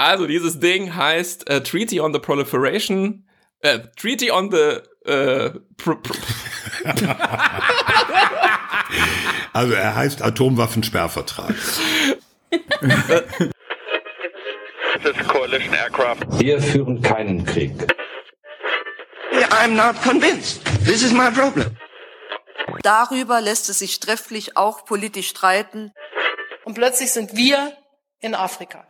Also dieses Ding heißt äh, Treaty on the Proliferation, äh, Treaty on the äh, pro, pro Also er heißt Atomwaffensperrvertrag. Wir führen keinen Krieg. I'm not convinced. This is my problem. Darüber lässt es sich trefflich auch politisch streiten. Und plötzlich sind wir in Afrika.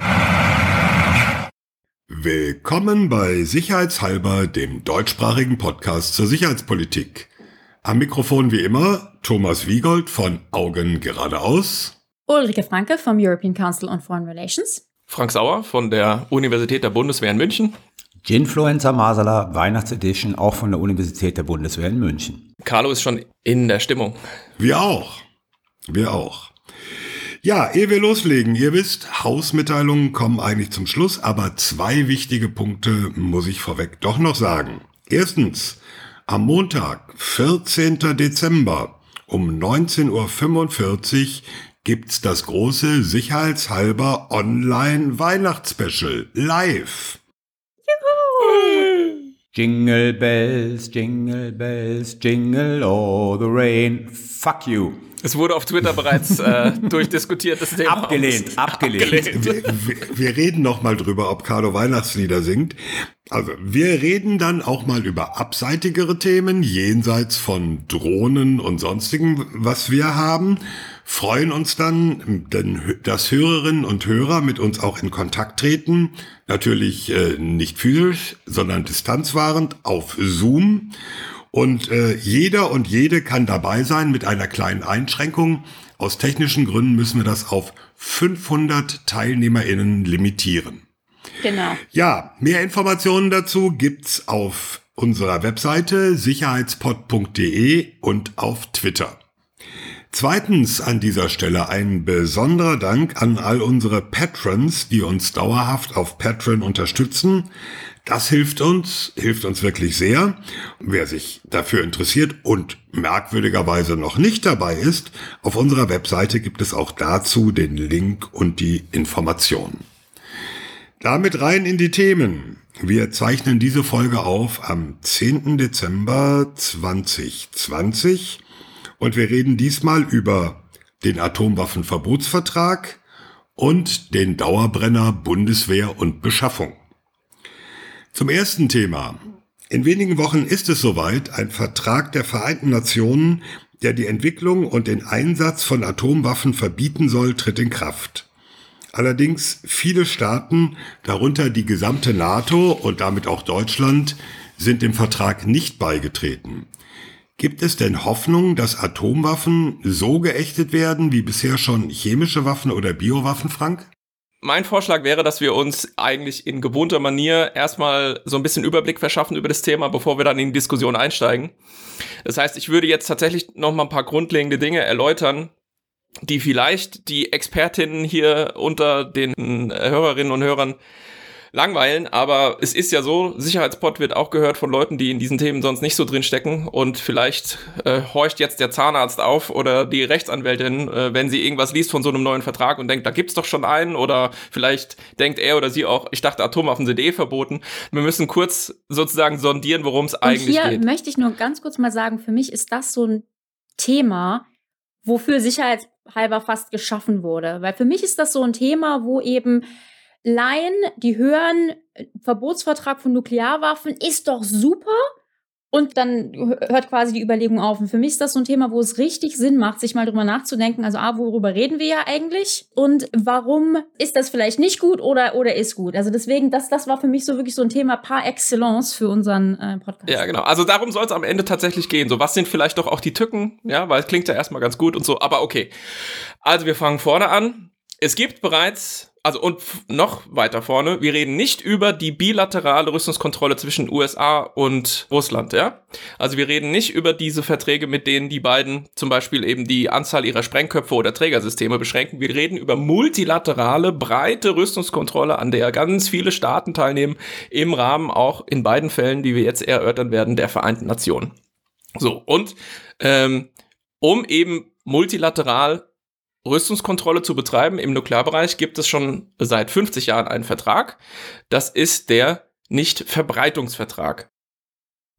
Willkommen bei Sicherheitshalber, dem deutschsprachigen Podcast zur Sicherheitspolitik. Am Mikrofon wie immer Thomas Wiegold von Augen geradeaus. Ulrike Franke vom European Council on Foreign Relations. Frank Sauer von der Universität der Bundeswehr in München. Ginfluenza Masala Weihnachtsedition auch von der Universität der Bundeswehr in München. Carlo ist schon in der Stimmung. Wir auch. Wir auch. Ja, ehe wir loslegen, ihr wisst, Hausmitteilungen kommen eigentlich zum Schluss, aber zwei wichtige Punkte muss ich vorweg doch noch sagen. Erstens, am Montag, 14. Dezember um 19.45 Uhr gibt's das große Sicherheitshalber Online Weihnachtsspecial live. Jingle bells, jingle bells, jingle all the rain. Fuck you. Es wurde auf Twitter bereits äh, durchdiskutiert, das Thema. Abgelehnt, abgelehnt. abgelehnt. Wir, wir, reden noch mal drüber, ob Carlo Weihnachtslieder singt. Also, wir reden dann auch mal über abseitigere Themen, jenseits von Drohnen und sonstigen, was wir haben. Freuen uns dann, denn, dass Hörerinnen und Hörer mit uns auch in Kontakt treten. Natürlich äh, nicht physisch, sondern distanzwahrend auf Zoom. Und äh, jeder und jede kann dabei sein mit einer kleinen Einschränkung. Aus technischen Gründen müssen wir das auf 500 TeilnehmerInnen limitieren. Genau. Ja, mehr Informationen dazu gibt's auf unserer Webseite sicherheitspod.de und auf Twitter. Zweitens an dieser Stelle ein besonderer Dank an all unsere Patrons, die uns dauerhaft auf Patreon unterstützen. Das hilft uns, hilft uns wirklich sehr. Wer sich dafür interessiert und merkwürdigerweise noch nicht dabei ist, auf unserer Webseite gibt es auch dazu den Link und die Informationen. Damit rein in die Themen. Wir zeichnen diese Folge auf am 10. Dezember 2020 und wir reden diesmal über den Atomwaffenverbotsvertrag und den Dauerbrenner Bundeswehr und Beschaffung. Zum ersten Thema. In wenigen Wochen ist es soweit, ein Vertrag der Vereinten Nationen, der die Entwicklung und den Einsatz von Atomwaffen verbieten soll, tritt in Kraft. Allerdings viele Staaten, darunter die gesamte NATO und damit auch Deutschland, sind dem Vertrag nicht beigetreten. Gibt es denn Hoffnung, dass Atomwaffen so geächtet werden wie bisher schon chemische Waffen oder Biowaffen, Frank? Mein Vorschlag wäre, dass wir uns eigentlich in gewohnter Manier erstmal so ein bisschen Überblick verschaffen über das Thema, bevor wir dann in die Diskussion einsteigen. Das heißt, ich würde jetzt tatsächlich noch mal ein paar grundlegende Dinge erläutern, die vielleicht die Expertinnen hier unter den Hörerinnen und Hörern langweilen, aber es ist ja so, Sicherheitspot wird auch gehört von Leuten, die in diesen Themen sonst nicht so drin stecken und vielleicht äh, horcht jetzt der Zahnarzt auf oder die Rechtsanwältin, äh, wenn sie irgendwas liest von so einem neuen Vertrag und denkt, da gibt's doch schon einen oder vielleicht denkt er oder sie auch, ich dachte, Atomwaffen sind eh verboten. Wir müssen kurz sozusagen sondieren, worum es eigentlich hier geht. Hier möchte ich nur ganz kurz mal sagen, für mich ist das so ein Thema, wofür sicherheitshalber fast geschaffen wurde. Weil für mich ist das so ein Thema, wo eben Laien, die hören, äh, Verbotsvertrag von Nuklearwaffen ist doch super. Und dann hört quasi die Überlegung auf. Und für mich ist das so ein Thema, wo es richtig Sinn macht, sich mal drüber nachzudenken. Also, ah, worüber reden wir ja eigentlich? Und warum ist das vielleicht nicht gut oder, oder ist gut? Also deswegen, das, das war für mich so wirklich so ein Thema par excellence für unseren äh, Podcast. Ja, genau. Also darum soll es am Ende tatsächlich gehen. So, was sind vielleicht doch auch die Tücken? Ja, weil es klingt ja erstmal ganz gut und so. Aber okay. Also wir fangen vorne an. Es gibt bereits also und noch weiter vorne, wir reden nicht über die bilaterale Rüstungskontrolle zwischen USA und Russland, ja? Also wir reden nicht über diese Verträge, mit denen die beiden zum Beispiel eben die Anzahl ihrer Sprengköpfe oder Trägersysteme beschränken. Wir reden über multilaterale, breite Rüstungskontrolle, an der ganz viele Staaten teilnehmen, im Rahmen auch in beiden Fällen, die wir jetzt erörtern werden, der Vereinten Nationen. So, und ähm, um eben multilateral Rüstungskontrolle zu betreiben im Nuklearbereich, gibt es schon seit 50 Jahren einen Vertrag. Das ist der Nicht-Verbreitungsvertrag.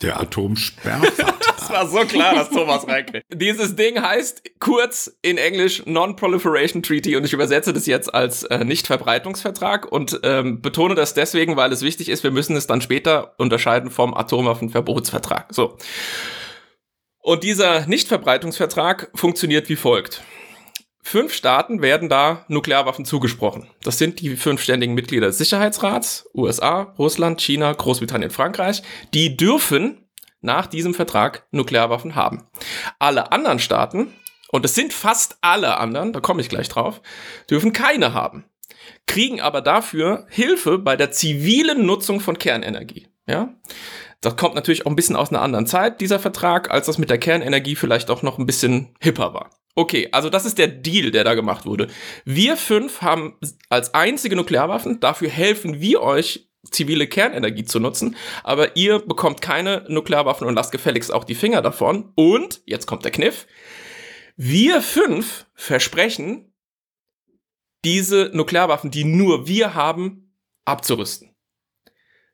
Der Atomsperrvertrag. Das war so klar, dass Thomas reinkriegt. Dieses Ding heißt kurz in Englisch Non-Proliferation Treaty und ich übersetze das jetzt als äh, Nicht-Verbreitungsvertrag und ähm, betone das deswegen, weil es wichtig ist, wir müssen es dann später unterscheiden vom Atomwaffenverbotsvertrag. So. Und dieser Nichtverbreitungsvertrag funktioniert wie folgt. Fünf Staaten werden da Nuklearwaffen zugesprochen. Das sind die fünf ständigen Mitglieder des Sicherheitsrats, USA, Russland, China, Großbritannien, Frankreich. Die dürfen nach diesem Vertrag Nuklearwaffen haben. Alle anderen Staaten, und es sind fast alle anderen, da komme ich gleich drauf, dürfen keine haben. Kriegen aber dafür Hilfe bei der zivilen Nutzung von Kernenergie. Ja? Das kommt natürlich auch ein bisschen aus einer anderen Zeit, dieser Vertrag, als das mit der Kernenergie vielleicht auch noch ein bisschen hipper war. Okay, also das ist der Deal, der da gemacht wurde. Wir fünf haben als einzige Nuklearwaffen, dafür helfen wir euch, zivile Kernenergie zu nutzen, aber ihr bekommt keine Nuklearwaffen und lasst gefälligst auch die Finger davon. Und, jetzt kommt der Kniff, wir fünf versprechen, diese Nuklearwaffen, die nur wir haben, abzurüsten.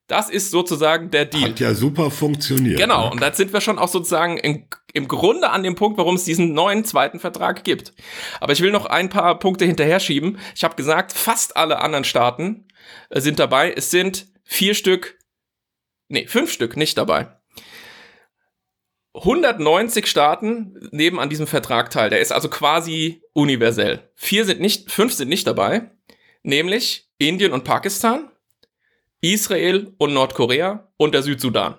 Das ist sozusagen der Deal. Hat ja super funktioniert. Genau, ne? und da sind wir schon auch sozusagen im, im Grunde an dem Punkt, warum es diesen neuen zweiten Vertrag gibt. Aber ich will noch ein paar Punkte hinterher schieben. Ich habe gesagt, fast alle anderen Staaten äh, sind dabei. Es sind vier Stück, nee, fünf Stück nicht dabei. 190 Staaten nehmen an diesem Vertrag teil. Der ist also quasi universell. Vier sind nicht, fünf sind nicht dabei, nämlich Indien und Pakistan, Israel und Nordkorea und der Südsudan.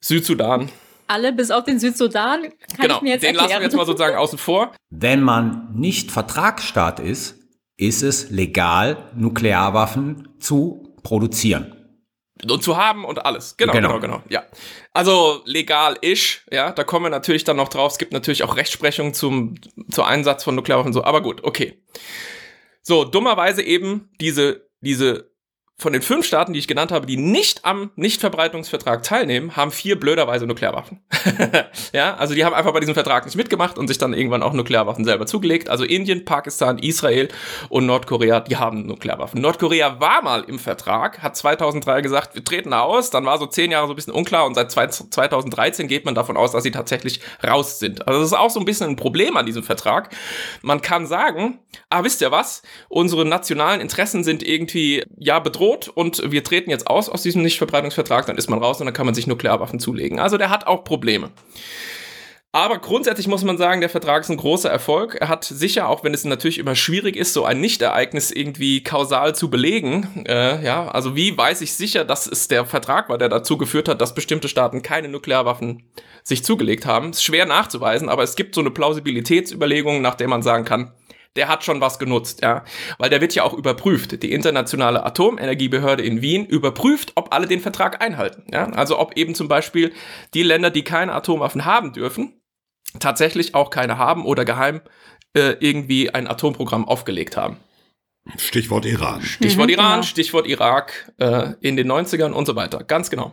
Südsudan. Alle bis auf den Südsudan kann genau, ich mir jetzt den erklären. lassen wir jetzt mal sozusagen außen vor. Wenn man nicht Vertragsstaat ist, ist es legal, Nuklearwaffen zu produzieren. Und zu haben und alles. Genau, genau, Genau. genau, ja. Also legal-ish, ja, da kommen wir natürlich dann noch drauf. Es gibt natürlich auch Rechtsprechung zum, zum Einsatz von Nuklearwaffen und so, aber gut, okay. So, dummerweise eben diese, diese von den fünf Staaten, die ich genannt habe, die nicht am Nichtverbreitungsvertrag teilnehmen, haben vier blöderweise Nuklearwaffen. ja, also die haben einfach bei diesem Vertrag nicht mitgemacht und sich dann irgendwann auch Nuklearwaffen selber zugelegt. Also Indien, Pakistan, Israel und Nordkorea, die haben Nuklearwaffen. Nordkorea war mal im Vertrag, hat 2003 gesagt, wir treten aus. Dann war so zehn Jahre so ein bisschen unklar und seit zwei- 2013 geht man davon aus, dass sie tatsächlich raus sind. Also das ist auch so ein bisschen ein Problem an diesem Vertrag. Man kann sagen, ah, wisst ihr was? Unsere nationalen Interessen sind irgendwie, ja, bedroht und wir treten jetzt aus aus diesem Nichtverbreitungsvertrag, dann ist man raus und dann kann man sich Nuklearwaffen zulegen. Also der hat auch Probleme. Aber grundsätzlich muss man sagen, der Vertrag ist ein großer Erfolg. Er hat sicher, auch wenn es natürlich immer schwierig ist, so ein Nichtereignis irgendwie kausal zu belegen. Äh, ja, also wie weiß ich sicher, dass es der Vertrag war, der dazu geführt hat, dass bestimmte Staaten keine Nuklearwaffen sich zugelegt haben? Ist schwer nachzuweisen, aber es gibt so eine Plausibilitätsüberlegung, nach der man sagen kann, der hat schon was genutzt, ja. Weil der wird ja auch überprüft. Die internationale Atomenergiebehörde in Wien überprüft, ob alle den Vertrag einhalten, ja. Also ob eben zum Beispiel die Länder, die keine Atomwaffen haben dürfen, tatsächlich auch keine haben oder geheim äh, irgendwie ein Atomprogramm aufgelegt haben. Stichwort Iran. Stichwort Mhm, Iran, genau. Stichwort Irak äh, in den 90ern und so weiter. Ganz genau.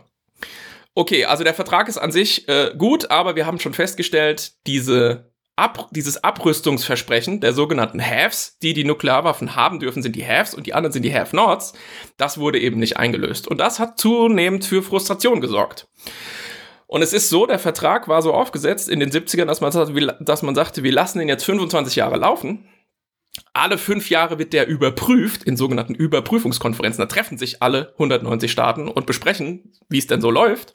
Okay, also der Vertrag ist an sich äh, gut, aber wir haben schon festgestellt, diese Ab dieses Abrüstungsversprechen der sogenannten Haves, die die Nuklearwaffen haben dürfen, sind die Haves und die anderen sind die Have-Nots, das wurde eben nicht eingelöst. Und das hat zunehmend für Frustration gesorgt. Und es ist so, der Vertrag war so aufgesetzt in den 70ern, dass man, sagte, wir- dass man sagte, wir lassen den jetzt 25 Jahre laufen. Alle fünf Jahre wird der überprüft in sogenannten Überprüfungskonferenzen. Da treffen sich alle 190 Staaten und besprechen, wie es denn so läuft.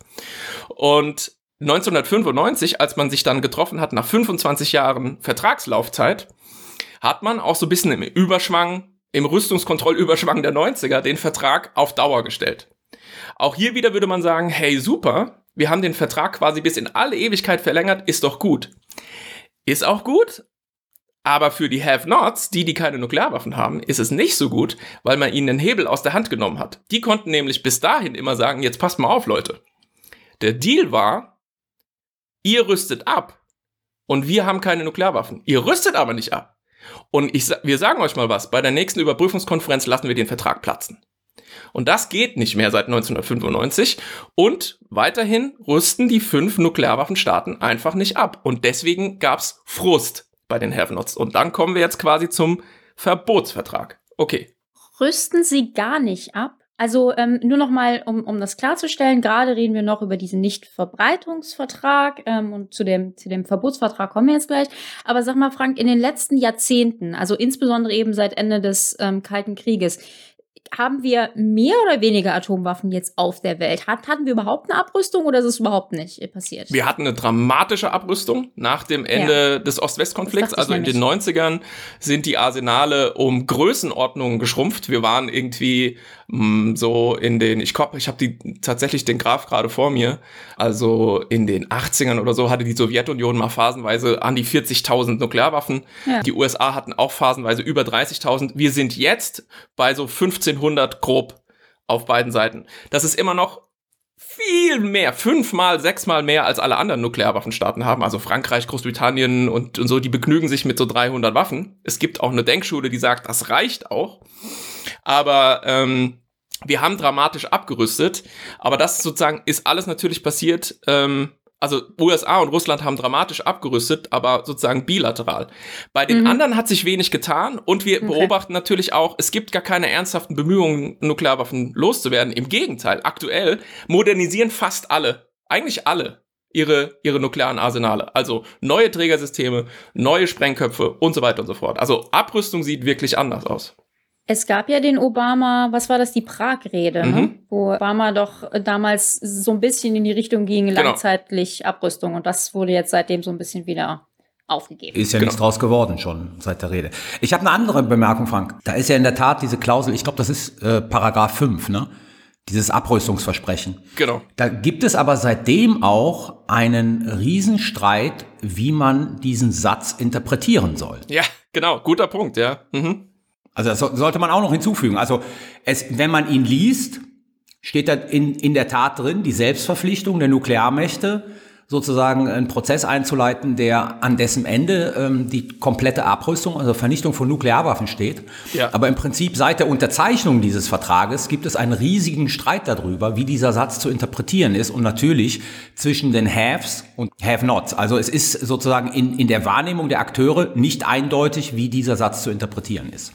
Und 1995, als man sich dann getroffen hat, nach 25 Jahren Vertragslaufzeit, hat man auch so ein bisschen im Überschwang, im Rüstungskontrollüberschwang der 90er, den Vertrag auf Dauer gestellt. Auch hier wieder würde man sagen, hey, super, wir haben den Vertrag quasi bis in alle Ewigkeit verlängert, ist doch gut. Ist auch gut, aber für die Have-Nots, die, die keine Nuklearwaffen haben, ist es nicht so gut, weil man ihnen den Hebel aus der Hand genommen hat. Die konnten nämlich bis dahin immer sagen, jetzt passt mal auf, Leute. Der Deal war, ihr rüstet ab und wir haben keine Nuklearwaffen. Ihr rüstet aber nicht ab. Und ich, wir sagen euch mal was, bei der nächsten Überprüfungskonferenz lassen wir den Vertrag platzen. Und das geht nicht mehr seit 1995. Und weiterhin rüsten die fünf Nuklearwaffenstaaten einfach nicht ab. Und deswegen gab's Frust. bei den Have-Nots. Und dann kommen wir jetzt quasi zum Verbotsvertrag. Okay. Rüsten sie gar nicht ab? Also ähm, nur noch mal, um, um das klarzustellen, gerade reden wir noch über diesen Nichtverbreitungsvertrag ähm, und zu dem, zu dem Verbotsvertrag kommen wir jetzt gleich. Aber sag mal, Frank, in den letzten Jahrzehnten, also insbesondere eben seit Ende des ähm, Kalten Krieges, haben wir mehr oder weniger Atomwaffen jetzt auf der Welt? Hat, hatten wir überhaupt eine Abrüstung oder ist es überhaupt nicht passiert? Wir hatten eine dramatische Abrüstung nach dem Ende ja. des Ost-West-Konflikts. Also in den 90ern sind die Arsenale um Größenordnungen geschrumpft. Wir waren irgendwie so in den, ich glaube, ich habe die tatsächlich den Graph gerade vor mir. Also in den 80ern oder so hatte die Sowjetunion mal phasenweise an die 40.000 Nuklearwaffen. Ja. Die USA hatten auch phasenweise über 30.000. Wir sind jetzt bei so 1500 grob auf beiden Seiten. Das ist immer noch viel mehr, fünfmal, sechsmal mehr als alle anderen Nuklearwaffenstaaten haben. Also Frankreich, Großbritannien und, und so, die begnügen sich mit so 300 Waffen. Es gibt auch eine Denkschule, die sagt, das reicht auch. Aber ähm, wir haben dramatisch abgerüstet, aber das sozusagen ist alles natürlich passiert. Ähm, also USA und Russland haben dramatisch abgerüstet, aber sozusagen bilateral. Bei den mhm. anderen hat sich wenig getan und wir okay. beobachten natürlich auch, es gibt gar keine ernsthaften Bemühungen, Nuklearwaffen loszuwerden. Im Gegenteil, aktuell modernisieren fast alle, eigentlich alle, ihre, ihre nuklearen Arsenale. Also neue Trägersysteme, neue Sprengköpfe und so weiter und so fort. Also Abrüstung sieht wirklich anders aus. Es gab ja den Obama, was war das, die Prag-Rede, ne? mhm. ne? wo Obama doch damals so ein bisschen in die Richtung ging, genau. langzeitlich Abrüstung. Und das wurde jetzt seitdem so ein bisschen wieder aufgegeben. Ist ja genau. nichts draus geworden schon seit der Rede. Ich habe eine andere Bemerkung, Frank. Da ist ja in der Tat diese Klausel, ich glaube, das ist äh, Paragraph 5, ne? Dieses Abrüstungsversprechen. Genau. Da gibt es aber seitdem auch einen Riesenstreit, wie man diesen Satz interpretieren soll. Ja, genau, guter Punkt, ja. Mhm. Also das sollte man auch noch hinzufügen. Also es, wenn man ihn liest, steht da in, in der Tat drin, die Selbstverpflichtung der Nuklearmächte, sozusagen einen Prozess einzuleiten, der an dessen Ende ähm, die komplette Abrüstung, also Vernichtung von Nuklearwaffen steht. Ja. Aber im Prinzip seit der Unterzeichnung dieses Vertrages gibt es einen riesigen Streit darüber, wie dieser Satz zu interpretieren ist und natürlich zwischen den Haves und Have-Nots. Also es ist sozusagen in, in der Wahrnehmung der Akteure nicht eindeutig, wie dieser Satz zu interpretieren ist.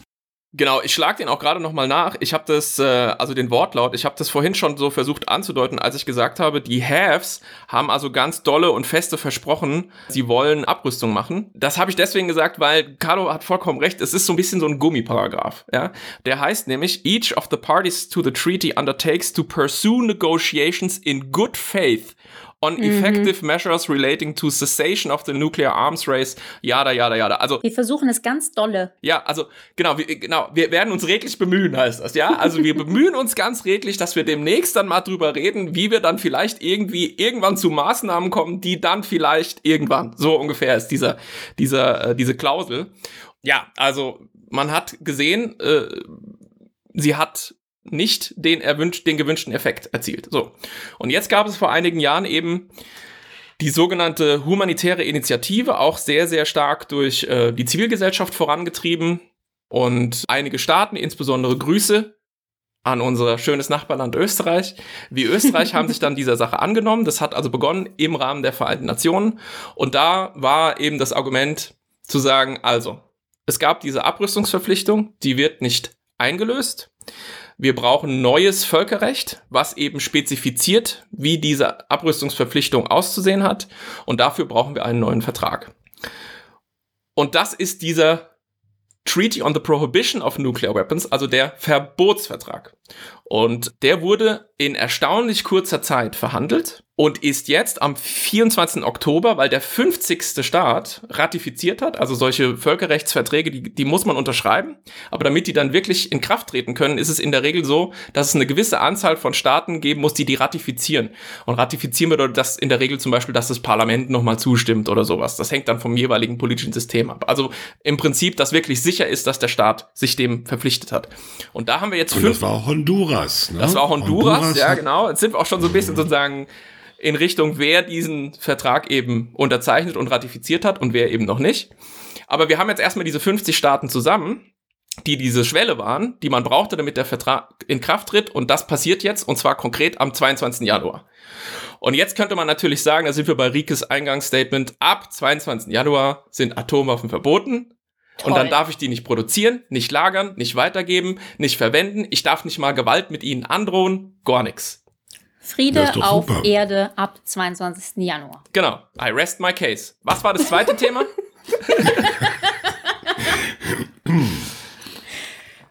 Genau, ich schlag den auch gerade noch mal nach. Ich habe das, äh, also den Wortlaut, ich habe das vorhin schon so versucht anzudeuten, als ich gesagt habe, die Haves haben also ganz dolle und feste versprochen, sie wollen Abrüstung machen. Das habe ich deswegen gesagt, weil Carlo hat vollkommen recht, es ist so ein bisschen so ein Gummiparagraph. Ja? Der heißt nämlich, each of the parties to the treaty undertakes to pursue negotiations in good faith on mhm. effective measures relating to cessation of the nuclear arms race, yada, yada, yada. Also, wir versuchen es ganz dolle. Ja, also, genau, wir, genau, wir werden uns redlich bemühen, heißt das, ja? Also, wir bemühen uns ganz redlich, dass wir demnächst dann mal drüber reden, wie wir dann vielleicht irgendwie irgendwann zu Maßnahmen kommen, die dann vielleicht irgendwann, so ungefähr ist dieser, dieser, äh, diese Klausel. Ja, also, man hat gesehen, äh, sie hat nicht den erwünscht, den gewünschten Effekt erzielt. So. Und jetzt gab es vor einigen Jahren eben die sogenannte humanitäre Initiative, auch sehr, sehr stark durch äh, die Zivilgesellschaft vorangetrieben. Und einige Staaten, insbesondere Grüße an unser schönes Nachbarland Österreich. Wie Österreich haben sich dann dieser Sache angenommen. Das hat also begonnen im Rahmen der Vereinten Nationen. Und da war eben das Argument zu sagen, also, es gab diese Abrüstungsverpflichtung, die wird nicht eingelöst. Wir brauchen neues Völkerrecht, was eben spezifiziert, wie diese Abrüstungsverpflichtung auszusehen hat. Und dafür brauchen wir einen neuen Vertrag. Und das ist dieser Treaty on the Prohibition of Nuclear Weapons, also der Verbotsvertrag. Und der wurde in erstaunlich kurzer Zeit verhandelt und ist jetzt am 24. Oktober, weil der 50. Staat ratifiziert hat, also solche Völkerrechtsverträge, die, die muss man unterschreiben, aber damit die dann wirklich in Kraft treten können, ist es in der Regel so, dass es eine gewisse Anzahl von Staaten geben muss, die die ratifizieren. Und ratifizieren bedeutet das in der Regel zum Beispiel, dass das Parlament nochmal zustimmt oder sowas. Das hängt dann vom jeweiligen politischen System ab. Also im Prinzip, dass wirklich sicher ist, dass der Staat sich dem verpflichtet hat. Und da haben wir jetzt und fünf. Das war. Honduras. Ne? Das war Honduras, Honduras, ja, genau. Jetzt sind wir auch schon so ein bisschen sozusagen in Richtung, wer diesen Vertrag eben unterzeichnet und ratifiziert hat und wer eben noch nicht. Aber wir haben jetzt erstmal diese 50 Staaten zusammen, die diese Schwelle waren, die man brauchte, damit der Vertrag in Kraft tritt. Und das passiert jetzt, und zwar konkret am 22. Januar. Und jetzt könnte man natürlich sagen, da sind wir bei Rikes Eingangsstatement, ab 22. Januar sind Atomwaffen verboten. Toll. Und dann darf ich die nicht produzieren, nicht lagern, nicht weitergeben, nicht verwenden. Ich darf nicht mal Gewalt mit ihnen androhen, gar nichts. Friede auf super. Erde ab 22. Januar. Genau. I rest my case. Was war das zweite Thema?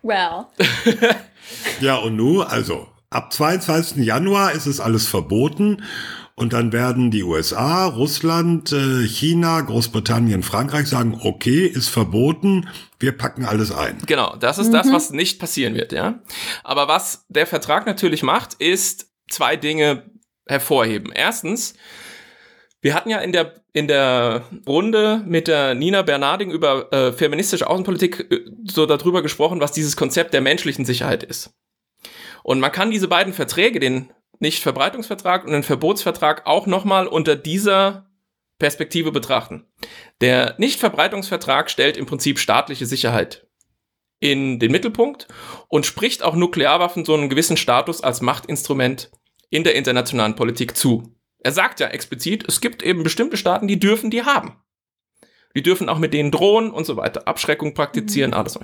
Well. Ja, und nun, also, ab 22. Januar ist es alles verboten. Und dann werden die USA, Russland, äh, China, Großbritannien, Frankreich sagen, okay, ist verboten, wir packen alles ein. Genau, das ist das, was nicht passieren wird, ja. Aber was der Vertrag natürlich macht, ist zwei Dinge hervorheben. Erstens, wir hatten ja in der, in der Runde mit der Nina Bernarding über äh, feministische Außenpolitik äh, so darüber gesprochen, was dieses Konzept der menschlichen Sicherheit ist. Und man kann diese beiden Verträge, den Nichtverbreitungsvertrag und den Verbotsvertrag, auch nochmal unter dieser Perspektive betrachten. Der Nichtverbreitungsvertrag stellt im Prinzip staatliche Sicherheit in den Mittelpunkt und spricht auch Nuklearwaffen so einen gewissen Status als Machtinstrument in der internationalen Politik zu. Er sagt ja explizit, es gibt eben bestimmte Staaten, die dürfen die haben. Die dürfen auch mit denen drohen und so weiter, Abschreckung praktizieren, alles.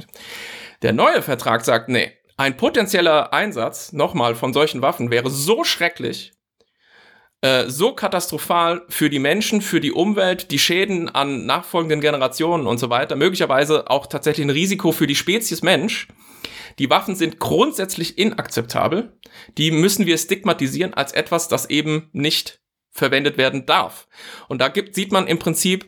Der neue Vertrag sagt, nee, ein potenzieller Einsatz nochmal von solchen Waffen wäre so schrecklich, äh, so katastrophal für die Menschen, für die Umwelt, die Schäden an nachfolgenden Generationen und so weiter, möglicherweise auch tatsächlich ein Risiko für die Spezies Mensch. Die Waffen sind grundsätzlich inakzeptabel. Die müssen wir stigmatisieren als etwas, das eben nicht verwendet werden darf. Und da gibt, sieht man im Prinzip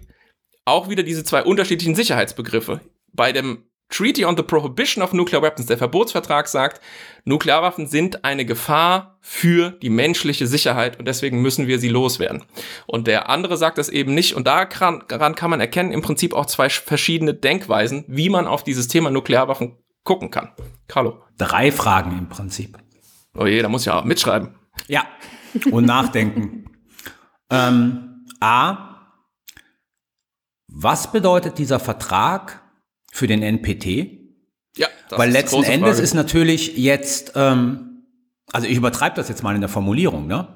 auch wieder diese zwei unterschiedlichen Sicherheitsbegriffe. Bei dem Treaty on the Prohibition of Nuclear Weapons, der Verbotsvertrag sagt, Nuklearwaffen sind eine Gefahr für die menschliche Sicherheit und deswegen müssen wir sie loswerden. Und der andere sagt das eben nicht und daran, daran kann man erkennen im Prinzip auch zwei verschiedene Denkweisen, wie man auf dieses Thema Nuklearwaffen gucken kann. Carlo. Drei Fragen im Prinzip. Oh je, da muss ich ja mitschreiben. Ja. Und nachdenken. ähm, A. Was bedeutet dieser Vertrag für den NPT? Ja, das Weil ist letzten Endes Frage. ist natürlich jetzt, ähm, also ich übertreibe das jetzt mal in der Formulierung, ne?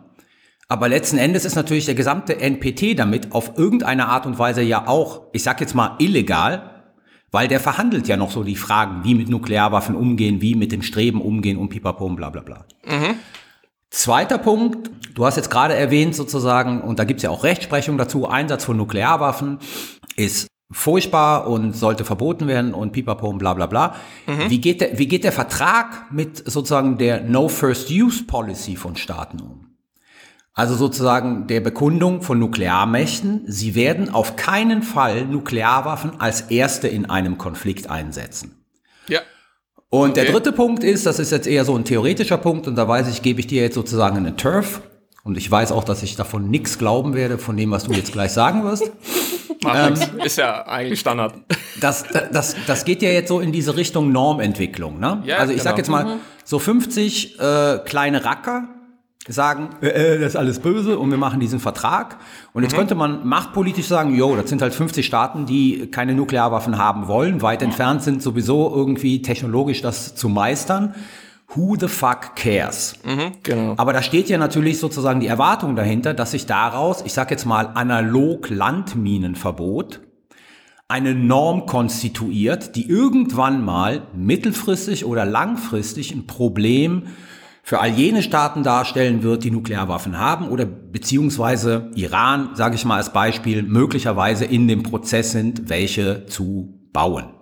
Aber letzten Endes ist natürlich der gesamte NPT damit auf irgendeine Art und Weise ja auch, ich sag jetzt mal illegal, weil der verhandelt ja noch so die Fragen, wie mit Nuklearwaffen umgehen, wie mit dem Streben umgehen und pipapo und bla bla bla. Zweiter Punkt, du hast jetzt gerade erwähnt sozusagen, und da gibt's ja auch Rechtsprechung dazu, Einsatz von Nuklearwaffen ist furchtbar und sollte verboten werden und pipapo und bla bla bla. Wie, geht der, wie geht der Vertrag mit sozusagen der No First Use Policy von Staaten um? Also sozusagen der Bekundung von Nuklearmächten, sie werden auf keinen Fall Nuklearwaffen als erste in einem Konflikt einsetzen. Ja. Und der Okay. dritte Punkt ist, das ist jetzt eher so ein theoretischer Punkt und da weiß ich, gebe ich dir jetzt sozusagen eine Turf. Und ich weiß auch, dass ich davon nichts glauben werde, von dem, was du jetzt gleich sagen wirst. Macht nix. Ist ja eigentlich Standard. Das, das, das geht ja jetzt so in diese Richtung Normentwicklung. Ne? Ja, also ich sag genau. jetzt mal, so 50 äh, kleine Racker sagen, äh, äh, das ist alles böse und wir machen diesen Vertrag. Und jetzt könnte man machtpolitisch sagen, jo, das sind halt 50 Staaten, die keine Nuklearwaffen haben wollen, weit entfernt sind sowieso irgendwie technologisch das zu meistern. Who the fuck cares? Genau. Aber da steht ja natürlich sozusagen die Erwartung dahinter, dass sich daraus, ich sag jetzt mal, analog Landminenverbot eine Norm konstituiert, die irgendwann mal mittelfristig oder langfristig ein Problem für all jene Staaten darstellen wird, die Nuklearwaffen haben oder beziehungsweise Iran, sage ich mal als Beispiel, möglicherweise in dem Prozess sind, welche zu bauen.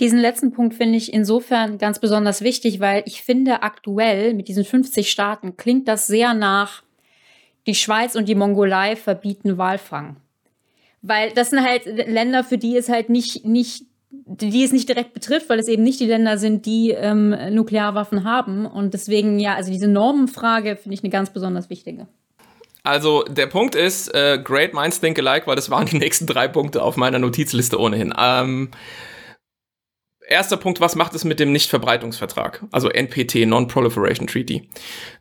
Diesen letzten Punkt finde ich insofern ganz besonders wichtig, weil ich finde, aktuell mit diesen 50 Staaten klingt das sehr nach, die Schweiz und die Mongolei verbieten Walfang. Weil das sind halt Länder, für die es halt nicht, nicht, die es nicht direkt betrifft, weil es eben nicht die Länder sind, die ähm, Nuklearwaffen haben. Und deswegen, ja, also diese Normenfrage finde ich eine ganz besonders wichtige. Also der Punkt ist, äh, Great Minds Think Alike, weil das waren die nächsten drei Punkte auf meiner Notizliste ohnehin. Ähm, erster Punkt, was macht es mit dem Nichtverbreitungsvertrag? Also NPT, Non-Proliferation Treaty.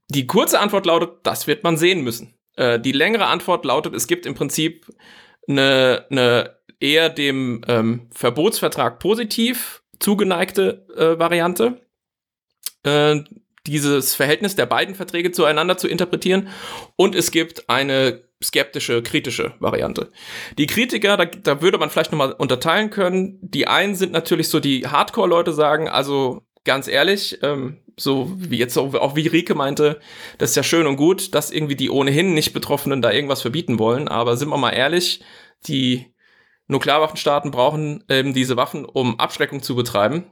Die kurze Antwort lautet, das wird man sehen müssen. Äh, die längere Antwort lautet, es gibt im Prinzip eine, eine eher dem ähm, Verbotsvertrag positiv zugeneigte äh, Variante. Äh, dieses Verhältnis der beiden Verträge zueinander zu interpretieren. Und es gibt eine skeptische, kritische Variante. Die Kritiker, da, da würde man vielleicht nochmal unterteilen können. Die einen sind natürlich so die Hardcore-Leute sagen, also ganz ehrlich, ähm, so wie jetzt auch, wie Rike meinte, das ist ja schön und gut, dass irgendwie die ohnehin nicht Betroffenen da irgendwas verbieten wollen. Aber sind wir mal ehrlich, die Nuklearwaffenstaaten brauchen ähm, diese Waffen, um Abschreckung zu betreiben.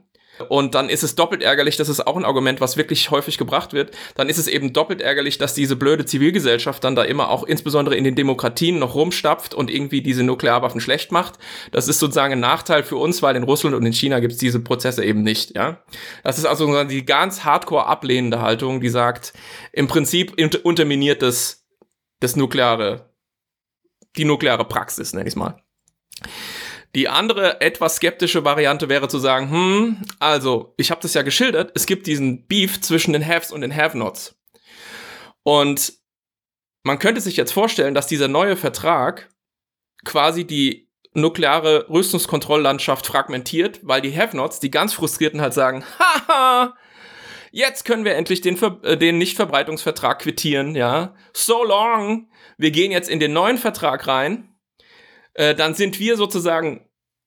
Und dann ist es doppelt ärgerlich, das ist auch ein Argument, was wirklich häufig gebracht wird. Dann ist es eben doppelt ärgerlich, dass diese blöde Zivilgesellschaft dann da immer auch insbesondere in den Demokratien noch rumstapft und irgendwie diese Nuklearwaffen schlecht macht. Das ist sozusagen ein Nachteil für uns, weil in Russland und in China gibt es diese Prozesse eben nicht, ja. Das ist also die ganz hardcore ablehnende Haltung, die sagt, im Prinzip unterminiert das, das nukleare, die nukleare Praxis, nenne ich mal. Die andere etwas skeptische Variante wäre zu sagen, hm, also, ich habe das ja geschildert, es gibt diesen Beef zwischen den Haves und den Have-Nots. Und man könnte sich jetzt vorstellen, dass dieser neue Vertrag quasi die nukleare Rüstungskontrolllandschaft fragmentiert, weil die Have-Nots, die ganz frustrierten halt sagen, haha, jetzt können wir endlich den, Ver äh, den Nichtverbreitungsvertrag quittieren, ja. So long. Wir gehen jetzt in den neuen Vertrag rein äh, dann sind wir sozusagen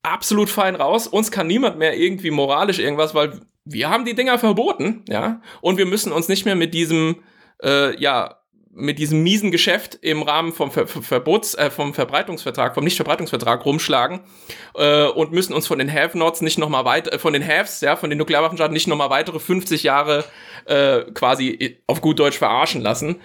absolut fein raus. Uns kann niemand mehr irgendwie moralisch irgendwas, weil wir haben die Dinger verboten, ja, und wir müssen uns nicht mehr mit diesem, äh, ja, mit diesem miesen Geschäft im Rahmen vom Ver Verbots, äh, vom Verbreitungsvertrag, vom Nichtverbreitungsvertrag rumschlagen äh, und müssen uns von den Have-Nots nicht nochmal weiter, äh, von den Haves, ja, von den Nuklearwaffenstaaten nicht nochmal weitere 50 Jahre äh, quasi auf gut Deutsch verarschen lassen.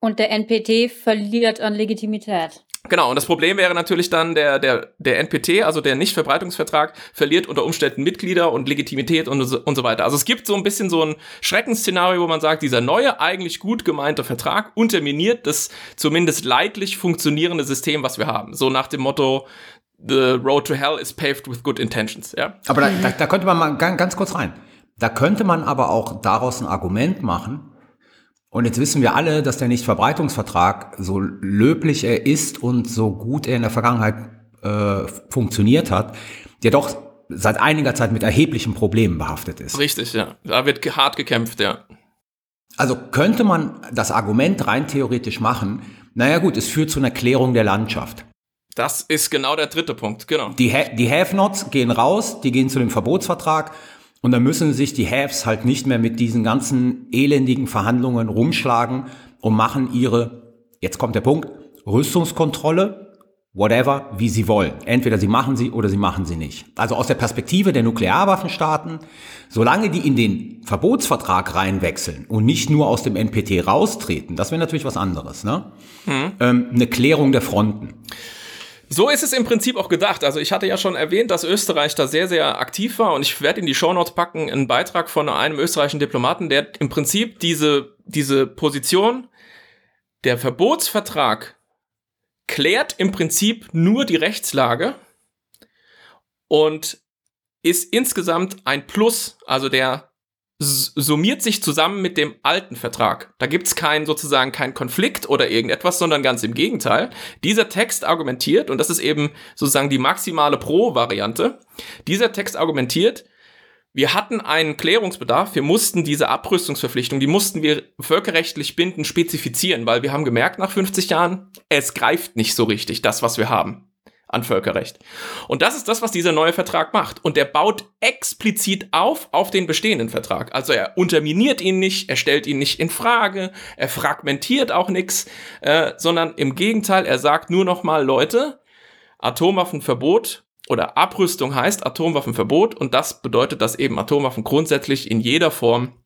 Und der NPT verliert an Legitimität. Genau, und das Problem wäre natürlich dann, der, der, der NPT, also der Nichtverbreitungsvertrag, verliert unter Umständen Mitglieder und Legitimität und, und so weiter. Also es gibt so ein bisschen so ein Schreckensszenario, wo man sagt, dieser neue, eigentlich gut gemeinte Vertrag unterminiert das zumindest leidlich funktionierende System, was wir haben. So nach dem Motto, the road to hell is paved with good intentions, ja. Aber da, da, da könnte man mal ganz, ganz kurz rein. Da könnte man aber auch daraus ein Argument machen, und jetzt wissen wir alle, dass der Nichtverbreitungsvertrag, so löblich er ist und so gut er in der Vergangenheit äh, funktioniert hat, der doch seit einiger Zeit mit erheblichen Problemen behaftet ist. Richtig, ja. Da wird hart gekämpft, ja. Also könnte man das Argument rein theoretisch machen, naja gut, es führt zu einer Klärung der Landschaft. Das ist genau der dritte Punkt, genau. Die, ha die Have-Nots gehen raus, die gehen zu dem Verbotsvertrag und dann müssen sich die Haves halt nicht mehr mit diesen ganzen elendigen Verhandlungen rumschlagen und machen ihre, jetzt kommt der Punkt, Rüstungskontrolle, whatever, wie sie wollen. Entweder sie machen sie oder sie machen sie nicht. Also aus der Perspektive der Nuklearwaffenstaaten, solange die in den Verbotsvertrag reinwechseln und nicht nur aus dem NPT raustreten, das wäre natürlich was anderes, ne? Mhm. Ähm, eine Klärung der Fronten. So ist es im Prinzip auch gedacht. Also ich hatte ja schon erwähnt, dass Österreich da sehr, sehr aktiv war und ich werde in die Shownotes packen einen Beitrag von einem österreichischen Diplomaten, der im Prinzip diese, diese Position, der Verbotsvertrag klärt im Prinzip nur die Rechtslage und ist insgesamt ein Plus, also der summiert sich zusammen mit dem alten Vertrag. Da gibt's keinen sozusagen keinen Konflikt oder irgendetwas, sondern ganz im Gegenteil. Dieser Text argumentiert, und das ist eben sozusagen die maximale Pro-Variante, dieser Text argumentiert, wir hatten einen Klärungsbedarf, wir mussten diese Abrüstungsverpflichtung, die mussten wir völkerrechtlich bindend spezifizieren, weil wir haben gemerkt nach 50 Jahren, es greift nicht so richtig, das, was wir haben an Völkerrecht. Und das ist das, was dieser neue Vertrag macht. Und der baut explizit auf auf den bestehenden Vertrag. Also er unterminiert ihn nicht, er stellt ihn nicht in Frage, er fragmentiert auch nichts, äh, sondern im Gegenteil, er sagt nur noch mal, Leute, Atomwaffenverbot oder Abrüstung heißt Atomwaffenverbot und das bedeutet, dass eben Atomwaffen grundsätzlich in jeder Form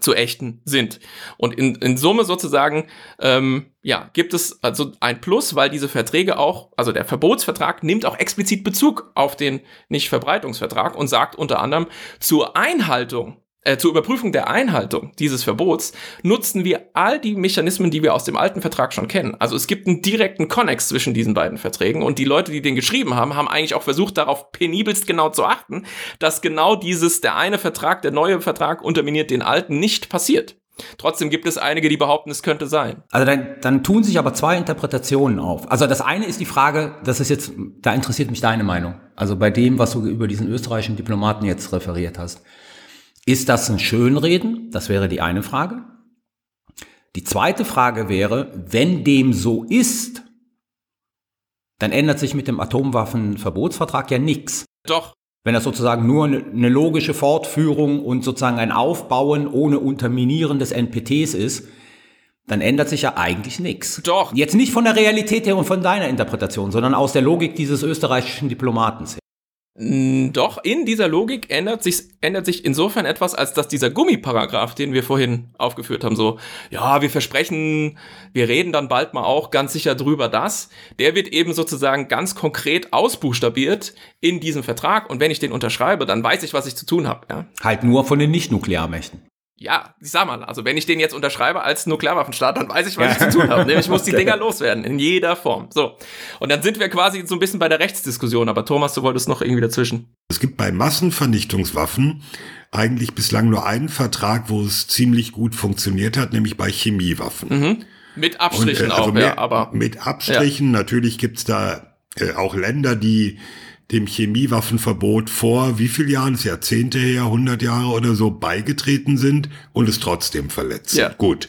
zu echten sind. Und in, in Summe sozusagen, ähm, ja, gibt es also ein Plus, weil diese Verträge auch, also der Verbotsvertrag nimmt auch explizit Bezug auf den Nichtverbreitungsvertrag und sagt unter anderem zur Einhaltung äh, zur Überprüfung der Einhaltung dieses Verbots nutzen wir all die Mechanismen, die wir aus dem alten Vertrag schon kennen. Also es gibt einen direkten Konnex zwischen diesen beiden Verträgen und die Leute, die den geschrieben haben, haben eigentlich auch versucht, darauf penibelst genau zu achten, dass genau dieses, der eine Vertrag, der neue Vertrag unterminiert den alten, nicht passiert. Trotzdem gibt es einige, die behaupten, es könnte sein. Also dann, dann tun sich aber zwei Interpretationen auf. Also das eine ist die Frage, das ist jetzt, da interessiert mich deine Meinung. Also bei dem, was du über diesen österreichischen Diplomaten jetzt referiert hast. Ist das ein Schönreden? Das wäre die eine Frage. Die zweite Frage wäre, wenn dem so ist, dann ändert sich mit dem Atomwaffenverbotsvertrag ja nichts. Doch. Wenn das sozusagen nur eine logische Fortführung und sozusagen ein Aufbauen ohne Unterminieren des NPTs ist, dann ändert sich ja eigentlich nichts. Doch. Jetzt nicht von der Realität her und von deiner Interpretation, sondern aus der Logik dieses österreichischen Diplomaten her. Doch, in dieser Logik ändert sich, ändert sich insofern etwas, als dass dieser Gummiparagraph, den wir vorhin aufgeführt haben, so, ja, wir versprechen, wir reden dann bald mal auch ganz sicher drüber das, der wird eben sozusagen ganz konkret ausbuchstabiert in diesem Vertrag und wenn ich den unterschreibe, dann weiß ich, was ich zu tun habe. Ja? Halt nur von den Nicht-Nuklearmächten. Ja, ich sag mal, also wenn ich den jetzt unterschreibe als Nuklearwaffenstaat, dann weiß ich, was ich zu tun habe. Nämlich ich muss die Dinger loswerden, in jeder Form. So. Und dann sind wir quasi so ein bisschen bei der Rechtsdiskussion, aber Thomas, du wolltest noch irgendwie dazwischen. Es gibt bei Massenvernichtungswaffen eigentlich bislang nur einen Vertrag, wo es ziemlich gut funktioniert hat, nämlich bei Chemiewaffen. Mit Abstrichen Und, äh, also auch, mehr- ja, aber. Mit Abstrichen, natürlich gibt's da äh, auch Länder, die dem Chemiewaffenverbot vor wie viel Jahren, ist Jahrzehnte her, 100 Jahre oder so beigetreten sind und es trotzdem verletzen. Ja. Gut.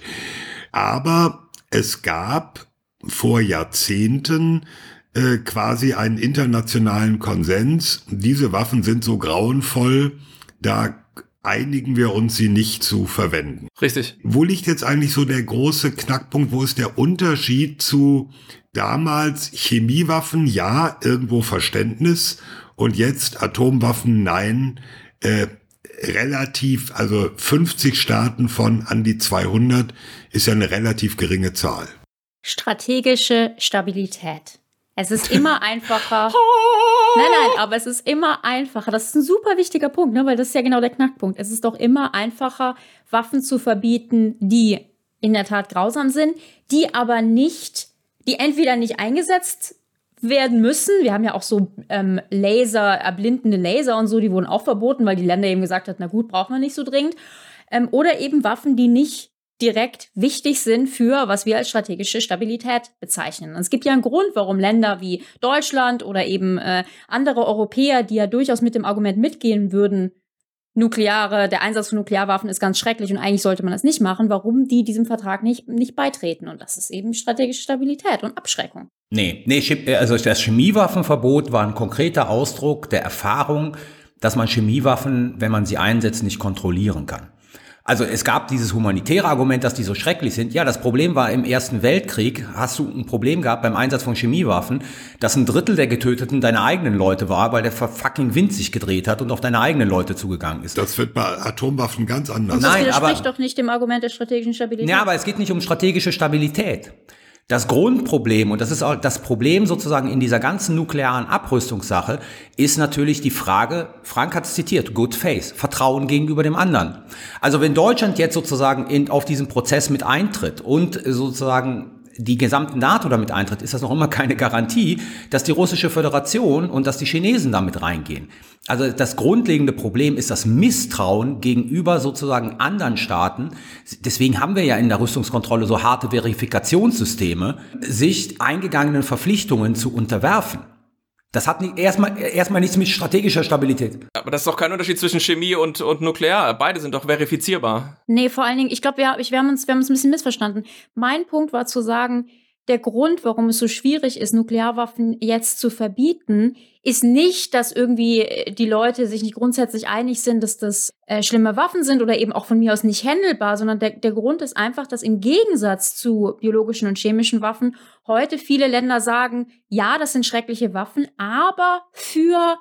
Aber es gab vor Jahrzehnten äh, quasi einen internationalen Konsens. Diese Waffen sind so grauenvoll, da einigen wir uns, sie nicht zu verwenden. Richtig. Wo liegt jetzt eigentlich so der große Knackpunkt? Wo ist der Unterschied zu damals Chemiewaffen? Ja, irgendwo Verständnis und jetzt Atomwaffen? Nein. Äh, relativ, also 50 Staaten von an die 200 ist ja eine relativ geringe Zahl. Strategische Stabilität. Es ist immer einfacher. Nein, nein, aber es ist immer einfacher. Das ist ein super wichtiger Punkt, ne? weil das ist ja genau der Knackpunkt. Es ist doch immer einfacher, Waffen zu verbieten, die in der Tat grausam sind, die aber nicht, die entweder nicht eingesetzt werden müssen. Wir haben ja auch so ähm, Laser, erblindende Laser und so, die wurden auch verboten, weil die Länder eben gesagt hat, na gut, brauchen wir nicht so dringend. Ähm, oder eben Waffen, die nicht direkt wichtig sind für, was wir als strategische Stabilität bezeichnen. Und es gibt ja einen Grund, warum Länder wie Deutschland oder eben äh, andere Europäer, die ja durchaus mit dem Argument mitgehen würden, nukleare, der Einsatz von Nuklearwaffen ist ganz schrecklich und eigentlich sollte man das nicht machen, warum die diesem Vertrag nicht, nicht beitreten. Und das ist eben strategische Stabilität und Abschreckung. Nee, nee, äh, also das Chemiewaffenverbot war ein konkreter Ausdruck der Erfahrung, dass man Chemiewaffen, wenn man sie einsetzt, nicht kontrollieren kann. Also es gab dieses humanitäre Argument, dass die so schrecklich sind. Ja, das Problem war im Ersten Weltkrieg, hast du ein Problem gehabt beim Einsatz von Chemiewaffen, dass ein Drittel der Getöteten deine eigenen Leute war, weil der fucking Wind sich gedreht hat und auf deine eigenen Leute zugegangen ist. Das wird bei Atomwaffen ganz anders. Und das Nein, aber- widerspricht doch nicht dem Argument der strategischen Stabilität. Ja, aber es geht nicht um strategische Stabilität. Das Grundproblem, und das ist auch das Problem sozusagen in dieser ganzen nuklearen Abrüstungssache, ist natürlich die Frage, Frank hat es zitiert, Good Faith, Vertrauen gegenüber dem anderen. Also wenn Deutschland jetzt sozusagen in, auf diesen Prozess mit eintritt und sozusagen die gesamte NATO damit eintritt, ist das noch immer keine Garantie, dass die russische Föderation und dass die Chinesen damit reingehen. Also das grundlegende Problem ist das Misstrauen gegenüber sozusagen anderen Staaten. Deswegen haben wir ja in der Rüstungskontrolle so harte Verifikationssysteme, sich eingegangenen Verpflichtungen zu unterwerfen. Das hat nicht, erstmal, erstmal nichts mit strategischer Stabilität. Aber das ist doch kein Unterschied zwischen Chemie und, und Nuklear. Beide sind doch verifizierbar. Nee, vor allen Dingen, ich glaube, wir, ich- wir, haben uns, wir haben uns ein bisschen missverstanden. Mein Punkt war zu sagen, der Grund, warum es so schwierig ist, Nuklearwaffen jetzt zu verbieten, ist nicht, dass irgendwie äh, die Leute sich nicht grundsätzlich einig sind, dass das äh, schlimme Waffen sind oder eben auch von mir aus nicht handelbar, sondern der, der Grund ist einfach, dass im Gegensatz zu biologischen und chemischen Waffen heute viele Länder sagen, ja, das sind schreckliche Waffen, aber für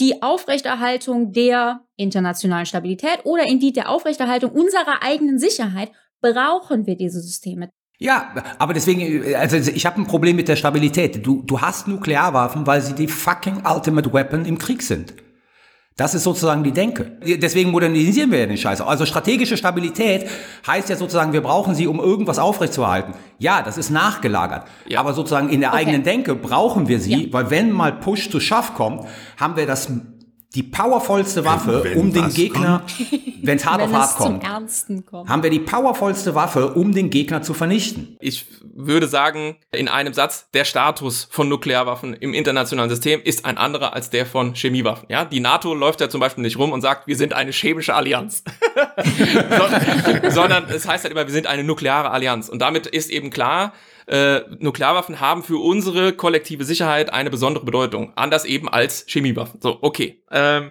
die Aufrechterhaltung der internationalen Stabilität oder indeed der Aufrechterhaltung unserer eigenen Sicherheit brauchen wir diese Systeme. Ja, aber deswegen, also ich habe ein Problem mit der Stabilität. Du, du hast Nuklearwaffen, weil sie die fucking ultimate weapon im Krieg sind. Das ist sozusagen die Denke. Deswegen modernisieren wir ja den Scheiß. Also strategische Stabilität heißt ja sozusagen, wir brauchen sie, um irgendwas aufrechtzuerhalten. Ja, das ist nachgelagert. Ja. Aber sozusagen in der Okay. eigenen Denke brauchen wir sie, Ja. weil wenn mal Push to Shove kommt, haben wir das die powervollste Waffe, Wenn um den Gegner, wenn's hart Wenn auf hart es zum kommt, Ernsten kommt. haben wir die powervollste Waffe, um den Gegner zu vernichten. Ich würde sagen, in einem Satz, der Status von Nuklearwaffen im internationalen System ist ein anderer als der von Chemiewaffen. Ja, die NATO läuft ja zum Beispiel nicht rum und sagt, wir sind eine chemische Allianz, sondern, sondern es heißt halt immer, wir sind eine nukleare Allianz. Und damit ist eben klar, äh, Nuklearwaffen haben für unsere kollektive Sicherheit eine besondere Bedeutung, anders eben als Chemiewaffen. So, okay. Ähm,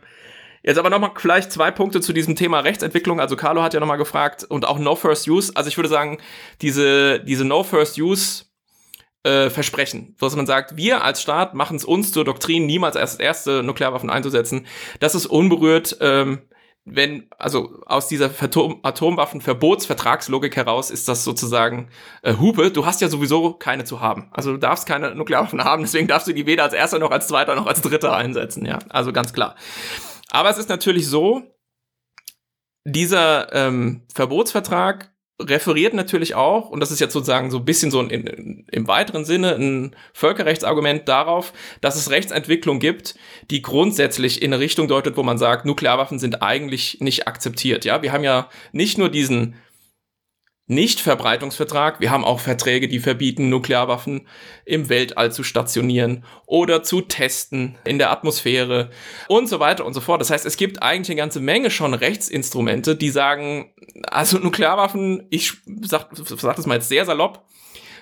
Jetzt aber nochmal vielleicht zwei Punkte zu diesem Thema Rechtsentwicklung. Also Carlo hat ja nochmal gefragt und auch No First Use. Also ich würde sagen, diese, diese No First Use äh, Versprechen, dass man sagt, wir als Staat machen es uns zur Doktrin, niemals als erste Nuklearwaffen einzusetzen. Das ist unberührt, ähm, wenn, also aus dieser Atom Atomwaffenverbotsvertragslogik heraus ist das sozusagen äh, Hupe, du hast ja sowieso keine zu haben. Also du darfst keine Nuklearwaffen haben, deswegen darfst du die weder als erster noch als zweiter noch als dritter einsetzen, ja. Also ganz klar. Aber es ist natürlich so, dieser ähm, Verbotsvertrag referiert natürlich auch, und das ist jetzt sozusagen so ein bisschen so ein, in, im weiteren Sinne ein Völkerrechtsargument darauf, dass es Rechtsentwicklung gibt, die grundsätzlich in eine Richtung deutet, wo man sagt, Nuklearwaffen sind eigentlich nicht akzeptiert. Ja, wir haben ja nicht nur diesen nicht-Verbreitungsvertrag. Wir haben auch Verträge, die verbieten, Nuklearwaffen im Weltall zu stationieren oder zu testen in der Atmosphäre und so weiter und so fort. Das heißt, es gibt eigentlich eine ganze Menge schon Rechtsinstrumente, die sagen, also Nuklearwaffen, ich sag, sag das mal jetzt sehr salopp,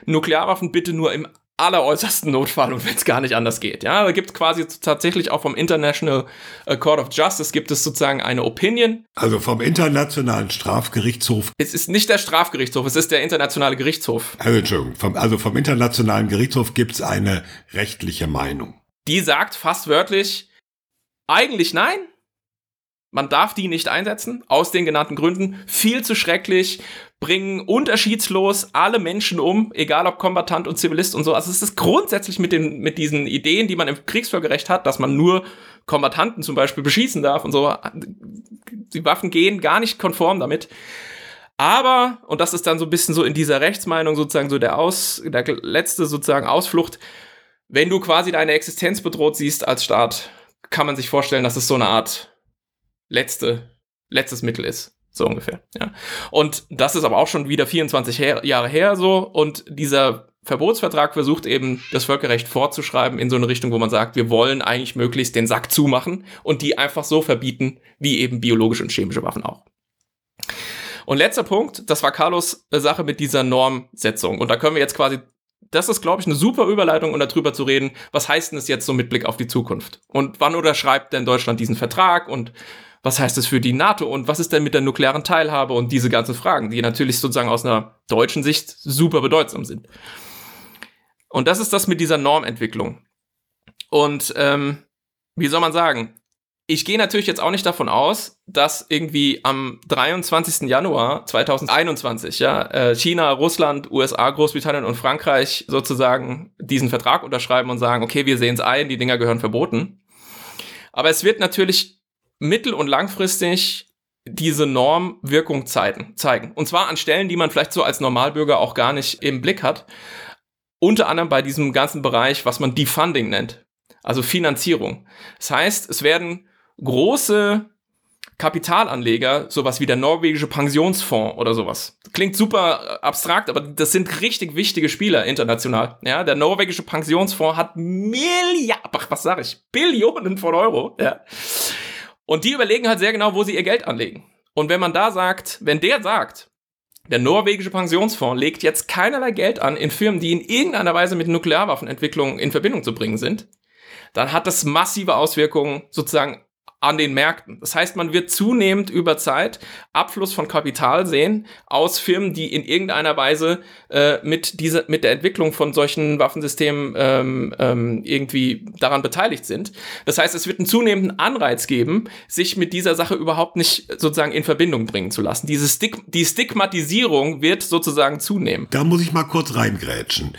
Nuklearwaffen bitte nur im alleräußersten Notfall und wenn es gar nicht anders geht. Ja, da gibt quasi tatsächlich auch vom International äh, Court of Justice gibt es sozusagen eine Opinion. Also vom Internationalen Strafgerichtshof. Es ist nicht der Strafgerichtshof, es ist der Internationale Gerichtshof. Also, Entschuldigung, vom, also vom Internationalen Gerichtshof gibt es eine rechtliche Meinung. Die sagt fast wörtlich, eigentlich nein, man darf die nicht einsetzen, aus den genannten Gründen. Viel zu schrecklich, bringen unterschiedslos alle Menschen um, egal ob Kombatant und Zivilist und so. Also es ist grundsätzlich mit, den, mit diesen Ideen, die man im Kriegsvölkerrecht hat, dass man nur Kombatanten zum Beispiel beschießen darf und so. Die Waffen gehen gar nicht konform damit. Aber, und das ist dann so ein bisschen so in dieser Rechtsmeinung sozusagen so der, Aus, der letzte sozusagen Ausflucht, wenn du quasi deine Existenz bedroht siehst als Staat, kann man sich vorstellen, dass es so eine Art letzte, letztes Mittel ist. So ungefähr, ja. Und das ist aber auch schon wieder 24 her Jahre her so. Und dieser Verbotsvertrag versucht eben, das Völkerrecht fortzuschreiben in so eine Richtung, wo man sagt, wir wollen eigentlich möglichst den Sack zumachen und die einfach so verbieten, wie eben biologische und chemische Waffen auch. Und letzter Punkt, das war Carlos Sache mit dieser Normsetzung. Und da können wir jetzt quasi, das ist, glaube ich, eine super Überleitung, um darüber zu reden, was heißt denn das jetzt so mit Blick auf die Zukunft? Und wann unterschreibt denn Deutschland diesen Vertrag? Und was heißt das für die NATO und was ist denn mit der nuklearen Teilhabe und diese ganzen Fragen, die natürlich sozusagen aus einer deutschen Sicht super bedeutsam sind. Und das ist das mit dieser Normentwicklung. Und ähm, wie soll man sagen? Ich gehe natürlich jetzt auch nicht davon aus, dass irgendwie am 23. Januar 2021 ja, äh, China, Russland, USA, Großbritannien und Frankreich sozusagen diesen Vertrag unterschreiben und sagen, okay, wir sehen es ein, die Dinger gehören verboten. Aber es wird natürlich mittel- und langfristig diese Norm Wirkung zeigen. Und zwar an Stellen, die man vielleicht so als Normalbürger auch gar nicht im Blick hat. Unter anderem bei diesem ganzen Bereich, was man Defunding nennt. Also Finanzierung. Das heißt, es werden große Kapitalanleger, sowas wie der norwegische Pensionsfonds oder sowas. Klingt super abstrakt, aber das sind richtig wichtige Spieler international. Ja, der norwegische Pensionsfonds hat Milliarden, was sage ich, Billionen von Euro. Ja. Und die überlegen halt sehr genau, wo sie ihr Geld anlegen. Und wenn man da sagt, wenn der sagt, der norwegische Pensionsfonds legt jetzt keinerlei Geld an in Firmen, die in irgendeiner Weise mit Nuklearwaffenentwicklung in Verbindung zu bringen sind, dann hat das massive Auswirkungen sozusagen an den Märkten. Das heißt, man wird zunehmend über Zeit Abfluss von Kapital sehen aus Firmen, die in irgendeiner Weise äh, mit dieser mit der Entwicklung von solchen Waffensystemen ähm, ähm, irgendwie daran beteiligt sind. Das heißt, es wird einen zunehmenden Anreiz geben, sich mit dieser Sache überhaupt nicht sozusagen in Verbindung bringen zu lassen. Diese Stig die Stigmatisierung wird sozusagen zunehmen. Da muss ich mal kurz reingrätschen.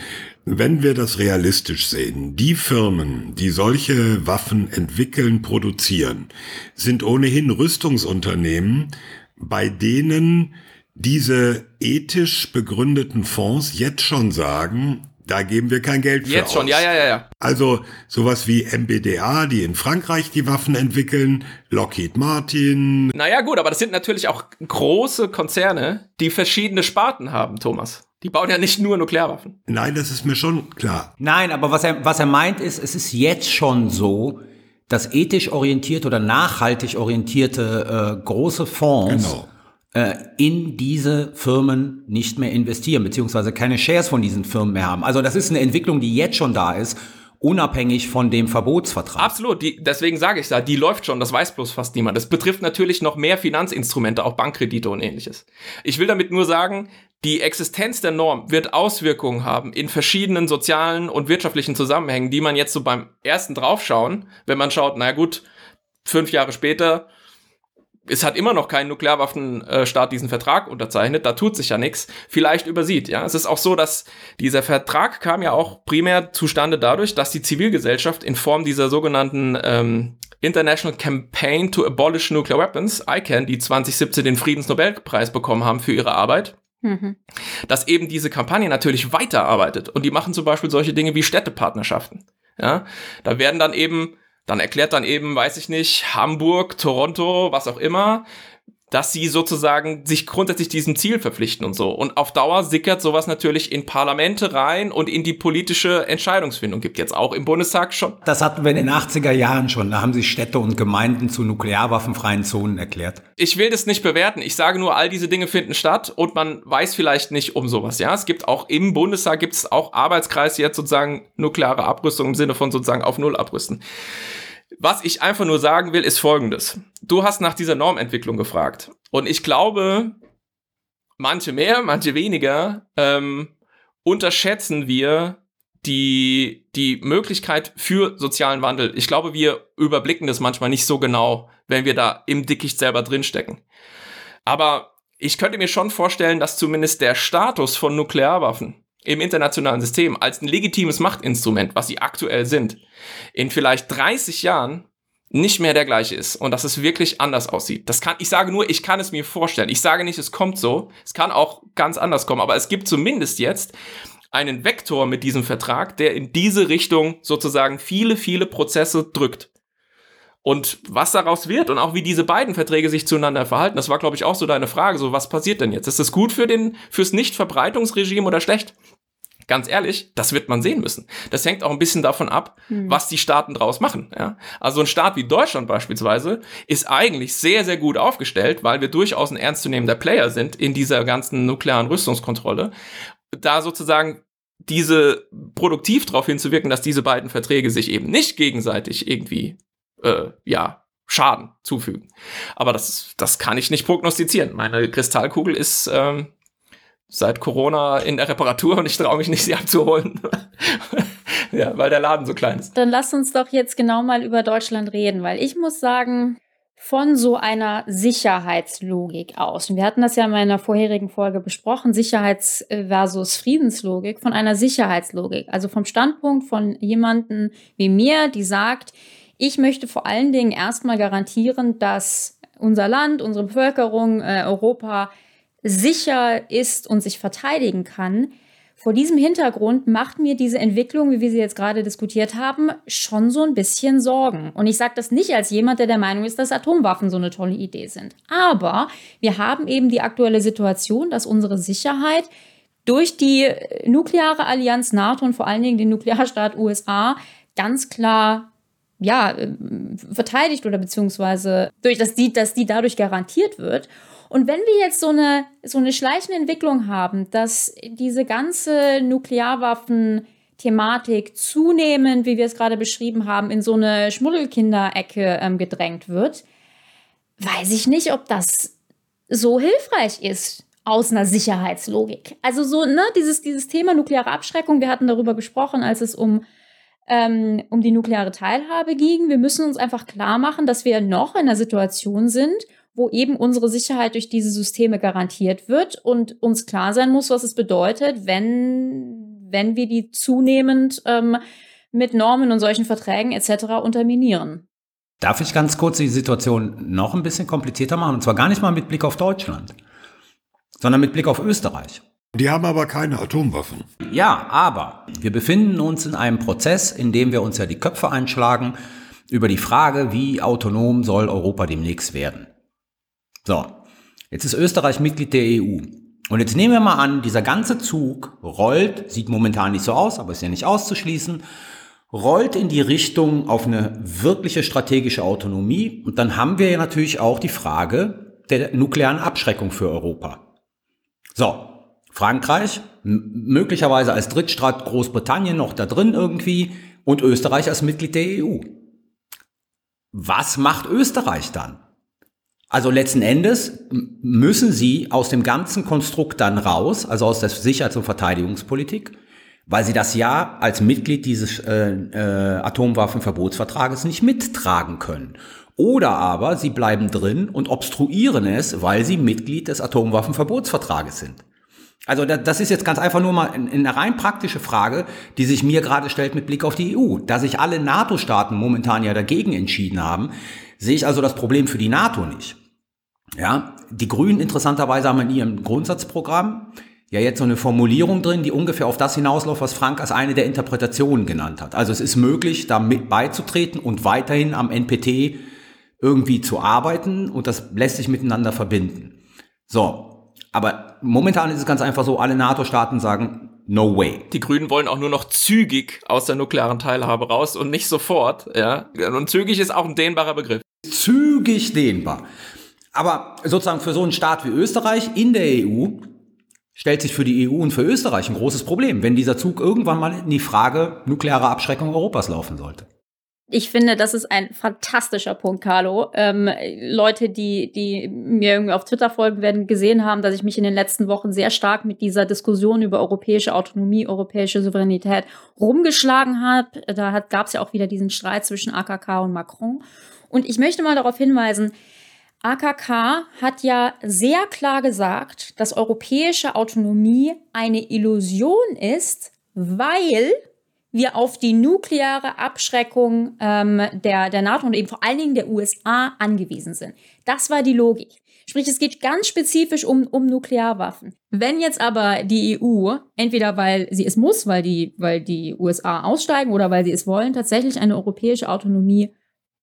Wenn wir das realistisch sehen, die Firmen, die solche Waffen entwickeln, produzieren, sind ohnehin Rüstungsunternehmen, bei denen diese ethisch begründeten Fonds jetzt schon sagen, Da geben wir kein Geld für Jetzt schon, aus. ja, ja, ja, ja. Also sowas wie MBDA, die in Frankreich die Waffen entwickeln, Lockheed Martin. Naja, gut, aber das sind natürlich auch große Konzerne, die verschiedene Sparten haben, Thomas. Die bauen ja nicht nur Nuklearwaffen. Nein, das ist mir schon klar. Nein, aber was er, was er meint ist, es ist jetzt schon so, dass ethisch orientierte oder nachhaltig orientierte äh, große Fonds Genau. äh, in diese Firmen nicht mehr investieren, beziehungsweise keine Shares von diesen Firmen mehr haben. Also das ist eine Entwicklung, die jetzt schon da ist, unabhängig von dem Verbotsvertrag. Absolut, die, deswegen sage ich da, die läuft schon, das weiß bloß fast niemand. Das betrifft natürlich noch mehr Finanzinstrumente, auch Bankkredite und ähnliches. Ich will damit nur sagen, die Existenz der Norm wird Auswirkungen haben in verschiedenen sozialen und wirtschaftlichen Zusammenhängen, die man jetzt so beim ersten draufschauen, wenn man schaut, naja gut, fünf Jahre später, es hat immer noch kein Nuklearwaffenstaat diesen Vertrag unterzeichnet, da tut sich ja nichts, vielleicht übersieht. Ja, es ist auch so, dass dieser Vertrag kam ja auch primär zustande dadurch, dass die Zivilgesellschaft in Form dieser sogenannten ähm, International Campaign to Abolish Nuclear Weapons, ICANN, die 2017 den Friedensnobelpreis bekommen haben für ihre Arbeit, Mhm. dass eben diese Kampagne natürlich weiterarbeitet. Und die machen zum Beispiel solche Dinge wie Städtepartnerschaften. Ja, da werden dann eben, dann erklärt dann eben, weiß ich nicht, Hamburg, Toronto, was auch immer, dass sie sozusagen sich grundsätzlich diesem Ziel verpflichten und so. Und auf Dauer sickert sowas natürlich in Parlamente rein und in die politische Entscheidungsfindung. Gibt jetzt auch im Bundestag schon. Das hatten wir in den 80er Jahren schon. Da haben sich Städte und Gemeinden zu nuklearwaffenfreien Zonen erklärt. Ich will das nicht bewerten. Ich sage nur, all diese Dinge finden statt und man weiß vielleicht nicht um sowas. Ja, es gibt auch im Bundestag gibt es auch Arbeitskreise jetzt sozusagen nukleare Abrüstung im Sinne von sozusagen auf Null abrüsten. Was ich einfach nur sagen will, ist folgendes. Du hast nach dieser Normentwicklung gefragt. Und ich glaube, manche mehr, manche weniger, ähm, unterschätzen wir die, die Möglichkeit für sozialen Wandel. Ich glaube, wir überblicken das manchmal nicht so genau, wenn wir da im Dickicht selber drinstecken. Aber ich könnte mir schon vorstellen, dass zumindest der Status von Nuklearwaffen im internationalen System als ein legitimes Machtinstrument, was sie aktuell sind, in vielleicht 30 Jahren nicht mehr der gleiche ist und dass es wirklich anders aussieht. Das kann, ich sage nur, ich kann es mir vorstellen. Ich sage nicht, es kommt so. Es kann auch ganz anders kommen, aber es gibt zumindest jetzt einen Vektor mit diesem Vertrag, der in diese Richtung sozusagen viele, viele Prozesse drückt. Und was daraus wird und auch wie diese beiden Verträge sich zueinander verhalten, das war, glaube ich, auch so deine Frage. So, was passiert denn jetzt? Ist das gut für den, fürs Nichtverbreitungsregime oder schlecht? Ganz ehrlich, das wird man sehen müssen. Das hängt auch ein bisschen davon ab, was die Staaten draus machen. Ja? Also ein Staat wie Deutschland beispielsweise ist eigentlich sehr, sehr gut aufgestellt, weil wir durchaus ein ernstzunehmender Player sind in dieser ganzen nuklearen Rüstungskontrolle. Da sozusagen diese produktiv darauf hinzuwirken, dass diese beiden Verträge sich eben nicht gegenseitig irgendwie äh, ja Schaden zufügen. Aber das, das kann ich nicht prognostizieren. Meine Kristallkugel ist ähm, seit Corona in der Reparatur und ich traue mich nicht, sie abzuholen. ja, weil der Laden so klein ist. Dann lass uns doch jetzt genau mal über Deutschland reden, weil ich muss sagen, von so einer Sicherheitslogik aus, und wir hatten das ja in meiner vorherigen Folge besprochen, Sicherheits- versus Friedenslogik, von einer Sicherheitslogik, also vom Standpunkt von jemanden wie mir, die sagt, ich möchte vor allen Dingen erstmal garantieren, dass unser Land, unsere Bevölkerung, äh, Europa sicher ist und sich verteidigen kann. Vor diesem Hintergrund macht mir diese Entwicklung, wie wir sie jetzt gerade diskutiert haben, schon so ein bisschen Sorgen. Und ich sage das nicht als jemand, der der Meinung ist, dass Atomwaffen so eine tolle Idee sind. Aber wir haben eben die aktuelle Situation, dass unsere Sicherheit durch die nukleare Allianz NATO und vor allen Dingen den Nuklearstaat USA ganz klar ja, äh, verteidigt oder beziehungsweise durch das die, dass die dadurch garantiert wird. Und wenn wir jetzt so eine, so eine schleichende Entwicklung haben, dass diese ganze Nuklearwaffen-Thematik zunehmend, wie wir es gerade beschrieben haben, in so eine Schmuddelkinderecke ähm, gedrängt wird, weiß ich nicht, ob das so hilfreich ist aus einer Sicherheitslogik. Also so, ne, dieses, dieses Thema nukleare Abschreckung, wir hatten darüber gesprochen, als es um ähm, um die nukleare Teilhabe ging. Wir müssen uns einfach klar machen, dass wir noch in einer Situation sind, wo eben unsere Sicherheit durch diese Systeme garantiert wird und uns klar sein muss, was es bedeutet, wenn, wenn wir die zunehmend ähm, mit Normen und solchen Verträgen etc. unterminieren. Darf ich ganz kurz die Situation noch ein bisschen komplizierter machen? Und zwar gar nicht mal mit Blick auf Deutschland, sondern mit Blick auf Österreich. Die haben aber keine Atomwaffen. Ja, aber wir befinden uns in einem Prozess, in dem wir uns ja die Köpfe einschlagen über die Frage, wie autonom soll Europa demnächst werden. So, jetzt ist Österreich Mitglied der EU. Und jetzt nehmen wir mal an, dieser ganze Zug rollt, sieht momentan nicht so aus, aber ist ja nicht auszuschließen, rollt in die Richtung auf eine wirkliche strategische Autonomie. Und dann haben wir ja natürlich auch die Frage der nuklearen Abschreckung für Europa. So, Frankreich, möglicherweise als Drittstaat Großbritannien noch da drin irgendwie und Österreich als Mitglied der EU. Was macht Österreich dann? Also letzten Endes müssen sie aus dem ganzen Konstrukt dann raus, also aus der Sicherheits- und Verteidigungspolitik, weil sie das ja als Mitglied dieses äh, äh, Atomwaffenverbotsvertrages nicht mittragen können. Oder aber sie bleiben drin und obstruieren es, weil sie Mitglied des Atomwaffenverbotsvertrages sind. Also das ist jetzt ganz einfach nur mal eine rein praktische Frage, die sich mir gerade stellt mit Blick auf die EU. Da sich alle NATO-Staaten momentan ja dagegen entschieden haben, sehe ich also das Problem für die NATO nicht. Ja, die Grünen interessanterweise haben in ihrem Grundsatzprogramm ja jetzt so eine Formulierung drin, die ungefähr auf das hinausläuft, was Frank als eine der Interpretationen genannt hat. Also es ist möglich, da mit beizutreten und weiterhin am NPT irgendwie zu arbeiten und das lässt sich miteinander verbinden. So, aber momentan ist es ganz einfach so, alle NATO-Staaten sagen, no way. Die Grünen wollen auch nur noch zügig aus der nuklearen Teilhabe raus und nicht sofort, ja. Und zügig ist auch ein dehnbarer Begriff. Zügig dehnbar. Aber sozusagen für so einen Staat wie Österreich in der EU stellt sich für die EU und für Österreich ein großes Problem, wenn dieser Zug irgendwann mal in die Frage nukleare Abschreckung Europas laufen sollte. Ich finde, das ist ein fantastischer Punkt, Carlo. Ähm, Leute, die, die mir irgendwie auf Twitter folgen, werden gesehen haben, dass ich mich in den letzten Wochen sehr stark mit dieser Diskussion über europäische Autonomie, europäische Souveränität rumgeschlagen habe. Da gab es ja auch wieder diesen Streit zwischen AKK und Macron. Und ich möchte mal darauf hinweisen, AKK hat ja sehr klar gesagt, dass europäische Autonomie eine Illusion ist, weil wir auf die nukleare Abschreckung ähm, der, der NATO und eben vor allen Dingen der USA angewiesen sind. Das war die Logik. Sprich, es geht ganz spezifisch um, um Nuklearwaffen. Wenn jetzt aber die EU, entweder weil sie es muss, weil die, weil die USA aussteigen oder weil sie es wollen, tatsächlich eine europäische Autonomie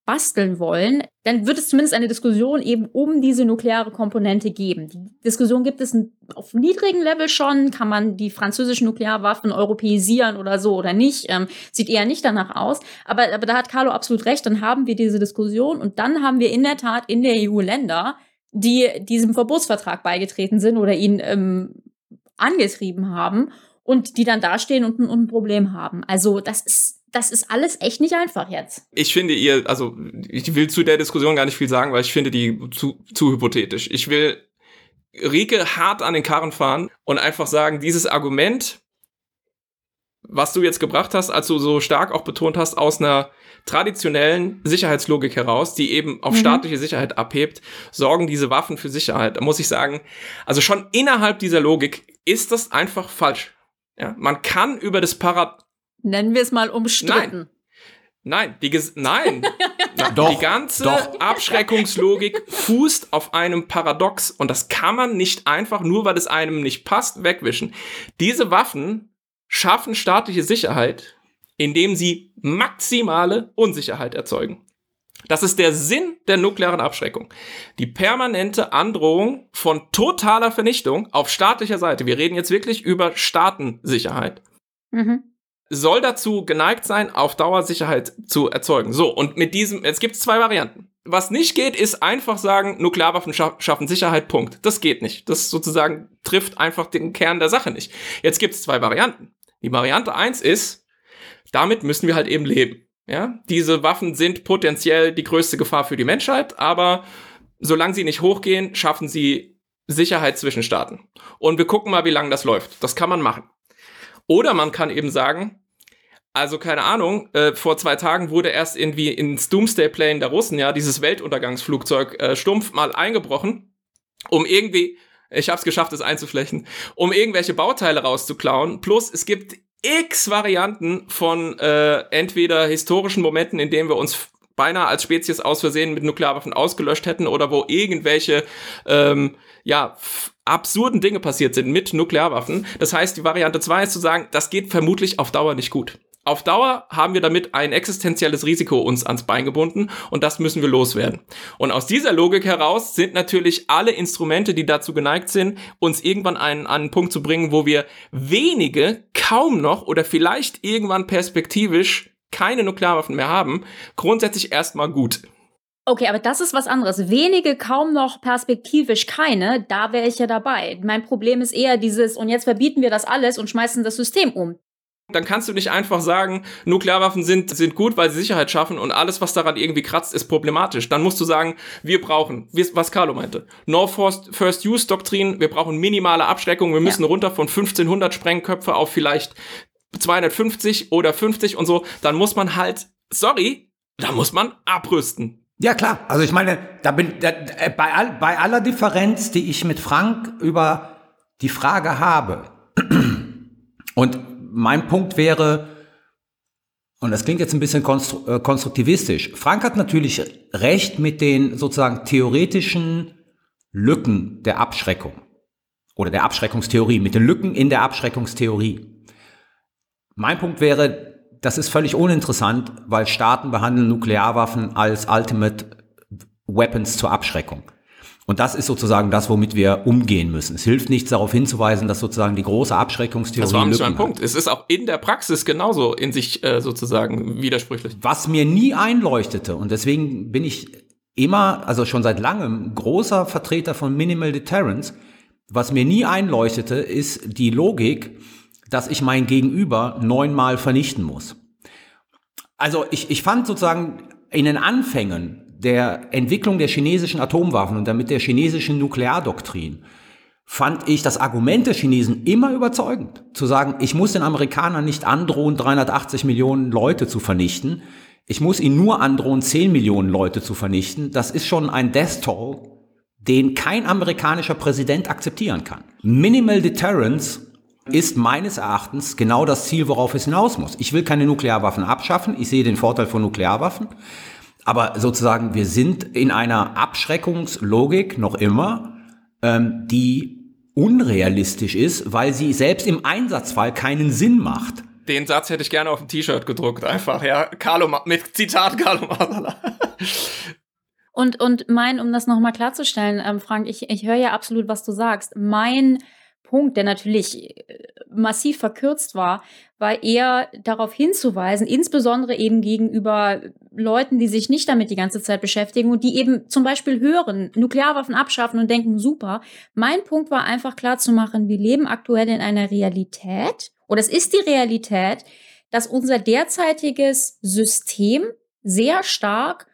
basteln wollen, dann wird es zumindest eine Diskussion eben um diese nukleare Komponente geben. Die Diskussion gibt es auf niedrigem Level schon. Kann man die französischen Nuklearwaffen europäisieren oder so oder nicht? Ähm, sieht eher nicht danach aus. Aber, aber da hat Carlo absolut recht. Dann haben wir diese Diskussion und dann haben wir in der Tat in der EU Länder, die diesem Verbotsvertrag beigetreten sind oder ihn ähm, angetrieben haben und die dann dastehen und, und ein Problem haben. Also das ist das ist alles echt nicht einfach jetzt. Ich finde ihr, also ich will zu der Diskussion gar nicht viel sagen, weil ich finde die zu, zu hypothetisch. Ich will Rike hart an den Karren fahren und einfach sagen, dieses Argument, was du jetzt gebracht hast, als du so stark auch betont hast, aus einer traditionellen Sicherheitslogik heraus, die eben auf mhm. staatliche Sicherheit abhebt, sorgen diese Waffen für Sicherheit. Da muss ich sagen, also schon innerhalb dieser Logik ist das einfach falsch. Ja, man kann über das Parad Nennen wir es mal umstritten. Nein. Nein, die, nein. doch, die ganze doch. Abschreckungslogik fußt auf einem Paradox und das kann man nicht einfach, nur weil es einem nicht passt, wegwischen. Diese Waffen schaffen staatliche Sicherheit, indem sie maximale Unsicherheit erzeugen. Das ist der Sinn der nuklearen Abschreckung. Die permanente Androhung von totaler Vernichtung auf staatlicher Seite. Wir reden jetzt wirklich über Staatensicherheit. Mhm soll dazu geneigt sein, auf Dauer Sicherheit zu erzeugen. So, und mit diesem, jetzt gibt es zwei Varianten. Was nicht geht, ist einfach sagen, Nuklearwaffen scha schaffen Sicherheit, Punkt. Das geht nicht. Das sozusagen trifft einfach den Kern der Sache nicht. Jetzt gibt es zwei Varianten. Die Variante eins ist, damit müssen wir halt eben leben. Ja, diese Waffen sind potenziell die größte Gefahr für die Menschheit, aber solange sie nicht hochgehen, schaffen sie Sicherheit zwischen Staaten. Und wir gucken mal, wie lange das läuft. Das kann man machen. Oder man kann eben sagen, also keine Ahnung, äh, vor zwei Tagen wurde erst irgendwie ins Doomsday Plane der Russen, ja, dieses Weltuntergangsflugzeug äh, stumpf mal eingebrochen, um irgendwie, ich hab's geschafft, es einzuflächen, um irgendwelche Bauteile rauszuklauen. Plus es gibt x Varianten von äh, entweder historischen Momenten, in denen wir uns beinahe als Spezies aus Versehen mit Nuklearwaffen ausgelöscht hätten oder wo irgendwelche ähm, ja absurden Dinge passiert sind mit Nuklearwaffen. Das heißt, die Variante 2 ist zu sagen, das geht vermutlich auf Dauer nicht gut. Auf Dauer haben wir damit ein existenzielles Risiko uns ans Bein gebunden und das müssen wir loswerden. Und aus dieser Logik heraus sind natürlich alle Instrumente, die dazu geneigt sind, uns irgendwann einen, an einen Punkt zu bringen, wo wir wenige kaum noch oder vielleicht irgendwann perspektivisch keine Nuklearwaffen mehr haben, grundsätzlich erstmal gut. Okay, aber das ist was anderes. Wenige, kaum noch perspektivisch keine, da wäre ich ja dabei. Mein Problem ist eher dieses, und jetzt verbieten wir das alles und schmeißen das System um. Dann kannst du nicht einfach sagen, Nuklearwaffen sind, sind gut, weil sie Sicherheit schaffen und alles, was daran irgendwie kratzt, ist problematisch. Dann musst du sagen, wir brauchen, was Carlo meinte, No First Use Doktrin, wir brauchen minimale Abschreckung, wir müssen ja. runter von 1500 Sprengköpfe auf vielleicht 250 oder 50 und so. Dann muss man halt, sorry, da muss man abrüsten. Ja, klar. Also ich meine, da bin da, äh, bei, all, bei aller Differenz, die ich mit Frank über die Frage habe. Und mein Punkt wäre, und das klingt jetzt ein bisschen äh, konstruktivistisch. Frank hat natürlich recht mit den sozusagen theoretischen Lücken der Abschreckung oder der Abschreckungstheorie, mit den Lücken in der Abschreckungstheorie. Mein Punkt wäre, das ist völlig uninteressant, weil Staaten behandeln Nuklearwaffen als Ultimate Weapons zur Abschreckung. Und das ist sozusagen das, womit wir umgehen müssen. Es hilft nichts darauf hinzuweisen, dass sozusagen die große Abschreckungstheorie. Das war nicht mein Punkt. Es ist auch in der Praxis genauso in sich äh, sozusagen widersprüchlich. Was mir nie einleuchtete, und deswegen bin ich immer, also schon seit langem, großer Vertreter von Minimal Deterrence, was mir nie einleuchtete, ist die Logik, dass ich mein Gegenüber neunmal vernichten muss. Also ich, ich fand sozusagen in den Anfängen der Entwicklung der chinesischen Atomwaffen und damit der chinesischen Nukleardoktrin fand ich das Argument der Chinesen immer überzeugend. Zu sagen, ich muss den Amerikanern nicht androhen, 380 Millionen Leute zu vernichten. Ich muss ihnen nur androhen, 10 Millionen Leute zu vernichten. Das ist schon ein Death Toll, den kein amerikanischer Präsident akzeptieren kann. Minimal Deterrence ist meines Erachtens genau das Ziel, worauf es hinaus muss. Ich will keine Nuklearwaffen abschaffen. Ich sehe den Vorteil von Nuklearwaffen. Aber sozusagen, wir sind in einer Abschreckungslogik noch immer, ähm, die unrealistisch ist, weil sie selbst im Einsatzfall keinen Sinn macht. Den Satz hätte ich gerne auf ein T-Shirt gedruckt, einfach, ja. Carlo, mit Zitat Carlo Masala. Und, und mein, um das nochmal klarzustellen, ähm, Frank, ich, ich höre ja absolut, was du sagst. Mein Punkt, der natürlich äh, massiv verkürzt war, war eher darauf hinzuweisen, insbesondere eben gegenüber Leuten, die sich nicht damit die ganze Zeit beschäftigen und die eben zum Beispiel hören, Nuklearwaffen abschaffen und denken, super. Mein Punkt war einfach klar zu machen, wir leben aktuell in einer Realität, oder es ist die Realität, dass unser derzeitiges System sehr stark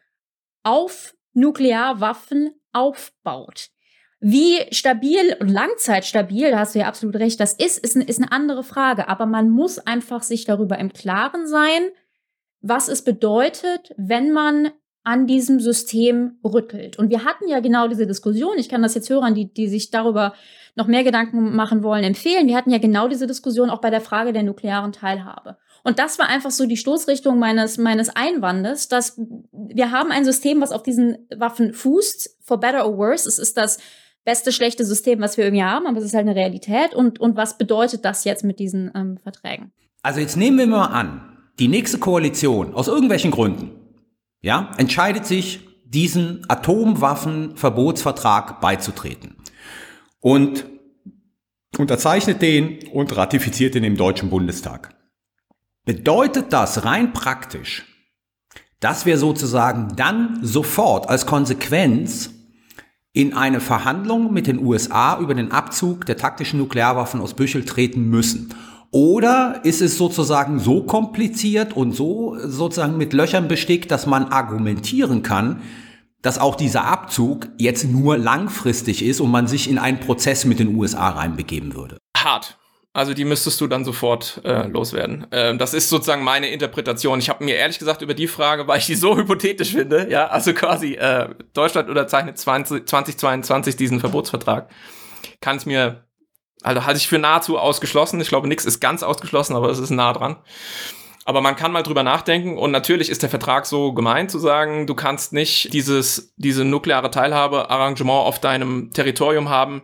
auf Nuklearwaffen aufbaut. Wie stabil und langzeitstabil, da hast du ja absolut recht, das ist, ist, ist eine andere Frage. Aber man muss einfach sich darüber im Klaren sein, was es bedeutet, wenn man an diesem System rüttelt. Und wir hatten ja genau diese Diskussion. Ich kann das jetzt Hörern, die, die sich darüber noch mehr Gedanken machen wollen, empfehlen. Wir hatten ja genau diese Diskussion auch bei der Frage der nuklearen Teilhabe. Und das war einfach so die Stoßrichtung meines, meines Einwandes, dass wir haben ein System, was auf diesen Waffen fußt, for better or worse. Es ist das beste schlechte System, was wir irgendwie haben, aber es ist halt eine Realität. Und, und was bedeutet das jetzt mit diesen ähm, Verträgen? Also jetzt nehmen wir mal an, die nächste Koalition, aus irgendwelchen Gründen, ja, entscheidet sich, diesen Atomwaffenverbotsvertrag beizutreten. Und unterzeichnet den und ratifiziert den im Deutschen Bundestag. Bedeutet das rein praktisch, dass wir sozusagen dann sofort als Konsequenz in eine Verhandlung mit den USA über den Abzug der taktischen Nuklearwaffen aus Büchel treten müssen? Oder ist es sozusagen so kompliziert und so sozusagen mit Löchern bestickt, dass man argumentieren kann, dass auch dieser Abzug jetzt nur langfristig ist und man sich in einen Prozess mit den USA reinbegeben würde? Hart. Also die müsstest du dann sofort äh, loswerden. Ähm, das ist sozusagen meine Interpretation. Ich habe mir ehrlich gesagt über die Frage, weil ich die so hypothetisch finde, ja, also quasi äh, Deutschland unterzeichnet 20, 2022 diesen Verbotsvertrag, kann es mir, also halte ich für nahezu ausgeschlossen. Ich glaube, nichts ist ganz ausgeschlossen, aber es ist nah dran. Aber man kann mal drüber nachdenken und natürlich ist der Vertrag so gemeint zu sagen, du kannst nicht dieses, diese nukleare Teilhabe Arrangement auf deinem Territorium haben,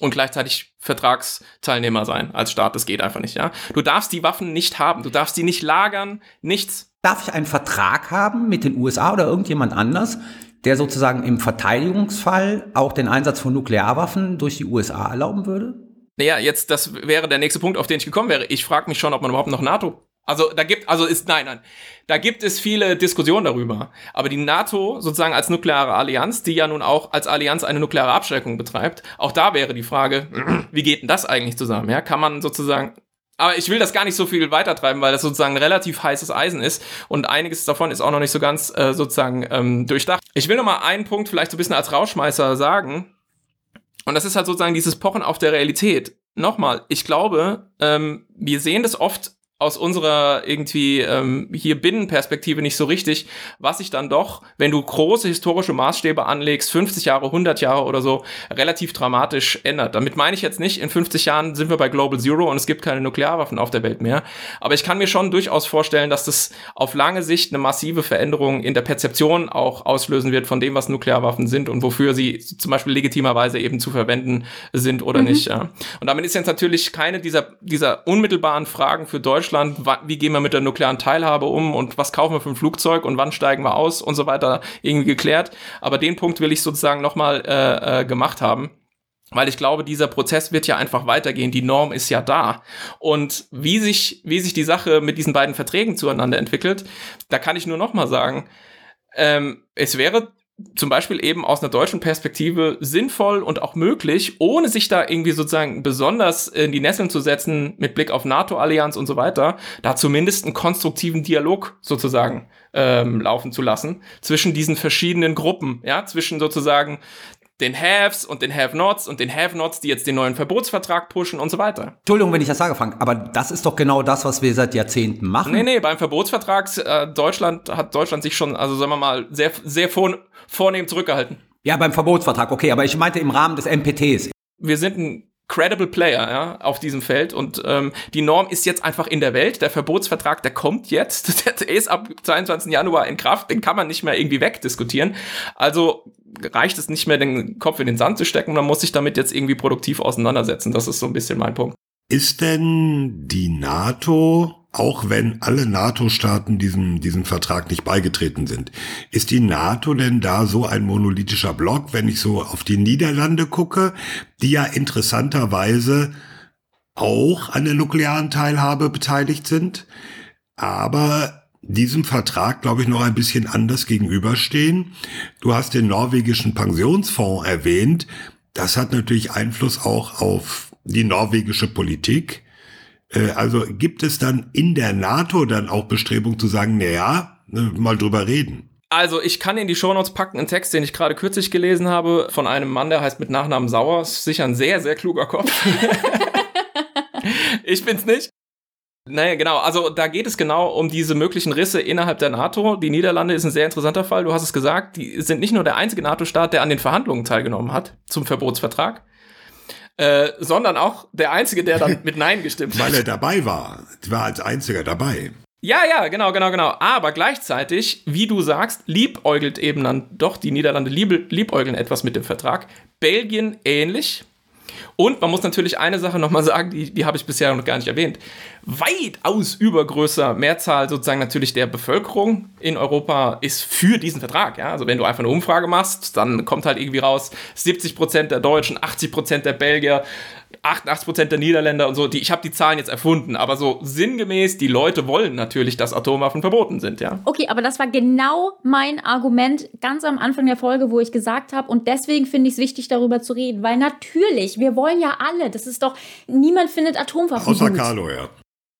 und gleichzeitig Vertragsteilnehmer sein als Staat. Das geht einfach nicht, ja. Du darfst die Waffen nicht haben, du darfst die nicht lagern, nichts. Darf ich einen Vertrag haben mit den USA oder irgendjemand anders, der sozusagen im Verteidigungsfall auch den Einsatz von Nuklearwaffen durch die USA erlauben würde? Naja, jetzt, das wäre der nächste Punkt, auf den ich gekommen wäre. Ich frage mich schon, ob man überhaupt noch NATO also da gibt, also ist, nein, nein, da gibt es viele Diskussionen darüber. Aber die NATO sozusagen als nukleare Allianz, die ja nun auch als Allianz eine nukleare Abschreckung betreibt, auch da wäre die Frage, wie geht denn das eigentlich zusammen? Ja, kann man sozusagen aber ich will das gar nicht so viel weitertreiben, weil das sozusagen relativ heißes Eisen ist und einiges davon ist auch noch nicht so ganz äh, sozusagen ähm, durchdacht. Ich will noch mal einen Punkt vielleicht so ein bisschen als Rauschmeißer sagen. Und das ist halt sozusagen dieses Pochen auf der Realität. Nochmal, ich glaube, ähm, wir sehen das oft aus unserer irgendwie ähm, hier Binnenperspektive nicht so richtig, was sich dann doch, wenn du große historische Maßstäbe anlegst, 50 Jahre, 100 Jahre oder so, relativ dramatisch ändert. Damit meine ich jetzt nicht, in 50 Jahren sind wir bei Global Zero und es gibt keine Nuklearwaffen auf der Welt mehr. Aber ich kann mir schon durchaus vorstellen, dass das auf lange Sicht eine massive Veränderung in der Perzeption auch auslösen wird von dem, was Nuklearwaffen sind und wofür sie zum Beispiel legitimerweise eben zu verwenden sind oder mhm. nicht. Ja. Und damit ist jetzt natürlich keine dieser, dieser unmittelbaren Fragen für Deutschland Deutschland, wie gehen wir mit der nuklearen Teilhabe um und was kaufen wir für ein Flugzeug und wann steigen wir aus und so weiter irgendwie geklärt. Aber den Punkt will ich sozusagen nochmal äh, äh, gemacht haben. Weil ich glaube, dieser Prozess wird ja einfach weitergehen. Die Norm ist ja da. Und wie sich, wie sich die Sache mit diesen beiden Verträgen zueinander entwickelt, da kann ich nur nochmal sagen, ähm, es wäre zum Beispiel eben aus einer deutschen Perspektive sinnvoll und auch möglich, ohne sich da irgendwie sozusagen besonders in die Nesseln zu setzen mit Blick auf NATO-Allianz und so weiter, da zumindest einen konstruktiven Dialog sozusagen ähm, laufen zu lassen zwischen diesen verschiedenen Gruppen, ja, zwischen sozusagen den Haves und den Have-Nots und den Have-Nots, die jetzt den neuen Verbotsvertrag pushen und so weiter. Entschuldigung, wenn ich das sage, Frank, aber das ist doch genau das, was wir seit Jahrzehnten machen. Nee, nee, beim Verbotsvertrag äh, Deutschland hat Deutschland sich schon, also sagen wir mal, sehr, sehr vor, vornehm zurückgehalten. Ja, beim Verbotsvertrag, okay, aber ich meinte im Rahmen des NPTs. Wir sind ein credible Player ja, auf diesem Feld und ähm, die Norm ist jetzt einfach in der Welt. Der Verbotsvertrag, der kommt jetzt, der ist ab 22. Januar in Kraft, den kann man nicht mehr irgendwie wegdiskutieren. Also reicht es nicht mehr, den Kopf in den Sand zu stecken, man muss sich damit jetzt irgendwie produktiv auseinandersetzen. Das ist so ein bisschen mein Punkt. Ist denn die NATO, auch wenn alle NATO-Staaten diesem, diesem Vertrag nicht beigetreten sind, ist die NATO denn da so ein monolithischer Block, wenn ich so auf die Niederlande gucke, die ja interessanterweise auch an der nuklearen Teilhabe beteiligt sind, aber diesem Vertrag, glaube ich, noch ein bisschen anders gegenüberstehen. Du hast den norwegischen Pensionsfonds erwähnt. Das hat natürlich Einfluss auch auf die norwegische Politik. Äh, also gibt es dann in der NATO dann auch Bestrebung zu sagen, naja, ne, mal drüber reden. Also, ich kann in die Shownotes packen einen Text, den ich gerade kürzlich gelesen habe, von einem Mann, der heißt mit Nachnamen Sauer. Sicher ein sehr, sehr kluger Kopf. ich bin's nicht. Naja, genau. Also da geht es genau um diese möglichen Risse innerhalb der NATO. Die Niederlande ist ein sehr interessanter Fall. Du hast es gesagt, die sind nicht nur der einzige NATO-Staat, der an den Verhandlungen teilgenommen hat zum Verbotsvertrag, äh, sondern auch der einzige, der dann mit Nein gestimmt hat. Weil er dabei war. War als einziger dabei. Ja, ja, genau, genau, genau. Aber gleichzeitig, wie du sagst, liebäugelt eben dann doch die Niederlande lieb, liebäugeln etwas mit dem Vertrag. Belgien ähnlich. Und man muss natürlich eine Sache nochmal sagen, die, die habe ich bisher noch gar nicht erwähnt. Weitaus übergrößer Mehrzahl sozusagen natürlich der Bevölkerung in Europa ist für diesen Vertrag. Ja? Also wenn du einfach eine Umfrage machst, dann kommt halt irgendwie raus, 70 Prozent der Deutschen, 80 Prozent der Belgier 88% der Niederländer und so, die, ich habe die Zahlen jetzt erfunden, aber so sinngemäß, die Leute wollen natürlich, dass Atomwaffen verboten sind, ja. Okay, aber das war genau mein Argument ganz am Anfang der Folge, wo ich gesagt habe, und deswegen finde ich es wichtig, darüber zu reden, weil natürlich, wir wollen ja alle, das ist doch, niemand findet Atomwaffen Außer gut. Carlo, ja.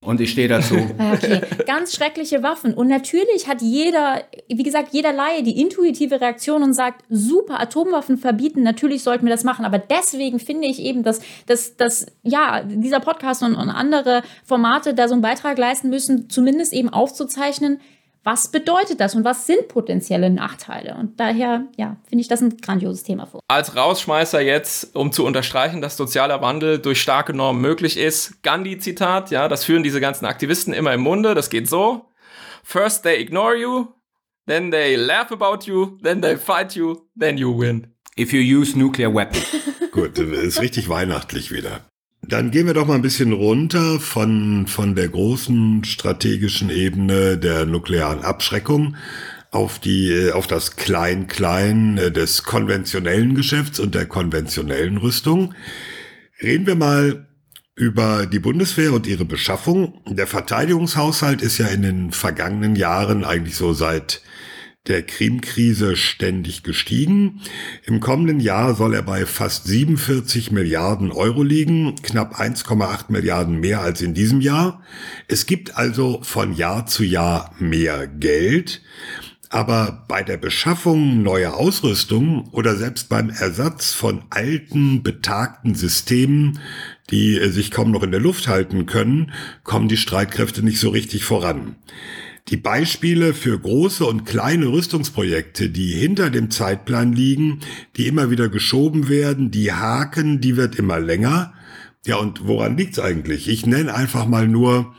Und ich stehe dazu. Okay, ganz schreckliche Waffen. Und natürlich hat jeder, wie gesagt, jeder Laie die intuitive Reaktion und sagt, super, Atomwaffen verbieten, natürlich sollten wir das machen. Aber deswegen finde ich eben, dass, dass, dass ja, dieser Podcast und, und andere Formate da so einen Beitrag leisten müssen, zumindest eben aufzuzeichnen, was bedeutet das und was sind potenzielle Nachteile? Und daher, ja, finde ich das ein grandioses Thema. Für. Als Rausschmeißer jetzt, um zu unterstreichen, dass sozialer Wandel durch starke Normen möglich ist, Gandhi-Zitat, ja, das führen diese ganzen Aktivisten immer im Munde, das geht so. First they ignore you, then they laugh about you, then they fight you, then you win. If you use nuclear weapons. Gut, ist richtig weihnachtlich wieder. Dann gehen wir doch mal ein bisschen runter von, von der großen strategischen Ebene der nuklearen Abschreckung auf die, auf das Klein-Klein des konventionellen Geschäfts und der konventionellen Rüstung. Reden wir mal über die Bundeswehr und ihre Beschaffung. Der Verteidigungshaushalt ist ja in den vergangenen Jahren eigentlich so seit der Krim-Krise ständig gestiegen. Im kommenden Jahr soll er bei fast 47 Milliarden Euro liegen, knapp 1,8 Milliarden mehr als in diesem Jahr. Es gibt also von Jahr zu Jahr mehr Geld. Aber bei der Beschaffung neuer Ausrüstung oder selbst beim Ersatz von alten, betagten Systemen, die sich kaum noch in der Luft halten können, kommen die Streitkräfte nicht so richtig voran. Die Beispiele für große und kleine Rüstungsprojekte, die hinter dem Zeitplan liegen, die immer wieder geschoben werden, die Haken, die wird immer länger. Ja, und woran liegt's eigentlich? Ich nenne einfach mal nur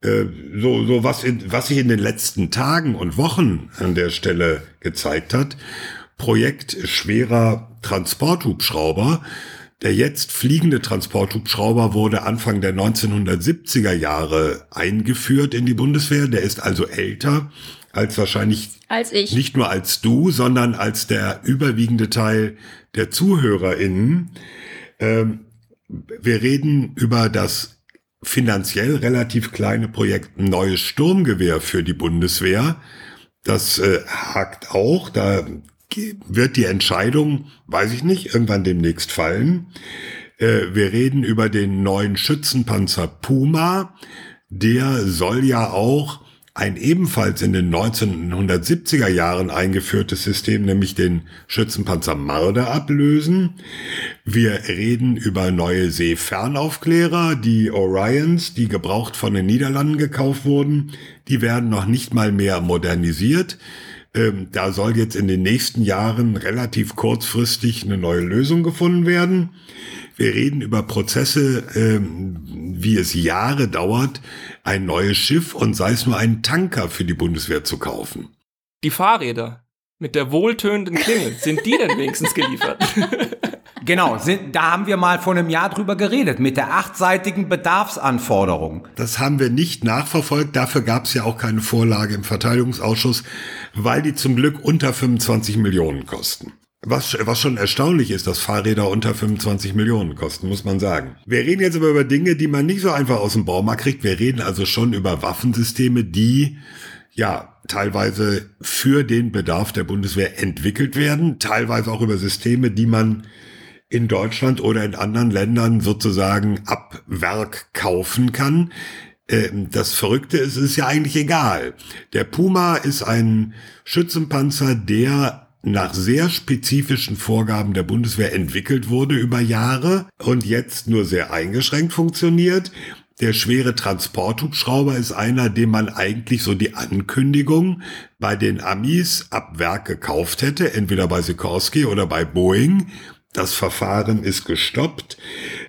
äh, so, so was, in, was sich in den letzten Tagen und Wochen an der Stelle gezeigt hat. Projekt schwerer Transporthubschrauber. Der jetzt fliegende Transporthubschrauber wurde Anfang der 1970er Jahre eingeführt in die Bundeswehr. Der ist also älter als wahrscheinlich als ich. nicht nur als du, sondern als der überwiegende Teil der ZuhörerInnen. Ähm, wir reden über das finanziell relativ kleine Projekt Neues Sturmgewehr für die Bundeswehr. Das äh, hakt auch. Da wird die Entscheidung, weiß ich nicht, irgendwann demnächst fallen. Äh, wir reden über den neuen Schützenpanzer Puma. Der soll ja auch ein ebenfalls in den 1970er Jahren eingeführtes System, nämlich den Schützenpanzer Marder ablösen. Wir reden über neue Seefernaufklärer, die Orions, die gebraucht von den Niederlanden gekauft wurden. Die werden noch nicht mal mehr modernisiert. Ähm, da soll jetzt in den nächsten Jahren relativ kurzfristig eine neue Lösung gefunden werden. Wir reden über Prozesse, ähm, wie es Jahre dauert, ein neues Schiff und sei es nur ein Tanker für die Bundeswehr zu kaufen. Die Fahrräder mit der wohltönenden Klingel, sind die denn wenigstens geliefert? Genau, sind, da haben wir mal vor einem Jahr drüber geredet, mit der achtseitigen Bedarfsanforderung. Das haben wir nicht nachverfolgt, dafür gab es ja auch keine Vorlage im Verteidigungsausschuss, weil die zum Glück unter 25 Millionen kosten. Was, was schon erstaunlich ist, dass Fahrräder unter 25 Millionen kosten, muss man sagen. Wir reden jetzt aber über Dinge, die man nicht so einfach aus dem Baumarkt kriegt. Wir reden also schon über Waffensysteme, die ja teilweise für den Bedarf der Bundeswehr entwickelt werden, teilweise auch über Systeme, die man in Deutschland oder in anderen Ländern sozusagen ab Werk kaufen kann. Ähm, das Verrückte ist, es ist ja eigentlich egal. Der Puma ist ein Schützenpanzer, der nach sehr spezifischen Vorgaben der Bundeswehr entwickelt wurde über Jahre und jetzt nur sehr eingeschränkt funktioniert. Der schwere Transporthubschrauber ist einer, dem man eigentlich so die Ankündigung bei den Amis ab Werk gekauft hätte, entweder bei Sikorsky oder bei Boeing. Das Verfahren ist gestoppt.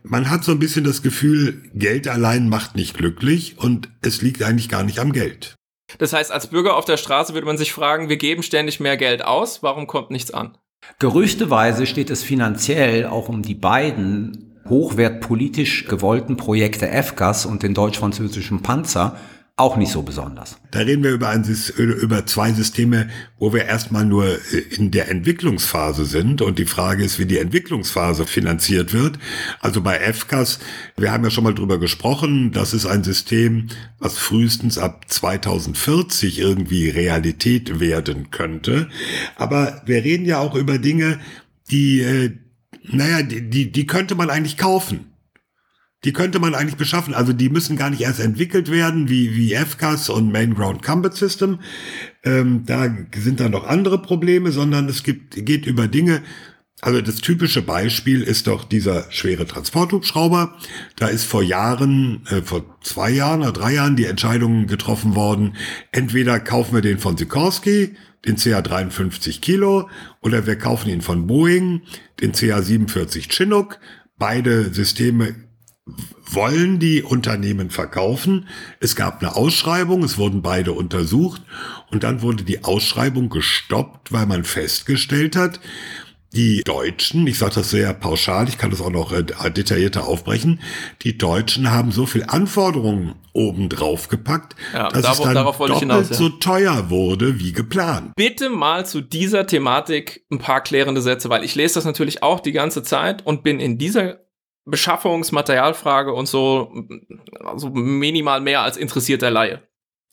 Man hat so ein bisschen das Gefühl, Geld allein macht nicht glücklich und es liegt eigentlich gar nicht am Geld. Das heißt, als Bürger auf der Straße würde man sich fragen, wir geben ständig mehr Geld aus, warum kommt nichts an? Gerüchteweise steht es finanziell auch um die beiden hochwertpolitisch gewollten Projekte FGAS und den deutsch-französischen Panzer auch nicht so besonders. Da reden wir über, ein, über zwei Systeme, wo wir erstmal nur äh, in der Entwicklungsphase sind und die Frage ist, wie die Entwicklungsphase finanziert wird. Also bei FCAS, wir haben ja schon mal drüber gesprochen, das ist ein System, was frühestens ab 2040 irgendwie Realität werden könnte. Aber wir reden ja auch über Dinge, die, äh, naja, die, die, die könnte man eigentlich kaufen. Die könnte man eigentlich beschaffen. Also die müssen gar nicht erst entwickelt werden, wie, wie FCAS und Main Ground Combat System. Ähm, da sind dann noch andere Probleme, sondern es gibt, geht über Dinge. Also das typische Beispiel ist doch dieser schwere Transporthubschrauber. Da ist vor Jahren, äh, vor zwei Jahren oder drei Jahren die Entscheidung getroffen worden, entweder kaufen wir den von Sikorsky, den CA 53 Kilo, oder wir kaufen ihn von Boeing, den CA 47 Chinook. Beide Systeme wollen die Unternehmen verkaufen. Es gab eine Ausschreibung, es wurden beide untersucht und dann wurde die Ausschreibung gestoppt, weil man festgestellt hat, Die Deutschen, ich sage das sehr pauschal, ich kann das auch noch äh, detaillierter aufbrechen, die Deutschen haben so viel Anforderungen oben drauf gepackt, Ja, dass darauf- es dann doppelt hinaus, ja. so teuer wurde wie geplant. Bitte mal zu dieser Thematik ein paar klärende Sätze, weil ich lese das natürlich auch die ganze Zeit und bin in dieser Beschaffungsmaterialfrage und so also minimal mehr als interessierter Laie.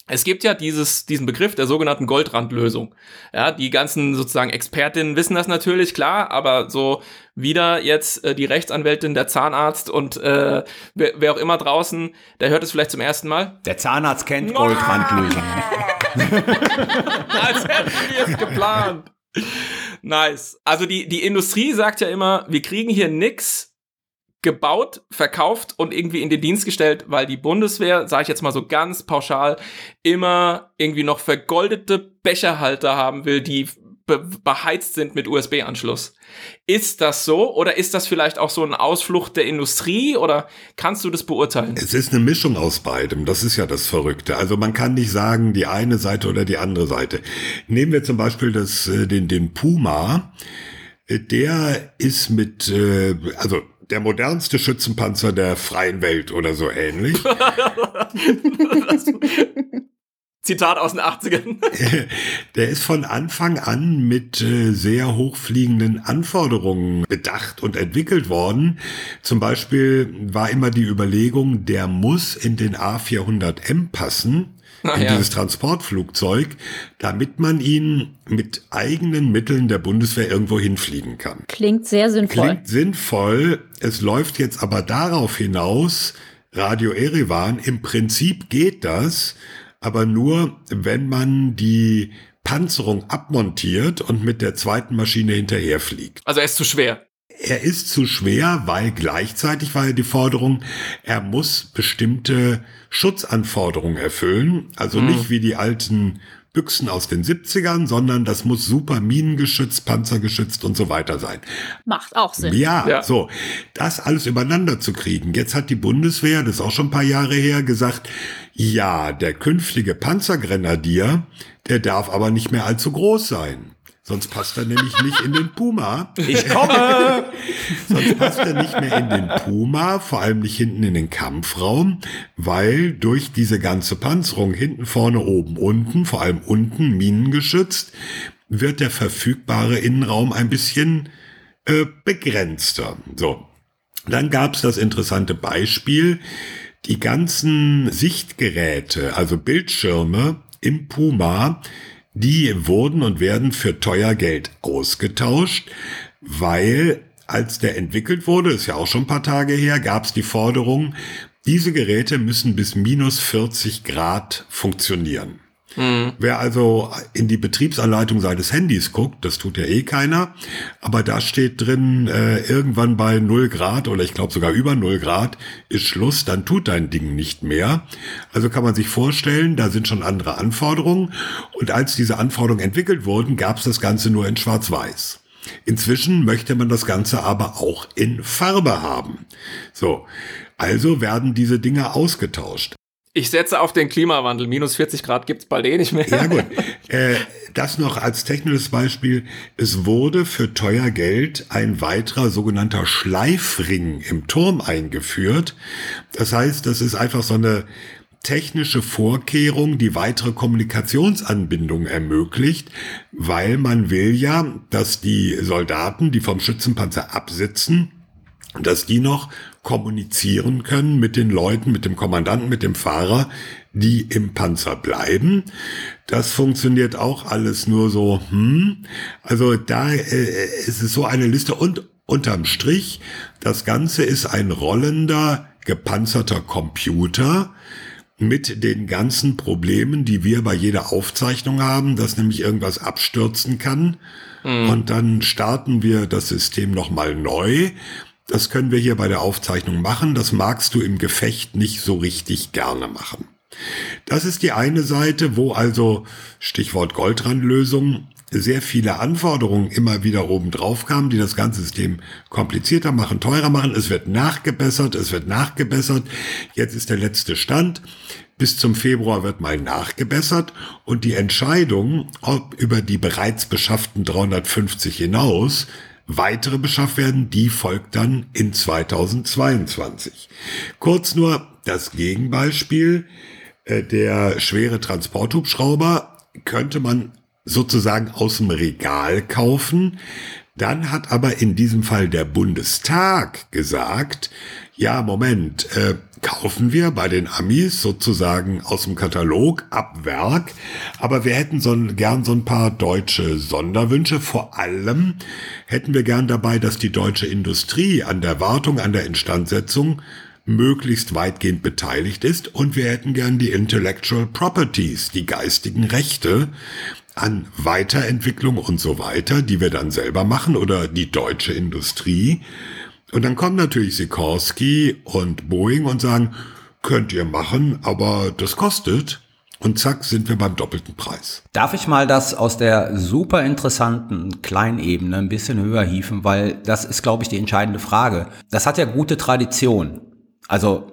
Es gibt ja dieses, diesen Begriff der sogenannten Goldrandlösung. Ja, die ganzen sozusagen Expertinnen wissen das natürlich, klar, aber so wieder jetzt äh, die Rechtsanwältin, der Zahnarzt und äh, wer, wer auch immer draußen, der hört es vielleicht zum ersten Mal. Der Zahnarzt kennt Goldrandlösungen. Als hätten wir es geplant. Nice. Also die, die Industrie sagt ja immer, wir kriegen hier nix gebaut, verkauft und irgendwie in den Dienst gestellt, weil die Bundeswehr, sage ich jetzt mal so ganz pauschal, immer irgendwie noch vergoldete Becherhalter haben will, die be beheizt sind mit USB-Anschluss. Ist das so oder ist das vielleicht auch so ein Ausflucht der Industrie oder kannst du das beurteilen? Es ist eine Mischung aus beidem. Das ist ja das Verrückte. Also man kann nicht sagen, die eine Seite oder die andere Seite. Nehmen wir zum Beispiel das, äh, den, den Puma. Äh, Der ist mit, äh, also der modernste Schützenpanzer der freien Welt oder so ähnlich. Zitat aus den 80ern. Der ist von Anfang an mit äh, sehr hochfliegenden Anforderungen bedacht und entwickelt worden. Zum Beispiel war immer die Überlegung, der muss in den A400M passen, Ah, in ja. dieses Transportflugzeug, damit man ihn mit eigenen Mitteln der Bundeswehr irgendwo hinfliegen kann. Klingt sehr sinnvoll. Klingt sinnvoll. Es läuft jetzt aber darauf hinaus, Radio Erivan, im Prinzip geht das, aber nur, wenn man die Panzerung abmontiert und mit der zweiten Maschine hinterherfliegt. Also er ist zu schwer. Er ist zu schwer, weil gleichzeitig war ja die Forderung, er muss bestimmte Schutzanforderungen erfüllen. Also nicht wie die alten Büchsen aus den 70ern, sondern das muss super minengeschützt, panzergeschützt und so weiter sein. Macht auch Sinn. Ja, Ja. so, das alles übereinander zu kriegen. Jetzt hat die Bundeswehr, das ist auch schon ein paar Jahre her, gesagt, ja, der künftige Panzergrenadier, der darf aber nicht mehr allzu groß sein. Sonst passt er nämlich nicht in den Puma. Ich komme! Sonst passt er nicht mehr in den Puma, vor allem nicht hinten in den Kampfraum, weil durch diese ganze Panzerung hinten, vorne, oben, unten, vor allem unten minengeschützt, wird der verfügbare Innenraum ein bisschen äh, begrenzter. So. Dann gab es das interessante Beispiel, die ganzen Sichtgeräte, also Bildschirme im Puma, die wurden und werden für teuer Geld ausgetauscht, weil als der entwickelt wurde, ist ja auch schon ein paar Tage her, gab es die Forderung, diese Geräte müssen bis minus 40 Grad funktionieren. Wer also in die Betriebsanleitung seines Handys guckt, das tut ja eh keiner, aber da steht drin, äh, irgendwann bei 0 Grad oder ich glaube sogar über 0 Grad ist Schluss, dann tut dein Ding nicht mehr. Also kann man sich vorstellen, da sind schon andere Anforderungen und als diese Anforderungen entwickelt wurden, gab es das Ganze nur in Schwarz-Weiß. Inzwischen möchte man das Ganze aber auch in Farbe haben. So, also werden diese Dinge ausgetauscht. Ich setze auf den Klimawandel. Minus 40 Grad gibt's bald eh nicht mehr. Ja gut, äh, das noch als technisches Beispiel. Es wurde für teuer Geld ein weiterer sogenannter Schleifring im Turm eingeführt. Das heißt, das ist einfach so eine technische Vorkehrung, die weitere Kommunikationsanbindung ermöglicht, weil man will ja, dass die Soldaten, die vom Schützenpanzer absitzen, dass die noch kommunizieren können mit den Leuten, mit dem Kommandanten, mit dem Fahrer, die im Panzer bleiben. Das funktioniert auch alles nur so, hm. Also da äh, ist es so eine Liste und unterm Strich, das Ganze ist ein rollender, gepanzerter Computer, mit den ganzen Problemen, die wir bei jeder Aufzeichnung haben, dass nämlich irgendwas abstürzen kann. Und dann starten wir das System nochmal neu. Das können wir hier bei der Aufzeichnung machen. Das magst du im Gefecht nicht so richtig gerne machen. Das ist die eine Seite, wo also Stichwort Goldrandlösung sehr viele Anforderungen immer wieder oben drauf kamen, die das ganze System komplizierter machen, teurer machen. Es wird nachgebessert, es wird nachgebessert. Jetzt ist der letzte Stand. Bis zum Februar wird mal nachgebessert und die Entscheidung, ob über die bereits beschafften 350 hinaus weitere beschafft werden, die folgt dann in 2022. Kurz nur das Gegenbeispiel, äh, der schwere Transporthubschrauber könnte man sozusagen aus dem Regal kaufen. Dann hat aber in diesem Fall der Bundestag gesagt, ja, Moment, äh, kaufen wir bei den Amis sozusagen aus dem Katalog ab Werk, aber wir hätten so ein, gern so ein paar deutsche Sonderwünsche. Vor allem hätten wir gern dabei, dass die deutsche Industrie an der Wartung, an der Instandsetzung möglichst weitgehend beteiligt ist und wir hätten gern die Intellectual Properties, die geistigen Rechte an Weiterentwicklung und so weiter, die wir dann selber machen oder die deutsche Industrie. Und dann kommen natürlich Sikorsky und Boeing und sagen, könnt ihr machen, aber das kostet. Und zack, sind wir beim doppelten Preis. Darf ich mal das aus der super interessanten Kleinebene ein bisschen höher hieven, weil das ist, glaube ich, die entscheidende Frage. Das hat ja gute Tradition. Also,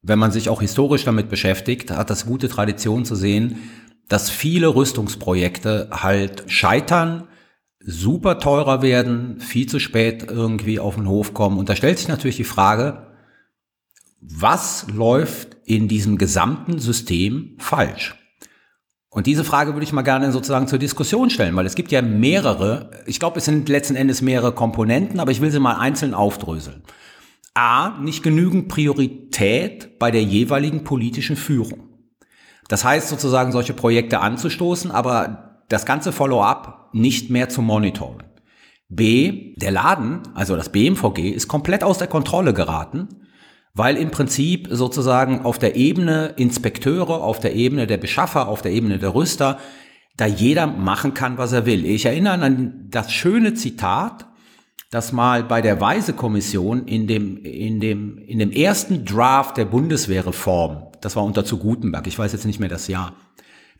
wenn man sich auch historisch damit beschäftigt, hat das gute Tradition zu sehen, dass viele Rüstungsprojekte halt scheitern, super teurer werden, viel zu spät irgendwie auf den Hof kommen. Und da stellt sich natürlich die Frage, was läuft in diesem gesamten System falsch? Und diese Frage würde ich mal gerne sozusagen zur Diskussion stellen, weil es gibt ja mehrere, ich glaube, es sind letzten Endes mehrere Komponenten, aber ich will sie mal einzeln aufdröseln. A, nicht genügend Priorität bei der jeweiligen politischen Führung. Das heißt sozusagen, solche Projekte anzustoßen, aber das ganze Follow-up nicht mehr zu monitoren. B, der Laden, also das BMVG, ist komplett aus der Kontrolle geraten, weil im Prinzip sozusagen auf der Ebene Inspekteure, auf der Ebene der Beschaffer, auf der Ebene der Rüster, da jeder machen kann, was er will. Ich erinnere an das schöne Zitat, das mal bei der Weise-Kommission in dem, in, dem, in dem ersten Draft der Bundeswehrreform, das war unter zu Gutenberg, ich weiß jetzt nicht mehr das Jahr,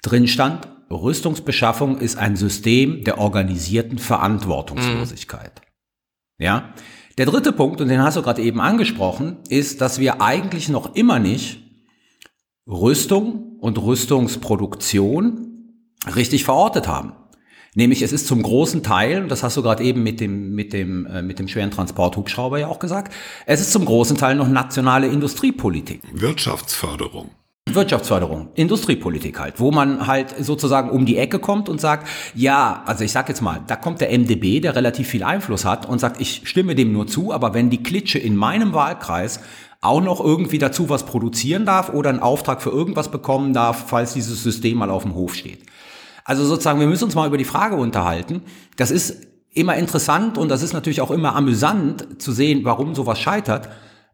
drin stand, Rüstungsbeschaffung ist ein System der organisierten Verantwortungslosigkeit. Mhm. Ja. Der dritte Punkt, und den hast du gerade eben angesprochen, ist, dass wir eigentlich noch immer nicht Rüstung und Rüstungsproduktion richtig verortet haben. Nämlich es ist zum großen Teil, und das hast du gerade eben mit dem, mit, dem, äh, mit dem schweren Transporthubschrauber ja auch gesagt, es ist zum großen Teil noch nationale Industriepolitik. Wirtschaftsförderung. Wirtschaftsförderung, Industriepolitik halt, wo man halt sozusagen um die Ecke kommt und sagt, ja, also ich sag jetzt mal, da kommt der MDB, der relativ viel Einfluss hat und sagt, ich stimme dem nur zu, aber wenn die Klitsche in meinem Wahlkreis auch noch irgendwie dazu was produzieren darf oder einen Auftrag für irgendwas bekommen darf, falls dieses System mal auf dem Hof steht. Also sozusagen, wir müssen uns mal über die Frage unterhalten. Das ist immer interessant und das ist natürlich auch immer amüsant zu sehen, warum sowas scheitert,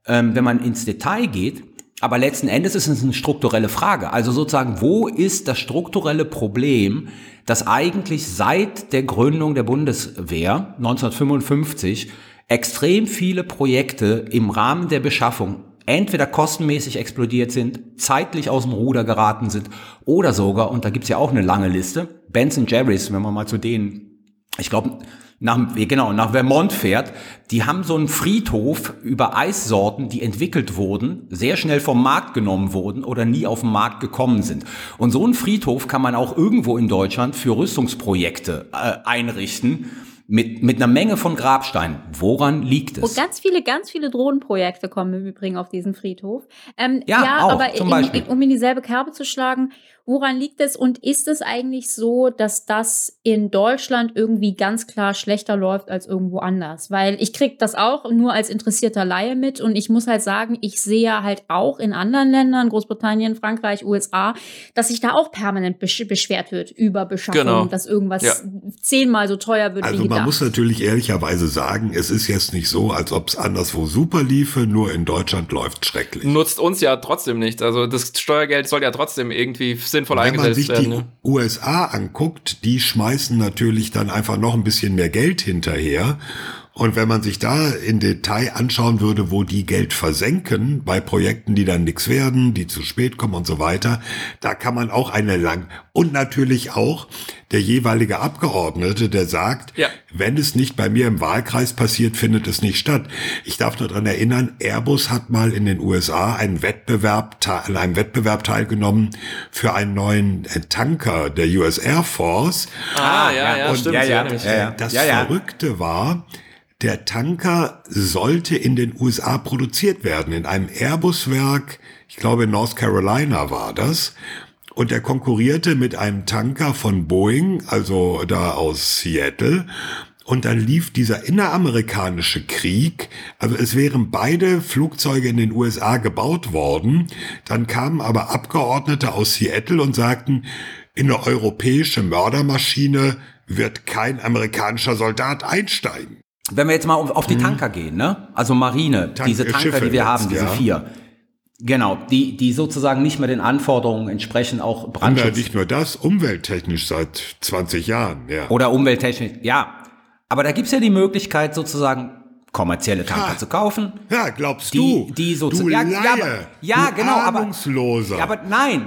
ähm, wenn man ins Detail geht. Aber letzten Endes ist es eine strukturelle Frage. Also sozusagen, wo ist das strukturelle Problem, das eigentlich seit der Gründung der Bundeswehr 1955 extrem viele Projekte im Rahmen der Beschaffung entweder kostenmäßig explodiert sind, zeitlich aus dem Ruder geraten sind oder sogar, und da gibt's ja auch eine lange Liste, Benson Jerry's, wenn man mal zu denen, ich glaube, nach, genau, nach Vermont fährt, die haben so einen Friedhof über Eissorten, die entwickelt wurden, sehr schnell vom Markt genommen wurden oder nie auf den Markt gekommen sind. Und so einen Friedhof kann man auch irgendwo in Deutschland für Rüstungsprojekte äh, einrichten mit, mit einer Menge von Grabsteinen. Woran liegt es? Und ganz viele, ganz viele Drohnenprojekte kommen im Übrigen auf diesen Friedhof. Ähm, ja, ja auch, aber Beispiel. in, um in dieselbe Kerbe zu schlagen, woran liegt es und ist es eigentlich so, dass das in Deutschland irgendwie ganz klar schlechter läuft als irgendwo anders? Weil ich kriege das auch nur als interessierter Laie mit und ich muss halt sagen, ich sehe halt auch in anderen Ländern, Großbritannien, Frankreich, USA, dass sich da auch permanent besch beschwert wird über Beschaffung, Genau. dass irgendwas Ja. zehnmal so teuer wird Also wie man gedacht. muss natürlich ehrlicherweise sagen, es ist jetzt nicht so, als ob es anderswo super liefe, nur in Deutschland läuft schrecklich. Nutzt uns ja trotzdem nicht. Also das Steuergeld soll ja trotzdem irgendwie sinnvoll Wenn man sich eingesetzt die werden. Ne? USA anguckt, die schmeißen natürlich dann einfach noch ein bisschen mehr Geld hinterher. Und wenn man sich da in Detail anschauen würde, wo die Geld versenken, bei Projekten, die dann nichts werden, die zu spät kommen und so weiter, da kann man auch eine lang. Und natürlich auch der jeweilige Abgeordnete, der sagt, Ja. wenn es nicht bei mir im Wahlkreis passiert, findet es nicht statt. Ich darf nur daran erinnern, Airbus hat mal in den USA einen Wettbewerb, an einem Wettbewerb teilgenommen für einen neuen äh, Tanker der US Air Force. Ah, ja, ja, und- stimmt. ja, mich. ja, ja. Das ja, ja. Verrückte war, der Tanker sollte in den USA produziert werden, in einem Airbus-Werk, ich glaube in North Carolina war das. Und er konkurrierte mit einem Tanker von Boeing, also da aus Seattle. Und dann lief dieser inneramerikanische Krieg. Also es wären beide Flugzeuge in den USA gebaut worden. Dann kamen aber Abgeordnete aus Seattle und sagten, in eine europäische Mördermaschine wird kein amerikanischer Soldat einsteigen. Wenn wir jetzt mal auf die Tanker hm. gehen, ne? Also Marine, Tank diese Tanker, Schiffe die wir jetzt, haben, diese ja. vier. Genau, die, die sozusagen nicht mehr den Anforderungen entsprechen, auch Brandschutz. Und nicht nur das, umwelttechnisch seit 20 Jahren, ja. Oder umwelttechnisch, ja. Aber da gibt's ja die Möglichkeit, sozusagen kommerzielle Tanker ha. zu kaufen. Ja, glaubst die, du? Die sozusagen. Ja, ja, aber, ja genau, aber, ja, aber nein,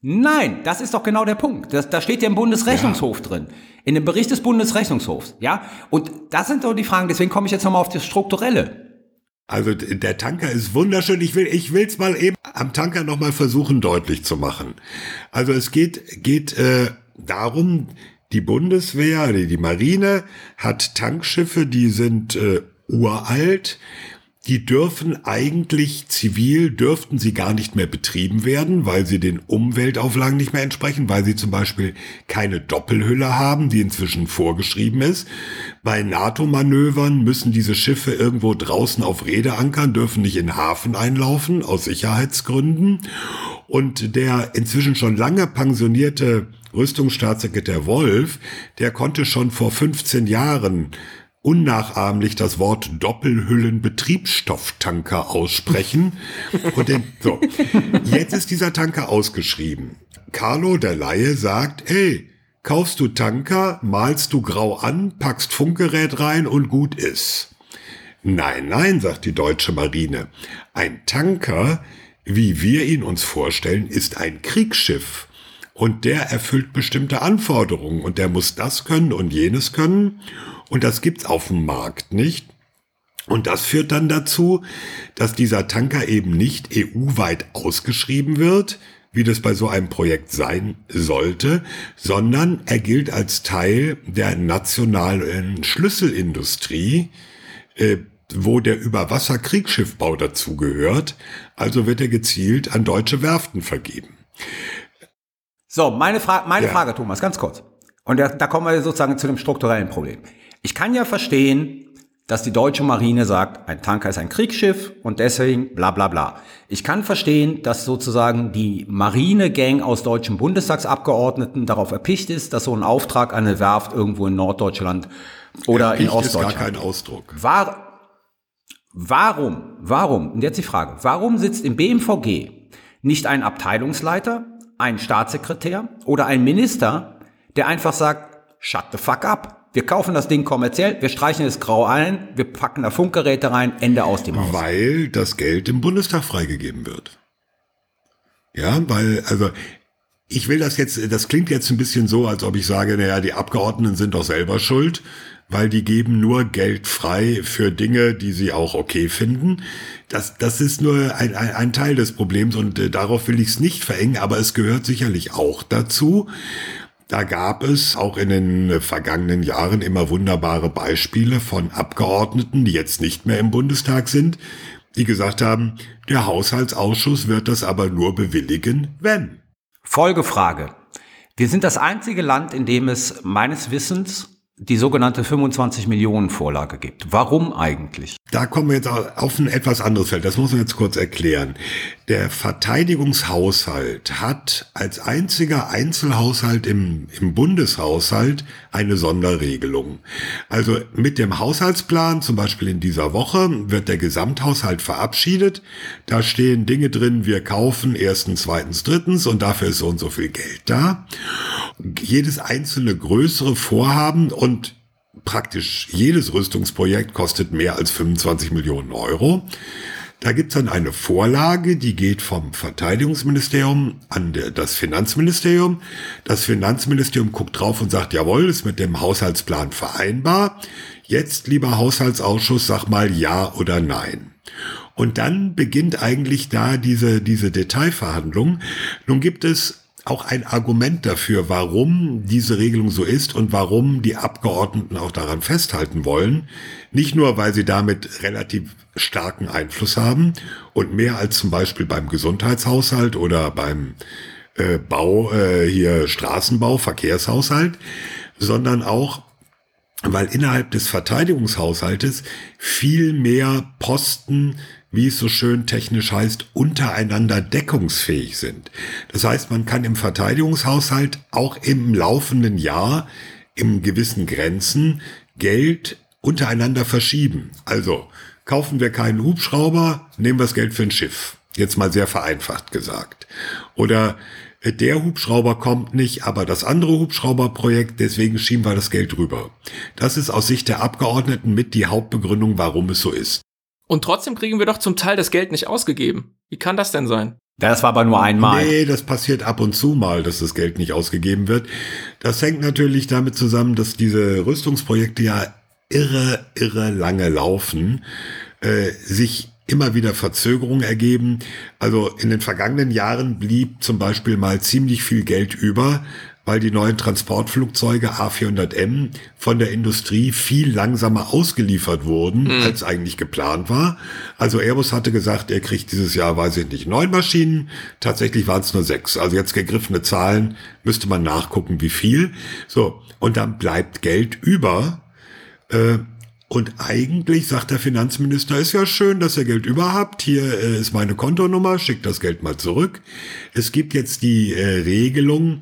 Nein, das ist doch genau der Punkt. Das, da steht ja im Bundesrechnungshof ja. drin. In dem Bericht des Bundesrechnungshofs. Ja? Und das sind doch die Fragen. Deswegen komme ich jetzt nochmal auf das Strukturelle. Also der Tanker ist wunderschön. Ich will, ich will's mal eben am Tanker nochmal versuchen deutlich zu machen. Also es geht, geht äh, darum, die Bundeswehr, die, die Marine hat Tankschiffe, die sind äh, uralt die dürfen eigentlich zivil, dürften sie gar nicht mehr betrieben werden, weil sie den Umweltauflagen nicht mehr entsprechen, weil sie zum Beispiel keine Doppelhülle haben, die inzwischen vorgeschrieben ist. Bei NATO-Manövern müssen diese Schiffe irgendwo draußen auf Räder ankern, dürfen nicht in Hafen einlaufen, aus Sicherheitsgründen. Und der inzwischen schon lange pensionierte Rüstungsstaatssekretär Wolf, der konnte schon vor 15 Jahren unnachahmlich das Wort Doppelhüllenbetriebsstofftanker aussprechen. Und den, so, jetzt ist dieser Tanker ausgeschrieben. Carlo, der Laie, sagt, ey, kaufst du Tanker, malst du grau an, packst Funkgerät rein und gut ist. Nein, nein, sagt die deutsche Marine. Ein Tanker, wie wir ihn uns vorstellen, ist ein Kriegsschiff. Und der erfüllt bestimmte Anforderungen und der muss das können und jenes können. Und das gibt's auf dem Markt nicht. Und das führt dann dazu, dass dieser Tanker eben nicht EU-weit ausgeschrieben wird, wie das bei so einem Projekt sein sollte, sondern er gilt als Teil der nationalen Schlüsselindustrie, äh, wo der Überwasserkriegsschiffbau dazugehört. Also wird er gezielt an deutsche Werften vergeben. So, meine, Fra meine ja. Frage, Thomas, ganz kurz. Und da, da kommen wir sozusagen zu dem strukturellen Problem. Ich kann ja verstehen, dass die deutsche Marine sagt, ein Tanker ist ein Kriegsschiff und deswegen bla bla bla. Ich kann verstehen, dass sozusagen die Marinegang aus deutschen Bundestagsabgeordneten darauf erpicht ist, dass so ein Auftrag an eine Werft irgendwo in Norddeutschland oder erpicht in Ostdeutschland. ist gar kein Ausdruck. War, warum, warum, und jetzt die Frage, warum sitzt im BMVG nicht ein Abteilungsleiter, ein Staatssekretär oder ein Minister, der einfach sagt, shut the fuck up. Wir kaufen das Ding kommerziell, wir streichen es grau ein, wir packen da Funkgeräte rein, Ende aus dem Haus. Weil das Geld im Bundestag freigegeben wird. Ja, weil, also, ich will das jetzt, das klingt jetzt ein bisschen so, als ob ich sage, naja, die Abgeordneten sind doch selber schuld, weil die geben nur Geld frei für Dinge, die sie auch okay finden. Das, das ist nur ein, ein, ein Teil des Problems und äh, darauf will ich es nicht verengen, aber es gehört sicherlich auch dazu. Da gab es auch in den vergangenen Jahren immer wunderbare Beispiele von Abgeordneten, die jetzt nicht mehr im Bundestag sind, die gesagt haben, der Haushaltsausschuss wird das aber nur bewilligen, wenn. Folgefrage. Wir sind das einzige Land, in dem es meines Wissens die sogenannte 25 Millionen Vorlage gibt. Warum eigentlich? Da kommen wir jetzt auf ein etwas anderes Feld. Das muss man jetzt kurz erklären. Der Verteidigungshaushalt hat als einziger Einzelhaushalt im, im Bundeshaushalt eine Sonderregelung. Also mit dem Haushaltsplan, zum Beispiel in dieser Woche, wird der Gesamthaushalt verabschiedet. Da stehen Dinge drin, wir kaufen erstens, zweitens, drittens und dafür ist so und so viel Geld da. Jedes einzelne größere Vorhaben und praktisch jedes Rüstungsprojekt kostet mehr als 25 Millionen Euro. Da gibt's dann eine Vorlage, die geht vom Verteidigungsministerium an das Finanzministerium. Das Finanzministerium guckt drauf und sagt, jawohl, ist mit dem Haushaltsplan vereinbar. Jetzt, lieber Haushaltsausschuss, sag mal ja oder nein. Und dann beginnt eigentlich da diese, diese Detailverhandlung. Nun gibt es auch ein Argument dafür, warum diese Regelung so ist und warum die Abgeordneten auch daran festhalten wollen. Nicht nur, weil sie damit relativ starken Einfluss haben und mehr als zum Beispiel beim Gesundheitshaushalt oder beim äh, Bau, äh, hier Straßenbau, Verkehrshaushalt, sondern auch, weil innerhalb des Verteidigungshaushaltes viel mehr Posten wie es so schön technisch heißt, untereinander deckungsfähig sind. Das heißt, man kann im Verteidigungshaushalt auch im laufenden Jahr im gewissen Grenzen Geld untereinander verschieben. Also kaufen wir keinen Hubschrauber, nehmen wir das Geld für ein Schiff. Jetzt mal sehr vereinfacht gesagt. Oder äh, der Hubschrauber kommt nicht, aber das andere Hubschrauberprojekt, deswegen schieben wir das Geld rüber. Das ist aus Sicht der Abgeordneten mit die Hauptbegründung, warum es so ist. Und trotzdem kriegen wir doch zum Teil das Geld nicht ausgegeben. Wie kann das denn sein? Das war aber nur einmal. Nee, das passiert ab und zu mal, dass das Geld nicht ausgegeben wird. Das hängt natürlich damit zusammen, dass diese Rüstungsprojekte ja irre, irre lange laufen, äh, sich immer wieder Verzögerungen ergeben. Also in den vergangenen Jahren blieb zum Beispiel mal ziemlich viel Geld über, weil die neuen Transportflugzeuge A400M von der Industrie viel langsamer ausgeliefert wurden, mhm. als eigentlich geplant war. Also Airbus hatte gesagt, er kriegt dieses Jahr, weiß ich nicht, neun Maschinen. Tatsächlich waren es nur sechs. Also jetzt gegriffene Zahlen, müsste man nachgucken, wie viel. So, und dann bleibt Geld über. Äh, und eigentlich sagt der Finanzminister, ist ja schön, dass ihr Geld überhaupt. Hier äh, ist meine Kontonummer, schickt das Geld mal zurück. Es gibt jetzt die äh, Regelung,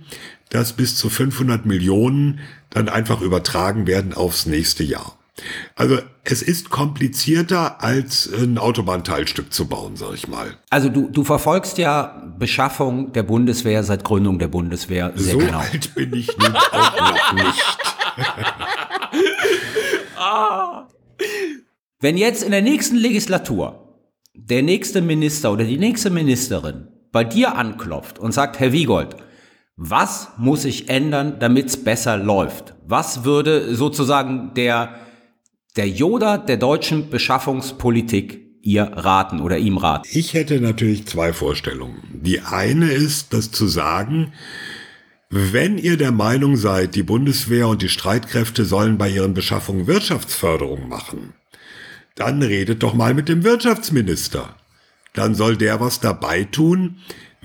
dass bis zu 500 Millionen dann einfach übertragen werden aufs nächste Jahr. Also es ist komplizierter als ein Autobahnteilstück zu bauen, sag ich mal. Also du, du verfolgst ja Beschaffung der Bundeswehr seit Gründung der Bundeswehr sehr so genau. alt bin ich nun auch noch nicht. Wenn jetzt in der nächsten Legislatur der nächste Minister oder die nächste Ministerin bei dir anklopft und sagt, Herr Wiegold, was muss sich ändern, damit es besser läuft? Was würde sozusagen der, der Yoda der deutschen Beschaffungspolitik ihr raten oder ihm raten? Ich hätte natürlich zwei Vorstellungen. Die eine ist, das zu sagen, wenn ihr der Meinung seid, die Bundeswehr und die Streitkräfte sollen bei ihren Beschaffungen Wirtschaftsförderung machen, dann redet doch mal mit dem Wirtschaftsminister. Dann soll der was dabei tun,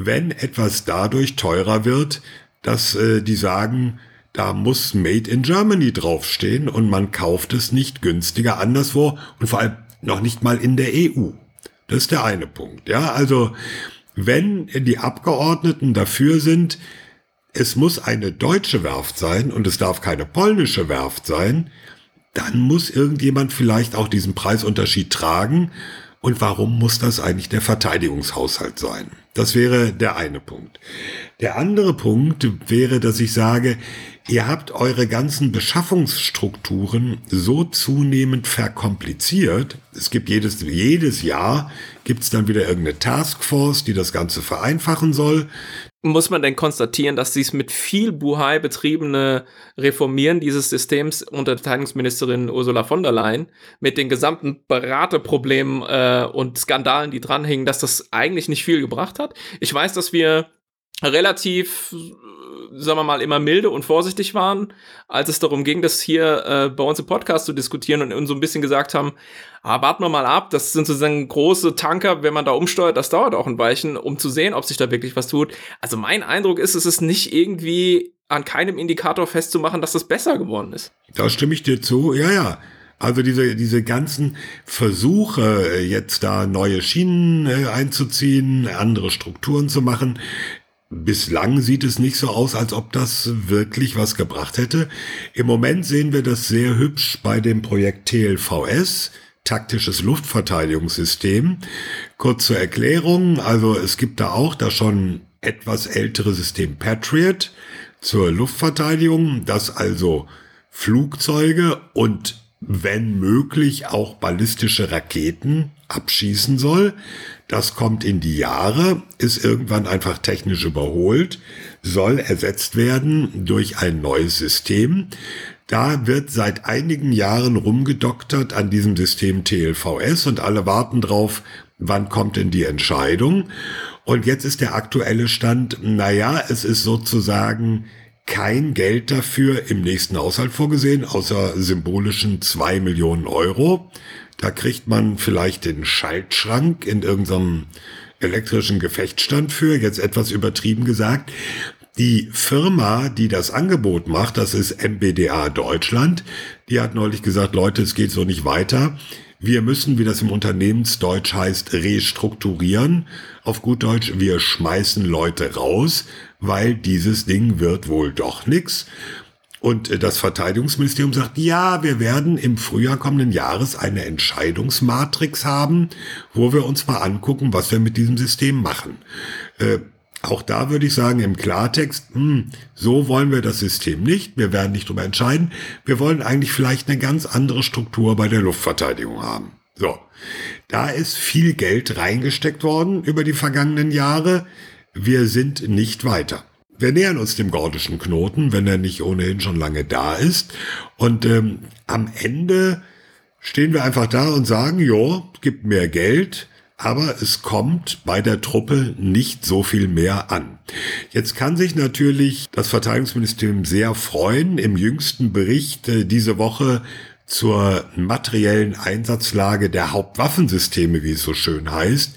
wenn etwas dadurch teurer wird, dass äh, die sagen, da muss Made in Germany draufstehen und man kauft es nicht günstiger anderswo und vor allem noch nicht mal in der EU. Das ist der eine Punkt. Ja, also wenn die Abgeordneten dafür sind, es muss eine deutsche Werft sein und es darf keine polnische Werft sein, dann muss irgendjemand vielleicht auch diesen Preisunterschied tragen. Und warum muss das eigentlich der Verteidigungshaushalt sein? Das wäre der eine Punkt. Der andere Punkt wäre, dass ich sage, ihr habt eure ganzen Beschaffungsstrukturen so zunehmend verkompliziert. Es gibt jedes, jedes Jahr gibt es dann wieder irgendeine Taskforce, die das Ganze vereinfachen soll muss man denn konstatieren, dass dies mit viel Buhai betriebene Reformieren dieses Systems unter Verteidigungsministerin Ursula von der Leyen mit den gesamten Beraterproblemen äh, und Skandalen, die dranhingen, dass das eigentlich nicht viel gebracht hat? Ich weiß, dass wir relativ sagen wir mal, immer milde und vorsichtig waren, als es darum ging, das hier äh, bei uns im Podcast zu diskutieren und uns so ein bisschen gesagt haben, ah, warten wir mal ab, das sind sozusagen große Tanker, wenn man da umsteuert, das dauert auch ein Weichen, um zu sehen, ob sich da wirklich was tut. Also mein Eindruck ist, es ist nicht irgendwie an keinem Indikator festzumachen, dass das besser geworden ist. Da stimme ich dir zu, ja, ja. Also diese, diese ganzen Versuche, jetzt da neue Schienen äh, einzuziehen, andere Strukturen zu machen, Bislang sieht es nicht so aus, als ob das wirklich was gebracht hätte. Im Moment sehen wir das sehr hübsch bei dem Projekt TLVS, taktisches Luftverteidigungssystem. Kurz zur Erklärung, also es gibt da auch das schon etwas ältere System Patriot zur Luftverteidigung, das also Flugzeuge und wenn möglich auch ballistische Raketen abschießen soll. Das kommt in die Jahre, ist irgendwann einfach technisch überholt, soll ersetzt werden durch ein neues System. Da wird seit einigen Jahren rumgedoktert an diesem System TLVS und alle warten drauf, wann kommt denn die Entscheidung. Und jetzt ist der aktuelle Stand, naja, es ist sozusagen kein Geld dafür im nächsten Haushalt vorgesehen, außer symbolischen zwei Millionen Euro. Da kriegt man vielleicht den Schaltschrank in irgendeinem elektrischen Gefechtsstand für, jetzt etwas übertrieben gesagt. Die Firma, die das Angebot macht, das ist MBDA Deutschland, die hat neulich gesagt, Leute, es geht so nicht weiter. Wir müssen, wie das im Unternehmensdeutsch heißt, restrukturieren. Auf gut Deutsch, wir schmeißen Leute raus, weil dieses Ding wird wohl doch nix. Und das Verteidigungsministerium sagt, ja, wir werden im Frühjahr kommenden Jahres eine Entscheidungsmatrix haben, wo wir uns mal angucken, was wir mit diesem System machen. Äh, auch da würde ich sagen, im Klartext, hm, so wollen wir das System nicht. Wir werden nicht darüber entscheiden. Wir wollen eigentlich vielleicht eine ganz andere Struktur bei der Luftverteidigung haben. So. Da ist viel Geld reingesteckt worden über die vergangenen Jahre. Wir sind nicht weiter. Wir nähern uns dem gordischen Knoten, wenn er nicht ohnehin schon lange da ist. Und ähm, am Ende stehen wir einfach da und sagen, jo, gibt mehr Geld, aber es kommt bei der Truppe nicht so viel mehr an. Jetzt kann sich natürlich das Verteidigungsministerium sehr freuen. Im jüngsten Bericht äh, diese Woche zur materiellen Einsatzlage der Hauptwaffensysteme, wie es so schön heißt.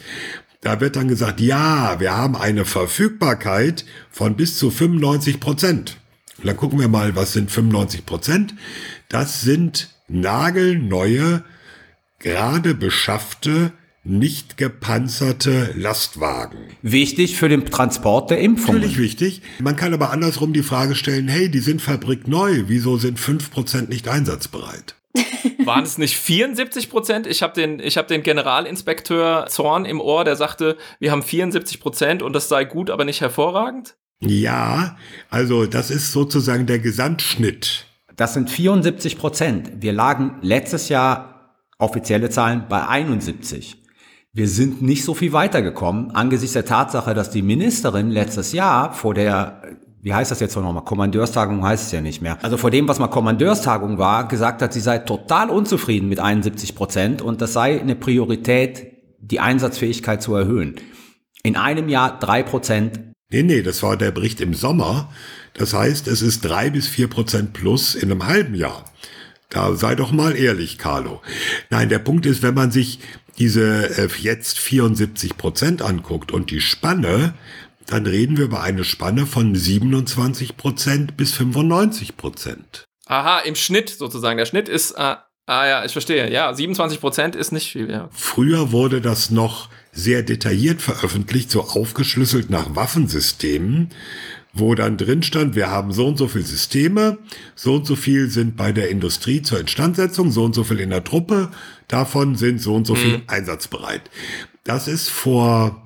Da wird dann gesagt, ja, wir haben eine Verfügbarkeit von bis zu 95 Prozent. Und dann gucken wir mal, was sind 95 Prozent? Das sind nagelneue, gerade beschaffte nicht gepanzerte Lastwagen. Wichtig für den Transport der Impfungen. Natürlich wichtig. Man kann aber andersrum die Frage stellen, hey, die sind fabrikneu, wieso sind 5% nicht einsatzbereit? Waren es nicht 74 Prozent? Ich habe den, ich hab den Generalinspekteur Zorn im Ohr, der sagte, wir haben 74 Prozent und das sei gut, aber nicht hervorragend. Ja, also das ist sozusagen der Gesamtschnitt. Das sind 74 Prozent. Wir lagen letztes Jahr offizielle Zahlen bei 71. Wir sind nicht so viel weitergekommen angesichts der Tatsache, dass die Ministerin letztes Jahr vor der, wie heißt das jetzt nochmal, Kommandeurstagung heißt es ja nicht mehr, also vor dem, was mal Kommandeurstagung war, gesagt hat, sie sei total unzufrieden mit 71 Prozent und das sei eine Priorität, die Einsatzfähigkeit zu erhöhen. In einem Jahr drei Prozent. Nee, nee, das war der Bericht im Sommer. Das heißt, es ist drei bis vier Prozent plus in einem halben Jahr. Da sei doch mal ehrlich, Carlo. Nein, der Punkt ist, wenn man sich diese äh, jetzt 74 Prozent anguckt und die Spanne, dann reden wir über eine Spanne von 27 Prozent bis 95 Prozent. Aha, im Schnitt sozusagen. Der Schnitt ist, äh, ah ja, ich verstehe. Ja, 27 Prozent ist nicht viel. Ja. Früher wurde das noch sehr detailliert veröffentlicht, so aufgeschlüsselt nach Waffensystemen wo dann drin stand, wir haben so und so viel Systeme, so und so viel sind bei der Industrie zur Instandsetzung, so und so viel in der Truppe, davon sind so und so viel mhm. einsatzbereit. Das ist vor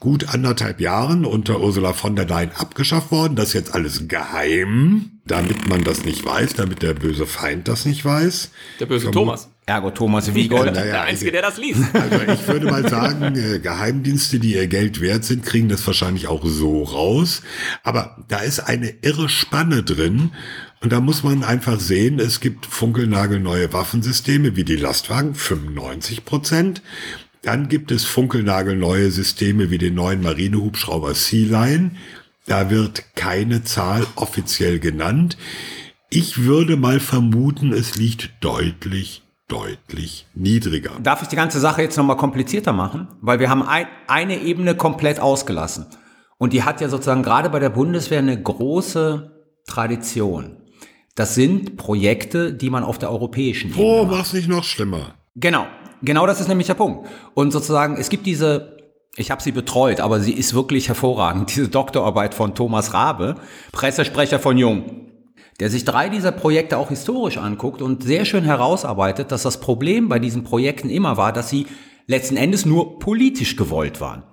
gut anderthalb Jahren unter Ursula von der Leyen abgeschafft worden. Das ist jetzt alles geheim, damit man das nicht weiß, damit der böse Feind das nicht weiß. Der böse Thomas. Ergo Thomas Wiegold. Ja, der Einzige, der das liest. Also ich würde mal sagen, äh, Geheimdienste, die ihr Geld wert sind, kriegen das wahrscheinlich auch so raus. Aber da ist eine irre Spanne drin. Und da muss man einfach sehen, es gibt funkelnagelneue Waffensysteme wie die Lastwagen, 95 Prozent. Dann gibt es funkelnagelneue Systeme wie den neuen Marinehubschrauber Sea Lion. Da wird keine Zahl offiziell genannt. Ich würde mal vermuten, es liegt deutlich deutlich niedriger. Darf ich die ganze Sache jetzt nochmal komplizierter machen? Weil wir haben ein, eine Ebene komplett ausgelassen. Und die hat ja sozusagen gerade bei der Bundeswehr eine große Tradition. Das sind Projekte, die man auf der europäischen Ebene Oh, mach's nicht noch schlimmer. Genau, genau das ist nämlich der Punkt. Und sozusagen, es gibt diese, ich habe sie betreut, aber sie ist wirklich hervorragend, diese Doktorarbeit von Thomas Rabe, Pressesprecher von Jung der sich drei dieser Projekte auch historisch anguckt und sehr schön herausarbeitet, dass das Problem bei diesen Projekten immer war, dass sie letzten Endes nur politisch gewollt waren.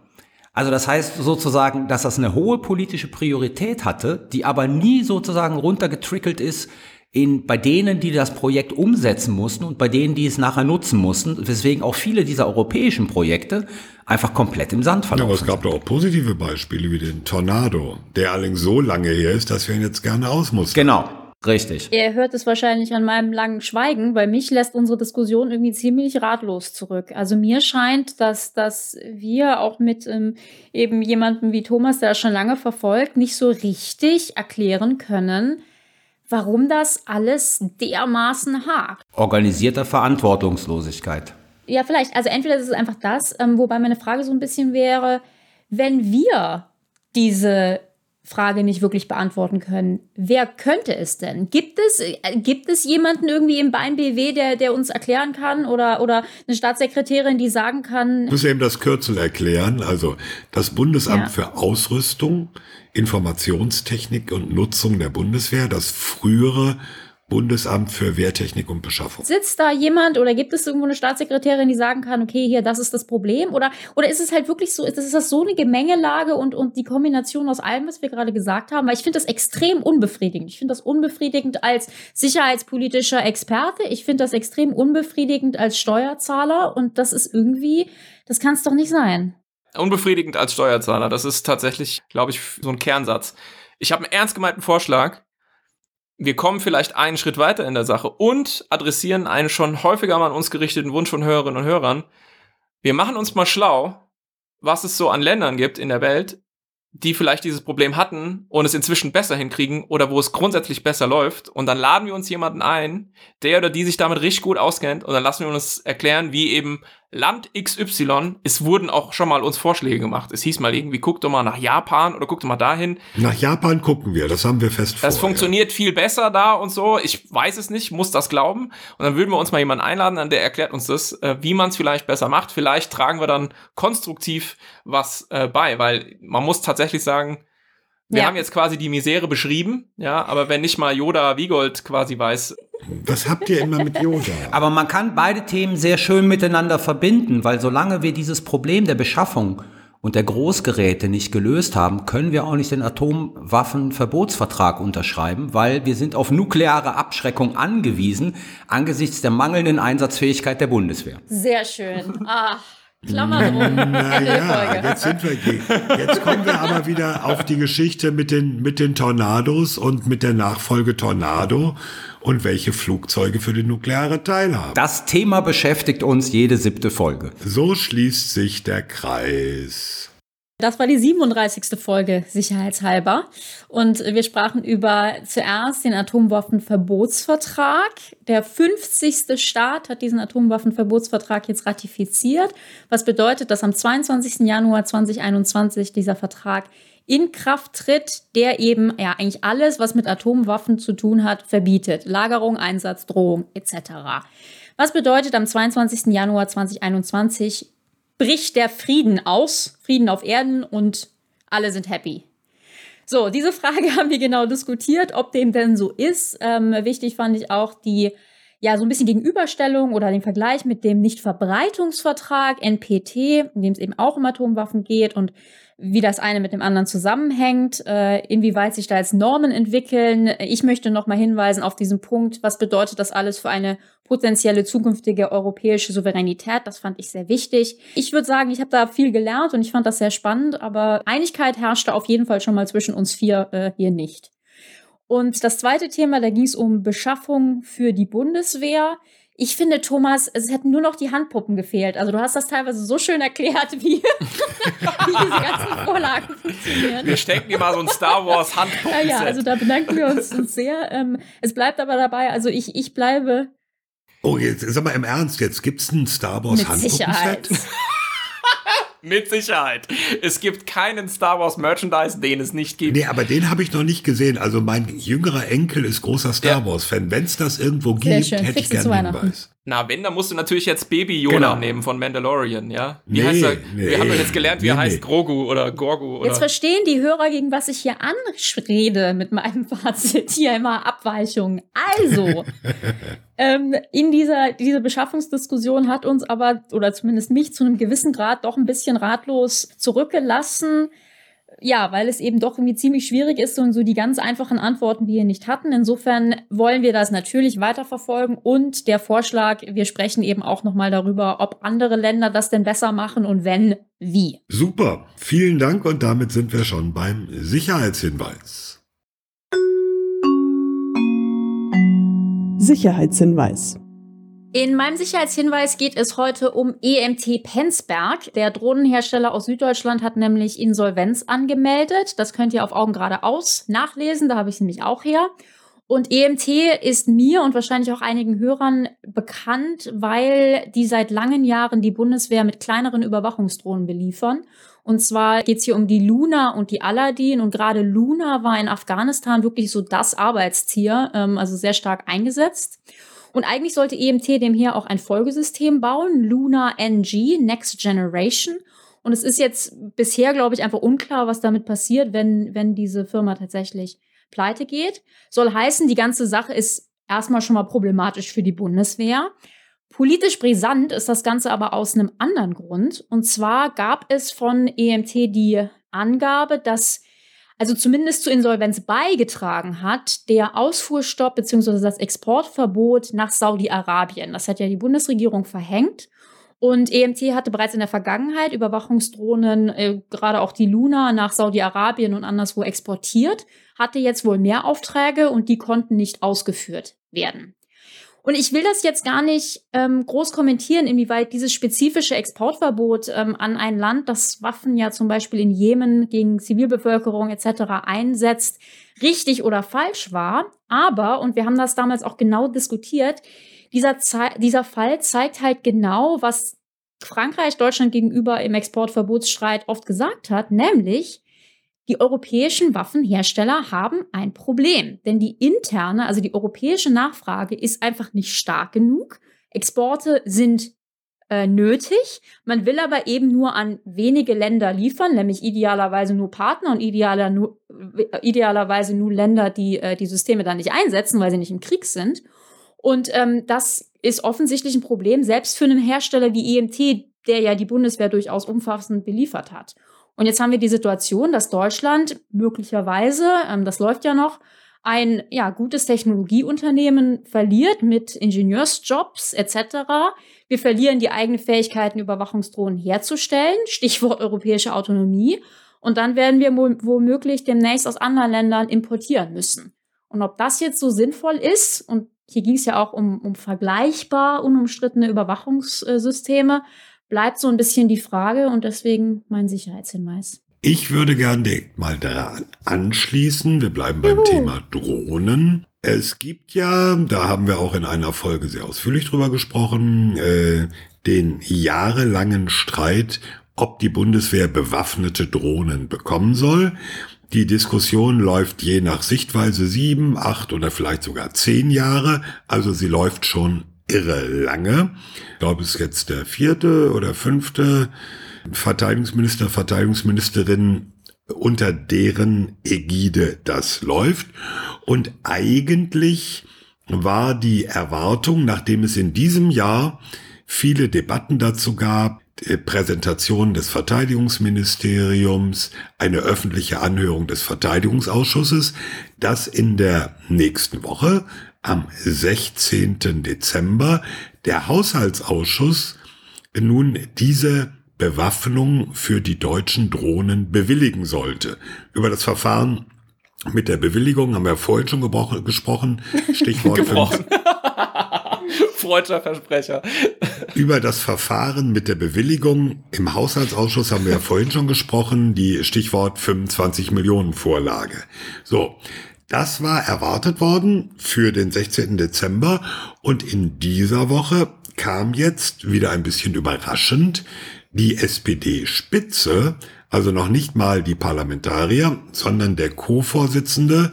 Also das heißt sozusagen, dass das eine hohe politische Priorität hatte, die aber nie sozusagen runtergetrickelt ist in, bei denen, die das Projekt umsetzen mussten und bei denen, die es nachher nutzen mussten, weswegen auch viele dieser europäischen Projekte einfach komplett im Sand verlaufen. Ja, aber es gab doch auch positive Beispiele wie den Tornado, der allerdings so lange her ist, dass wir ihn jetzt gerne ausmustern. Genau. Richtig. Er hört es wahrscheinlich an meinem langen Schweigen, weil mich lässt unsere Diskussion irgendwie ziemlich ratlos zurück. Also mir scheint, dass, dass wir auch mit ähm, eben jemandem wie Thomas, der das schon lange verfolgt, nicht so richtig erklären können, warum das alles dermaßen hakt. Organisierter Verantwortungslosigkeit. Ja, vielleicht. Also entweder ist es einfach das, ähm, wobei meine Frage so ein bisschen wäre, wenn wir diese Frage nicht wirklich beantworten können. Wer könnte es denn? Gibt es, äh, gibt es jemanden irgendwie im Bein BW, der, der uns erklären kann oder, oder eine Staatssekretärin, die sagen kann? Ich muss eben das Kürzel erklären. Also das Bundesamt Ja. für Ausrüstung, Informationstechnik und Nutzung der Bundeswehr, das frühere Bundesamt für Wehrtechnik und Beschaffung. Sitzt da jemand oder gibt es irgendwo eine Staatssekretärin, die sagen kann, okay, hier, das ist das Problem? Oder, oder ist es halt wirklich so, ist, ist das so eine Gemengelage und, und die Kombination aus allem, was wir gerade gesagt haben? Weil ich finde das extrem unbefriedigend. Ich finde das unbefriedigend als sicherheitspolitischer Experte. Ich finde das extrem unbefriedigend als Steuerzahler. Und das ist irgendwie, das kann es doch nicht sein. Unbefriedigend als Steuerzahler. Das ist tatsächlich, glaube ich, so ein Kernsatz. Ich habe einen ernst gemeinten Vorschlag. Wir kommen vielleicht einen Schritt weiter in der Sache und adressieren einen schon häufiger mal an uns gerichteten Wunsch von Hörerinnen und Hörern. Wir machen uns mal schlau, was es so an Ländern gibt in der Welt, die vielleicht dieses Problem hatten und es inzwischen besser hinkriegen oder wo es grundsätzlich besser läuft. Und dann laden wir uns jemanden ein, der oder die sich damit richtig gut auskennt und dann lassen wir uns erklären, wie eben Land XY, es wurden auch schon mal uns Vorschläge gemacht. Es hieß mal irgendwie, guck doch mal nach Japan oder guck doch mal dahin. Nach Japan gucken wir, das haben wir fest vor. Das funktioniert viel besser da und so. Ich weiß es nicht, muss das glauben. Und dann würden wir uns mal jemanden einladen, dann der erklärt uns das, äh, wie man es vielleicht besser macht. Vielleicht tragen wir dann konstruktiv was äh, bei, weil man muss tatsächlich sagen, wir Ja. haben jetzt quasi die Misere beschrieben, ja, aber wenn nicht mal Yoda Wiegold quasi weiß, Was habt ihr immer mit Yoda? Aber man kann beide Themen sehr schön miteinander verbinden, weil solange wir dieses Problem der Beschaffung und der Großgeräte nicht gelöst haben, können wir auch nicht den Atomwaffenverbotsvertrag unterschreiben, weil wir sind auf nukleare Abschreckung angewiesen angesichts der mangelnden Einsatzfähigkeit der Bundeswehr. Sehr schön. Ah, Klammer drum. Der Naja, jetzt sind wir, jetzt kommen wir aber wieder auf die Geschichte mit den, mit den Tornados und mit der Nachfolge Tornado und welche Flugzeuge für die nukleare teilhaben. Das Thema beschäftigt uns jede siebte Folge. So schließt sich der Kreis. Das war die 37. Folge, sicherheitshalber. Und wir sprachen über zuerst den Atomwaffenverbotsvertrag. Der 50. Staat hat diesen Atomwaffenverbotsvertrag jetzt ratifiziert, was bedeutet, dass am 22. Januar 2021 dieser Vertrag in Kraft tritt, der eben ja eigentlich alles, was mit Atomwaffen zu tun hat, verbietet. Lagerung, Einsatz, Drohung etc. Was bedeutet, am 22. Januar 2021 bricht der Frieden aus, Frieden auf Erden und alle sind happy. So, diese Frage haben wir genau diskutiert, ob dem denn so ist. Ähm, wichtig fand ich auch die, ja, so ein bisschen Gegenüberstellung oder den Vergleich mit dem Nichtverbreitungsvertrag, NPT, in dem es eben auch um Atomwaffen geht und wie das eine mit dem anderen zusammenhängt, äh, inwieweit sich da jetzt Normen entwickeln. Ich möchte noch mal hinweisen auf diesen Punkt, was bedeutet das alles für eine potenzielle zukünftige europäische Souveränität. Das fand ich sehr wichtig. Ich würde sagen, ich habe da viel gelernt und ich fand das sehr spannend, aber Einigkeit herrschte auf jeden Fall schon mal zwischen uns vier äh, hier nicht. Und das zweite Thema, da ging es um Beschaffung für die Bundeswehr. Ich finde, Thomas, es hätten nur noch die Handpuppen gefehlt. Also du hast das teilweise so schön erklärt, wie, wie diese ganzen Vorlagen funktionieren. wir stecken immer so ein Star Wars Ja, Handpuppen. ja, also da bedanken wir uns, uns sehr. Ähm, es bleibt aber dabei, also ich, ich bleibe Oh, jetzt sag mal im Ernst, jetzt gibt's ein Star Wars mit Sicherheit. Handpuppenset? Mit Sicherheit. Es gibt keinen Star Wars Merchandise, den es nicht gibt. Nee, aber den habe ich noch nicht gesehen. Also mein jüngerer Enkel ist großer Star Ja. Wars Fan. Wenn es das irgendwo Sehr gibt, schön. hätte ich Fix zu gerne einen. Hinweis. Na, wenn, dann musst du natürlich jetzt Baby Yoda Genau. nehmen von Mandalorian, ja? Wie Nee, heißt er? nee, Wir haben doch jetzt gelernt, wie er nee, heißt. nee. Grogu oder Gorgu oder. Jetzt verstehen die Hörer, gegen was ich hier anrede mit meinem Fazit. Hier immer Abweichungen. Also, ähm, in dieser diese Beschaffungsdiskussion hat uns aber, oder zumindest mich, zu einem gewissen Grad doch ein bisschen ratlos zurückgelassen. Ja, weil es eben doch irgendwie ziemlich schwierig ist und so die ganz einfachen Antworten wir hier nicht hatten. Insofern wollen wir das natürlich weiterverfolgen und der Vorschlag, wir sprechen eben auch nochmal darüber, ob andere Länder das denn besser machen und wenn, wie. Super, vielen Dank und damit sind wir schon beim Sicherheitshinweis. Sicherheitshinweis. In meinem Sicherheitshinweis geht es heute um EMT Penzberg. Der Drohnenhersteller aus Süddeutschland hat nämlich Insolvenz angemeldet. Das könnt ihr auf Augen geradeaus nachlesen, da habe ich nämlich auch her. Und EMT ist mir und wahrscheinlich auch einigen Hörern bekannt, weil die seit langen Jahren die Bundeswehr mit kleineren Überwachungsdrohnen beliefern. Und zwar geht es hier um die Luna und die Aladdin. Und gerade Luna war in Afghanistan wirklich so das Arbeitstier, ähm, also sehr stark eingesetzt. Und eigentlich sollte EMT dem hier auch ein Folgesystem bauen, Luna NG, Next Generation. Und es ist jetzt bisher, glaube ich, einfach unklar, was damit passiert, wenn, wenn diese Firma tatsächlich pleite geht. Soll heißen, die ganze Sache ist erstmal schon mal problematisch für die Bundeswehr. Politisch brisant ist das Ganze aber aus einem anderen Grund. Und zwar gab es von EMT die Angabe, dass also zumindest zur Insolvenz beigetragen hat, der Ausfuhrstopp bzw. das Exportverbot nach Saudi-Arabien. Das hat ja die Bundesregierung verhängt. Und EMT hatte bereits in der Vergangenheit Überwachungsdrohnen, äh, gerade auch die Luna, nach Saudi-Arabien und anderswo exportiert, hatte jetzt wohl mehr Aufträge und die konnten nicht ausgeführt werden. Und ich will das jetzt gar nicht ähm, groß kommentieren, inwieweit dieses spezifische Exportverbot ähm, an ein Land, das Waffen ja zum Beispiel in Jemen gegen Zivilbevölkerung etc. einsetzt, richtig oder falsch war. Aber, und wir haben das damals auch genau diskutiert, dieser, dieser Fall zeigt halt genau, was Frankreich Deutschland gegenüber im Exportverbotsstreit oft gesagt hat, nämlich, die europäischen Waffenhersteller haben ein Problem, denn die interne, also die europäische Nachfrage ist einfach nicht stark genug. Exporte sind äh, nötig. Man will aber eben nur an wenige Länder liefern, nämlich idealerweise nur Partner und idealer nur, äh, idealerweise nur Länder, die äh, die Systeme dann nicht einsetzen, weil sie nicht im Krieg sind. Und ähm, das ist offensichtlich ein Problem, selbst für einen Hersteller wie EMT, der ja die Bundeswehr durchaus umfassend beliefert hat. Und jetzt haben wir die Situation, dass Deutschland möglicherweise, ähm, das läuft ja noch, ein ja, gutes Technologieunternehmen verliert mit Ingenieursjobs etc. Wir verlieren die eigene Fähigkeiten, Überwachungsdrohnen herzustellen, Stichwort europäische Autonomie. Und dann werden wir womöglich demnächst aus anderen Ländern importieren müssen. Und ob das jetzt so sinnvoll ist, und hier ging es ja auch um, um vergleichbar unumstrittene Überwachungssysteme, bleibt so ein bisschen die Frage und deswegen mein Sicherheitshinweis. Ich würde gerne direkt mal daran anschließen. Wir bleiben beim Juhu. Thema Drohnen. Es gibt ja, da haben wir auch in einer Folge sehr ausführlich drüber gesprochen, äh, den jahrelangen Streit, ob die Bundeswehr bewaffnete Drohnen bekommen soll. Die Diskussion läuft je nach Sichtweise sieben, acht oder vielleicht sogar zehn Jahre. Also sie läuft schon irre lange. Ich glaube, es ist jetzt der vierte oder fünfte Verteidigungsminister, Verteidigungsministerin, unter deren Ägide das läuft. Und eigentlich war die Erwartung, nachdem es in diesem Jahr viele Debatten dazu gab, Präsentation des Verteidigungsministeriums, eine öffentliche Anhörung des Verteidigungsausschusses, dass in der nächsten Woche am 16. Dezember der Haushaltsausschuss nun diese Bewaffnung für die deutschen Drohnen bewilligen sollte. Über das Verfahren mit der Bewilligung haben wir vorhin schon gesprochen. Stichwort Freudscher Versprecher. Über das Verfahren mit der Bewilligung im Haushaltsausschuss haben wir ja vorhin schon gesprochen, die Stichwort 25 Millionen Vorlage. So, das war erwartet worden für den 16. Dezember und in dieser Woche kam jetzt wieder ein bisschen überraschend die SPD-Spitze, also noch nicht mal die Parlamentarier, sondern der Co-Vorsitzende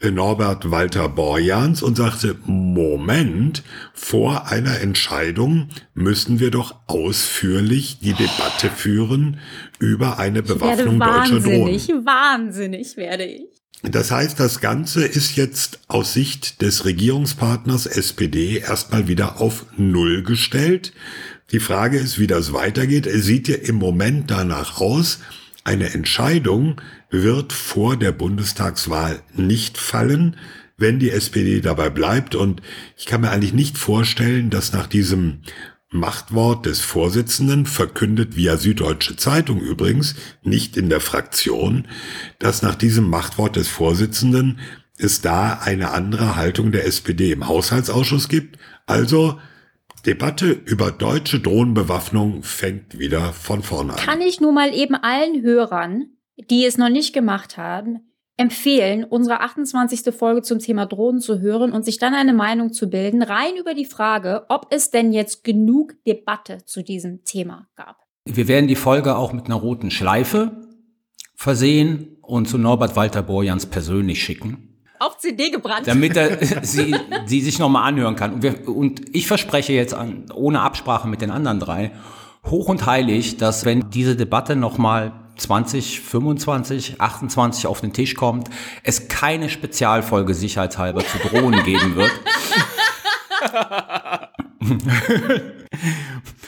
äh, Norbert Walter Borjans und sagte, Moment, vor einer Entscheidung müssen wir doch ausführlich die Debatte führen über eine Bewaffnung deutscher Drohnen. Wahnsinnig, wahnsinnig werde ich. Das heißt, das Ganze ist jetzt aus Sicht des Regierungspartners SPD erstmal wieder auf Null gestellt. Die Frage ist, wie das weitergeht. Es sieht ja im Moment danach aus, eine Entscheidung wird vor der Bundestagswahl nicht fallen, wenn die SPD dabei bleibt. Und ich kann mir eigentlich nicht vorstellen, dass nach diesem Machtwort des Vorsitzenden, verkündet via Süddeutsche Zeitung übrigens, nicht in der Fraktion, dass nach diesem Machtwort des Vorsitzenden es da eine andere Haltung der SPD im Haushaltsausschuss gibt. Also Debatte über deutsche Drohnenbewaffnung fängt wieder von vorne an. Kann ich nur mal eben allen Hörern, die es noch nicht gemacht haben, empfehlen, unsere 28. Folge zum Thema Drohnen zu hören und sich dann eine Meinung zu bilden, rein über die Frage, ob es denn jetzt genug Debatte zu diesem Thema gab. Wir werden die Folge auch mit einer roten Schleife versehen und zu Norbert Walter Borjans persönlich schicken. Auf CD gebrannt. Damit er sie, sie sich nochmal anhören kann. Und, wir, und ich verspreche jetzt an, ohne Absprache mit den anderen drei, hoch und heilig, dass wenn diese Debatte nochmal 20, 25, 28 auf den Tisch kommt, es keine Spezialfolge sicherheitshalber zu Drohnen geben wird.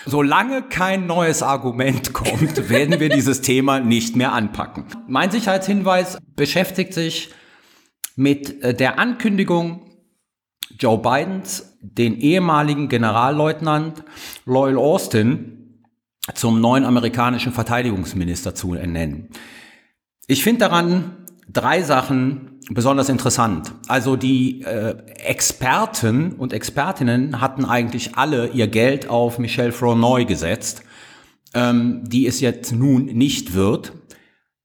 Solange kein neues Argument kommt, werden wir dieses Thema nicht mehr anpacken. Mein Sicherheitshinweis beschäftigt sich mit äh, der Ankündigung Joe Bidens, den ehemaligen Generalleutnant Lloyd Austin zum neuen amerikanischen Verteidigungsminister zu ernennen. Ich finde daran drei Sachen besonders interessant. Also die äh, Experten und Expertinnen hatten eigentlich alle ihr Geld auf Michelle Flournoy gesetzt, ähm, die es jetzt nun nicht wird.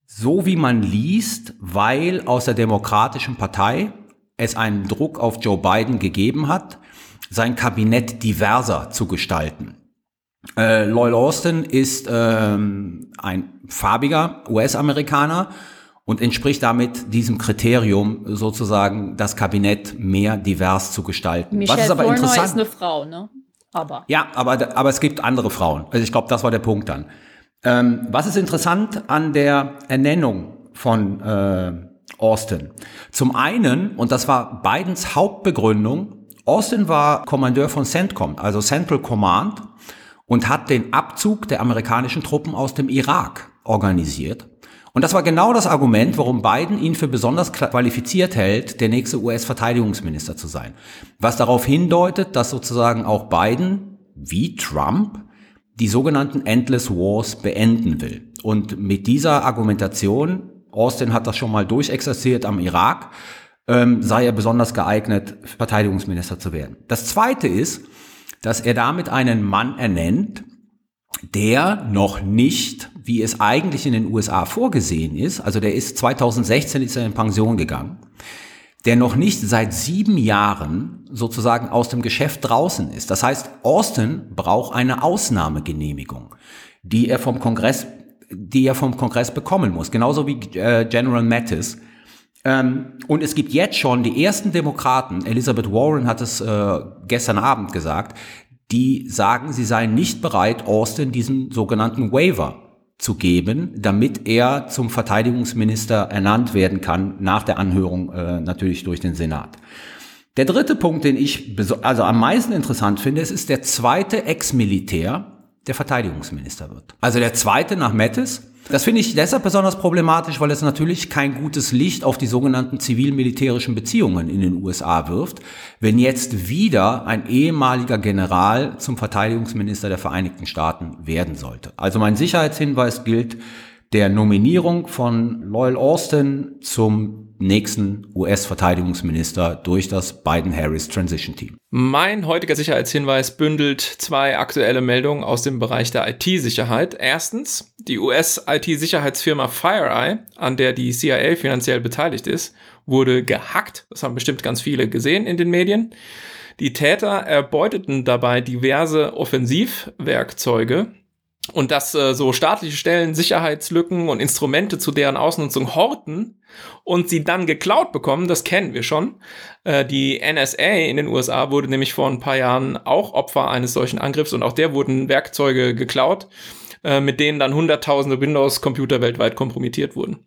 So wie man liest, weil aus der Demokratischen Partei es einen Druck auf Joe Biden gegeben hat, sein Kabinett diverser zu gestalten. Äh, Lloyd Austin ist ähm, ein farbiger US-Amerikaner, und entspricht damit diesem Kriterium sozusagen das Kabinett mehr divers zu gestalten. Michelle Was ist aber Flournoy interessant. ist eine Frau, ne? Aber. Ja, aber, aber es gibt andere Frauen. Also ich glaube, das war der Punkt dann. Ähm, was ist interessant an der Ernennung von äh, Austin? Zum einen, und das war Bidens Hauptbegründung, Austin war Kommandeur von CENTCOM, also Central Command, und hat den Abzug der amerikanischen Truppen aus dem Irak organisiert. Und das war genau das Argument, warum Biden ihn für besonders qualifiziert hält, der nächste US-Verteidigungsminister zu sein. Was darauf hindeutet, dass sozusagen auch Biden, wie Trump, die sogenannten Endless Wars beenden will. Und mit dieser Argumentation, Austin hat das schon mal durchexerziert am Irak, ähm, sei er besonders geeignet, Verteidigungsminister zu werden. Das Zweite ist, dass er damit einen Mann ernennt, der noch nicht, wie es eigentlich in den USA vorgesehen ist, also der ist 2016 ist er in Pension gegangen, der noch nicht seit sieben Jahren sozusagen aus dem Geschäft draußen ist. Das heißt, Austin braucht eine Ausnahmegenehmigung, die er vom Kongress, die er vom Kongress bekommen muss, genauso wie äh, General Mattis. Ähm, und es gibt jetzt schon die ersten Demokraten, Elizabeth Warren hat es äh, gestern Abend gesagt, die sagen, sie seien nicht bereit, Austin diesen sogenannten Waiver zu geben, damit er zum Verteidigungsminister ernannt werden kann, nach der Anhörung äh, natürlich durch den Senat. Der dritte Punkt, den ich also am meisten interessant finde, es ist der zweite Ex-Militär, der Verteidigungsminister wird. Also der zweite nach Mattis. Das finde ich deshalb besonders problematisch, weil es natürlich kein gutes Licht auf die sogenannten zivil-militärischen Beziehungen in den USA wirft, wenn jetzt wieder ein ehemaliger General zum Verteidigungsminister der Vereinigten Staaten werden sollte. Also mein Sicherheitshinweis gilt der Nominierung von Lloyd Austin zum nächsten US-Verteidigungsminister durch das Biden-Harris Transition Team. Mein heutiger Sicherheitshinweis bündelt zwei aktuelle Meldungen aus dem Bereich der IT-Sicherheit. Erstens, die US-IT-Sicherheitsfirma FireEye, an der die CIA finanziell beteiligt ist, wurde gehackt. Das haben bestimmt ganz viele gesehen in den Medien. Die Täter erbeuteten dabei diverse Offensivwerkzeuge, und dass äh, so staatliche Stellen Sicherheitslücken und Instrumente zu deren Ausnutzung horten und sie dann geklaut bekommen, das kennen wir schon. Äh, die NSA in den USA wurde nämlich vor ein paar Jahren auch Opfer eines solchen Angriffs und auch der wurden Werkzeuge geklaut, äh, mit denen dann hunderttausende Windows-Computer weltweit kompromittiert wurden.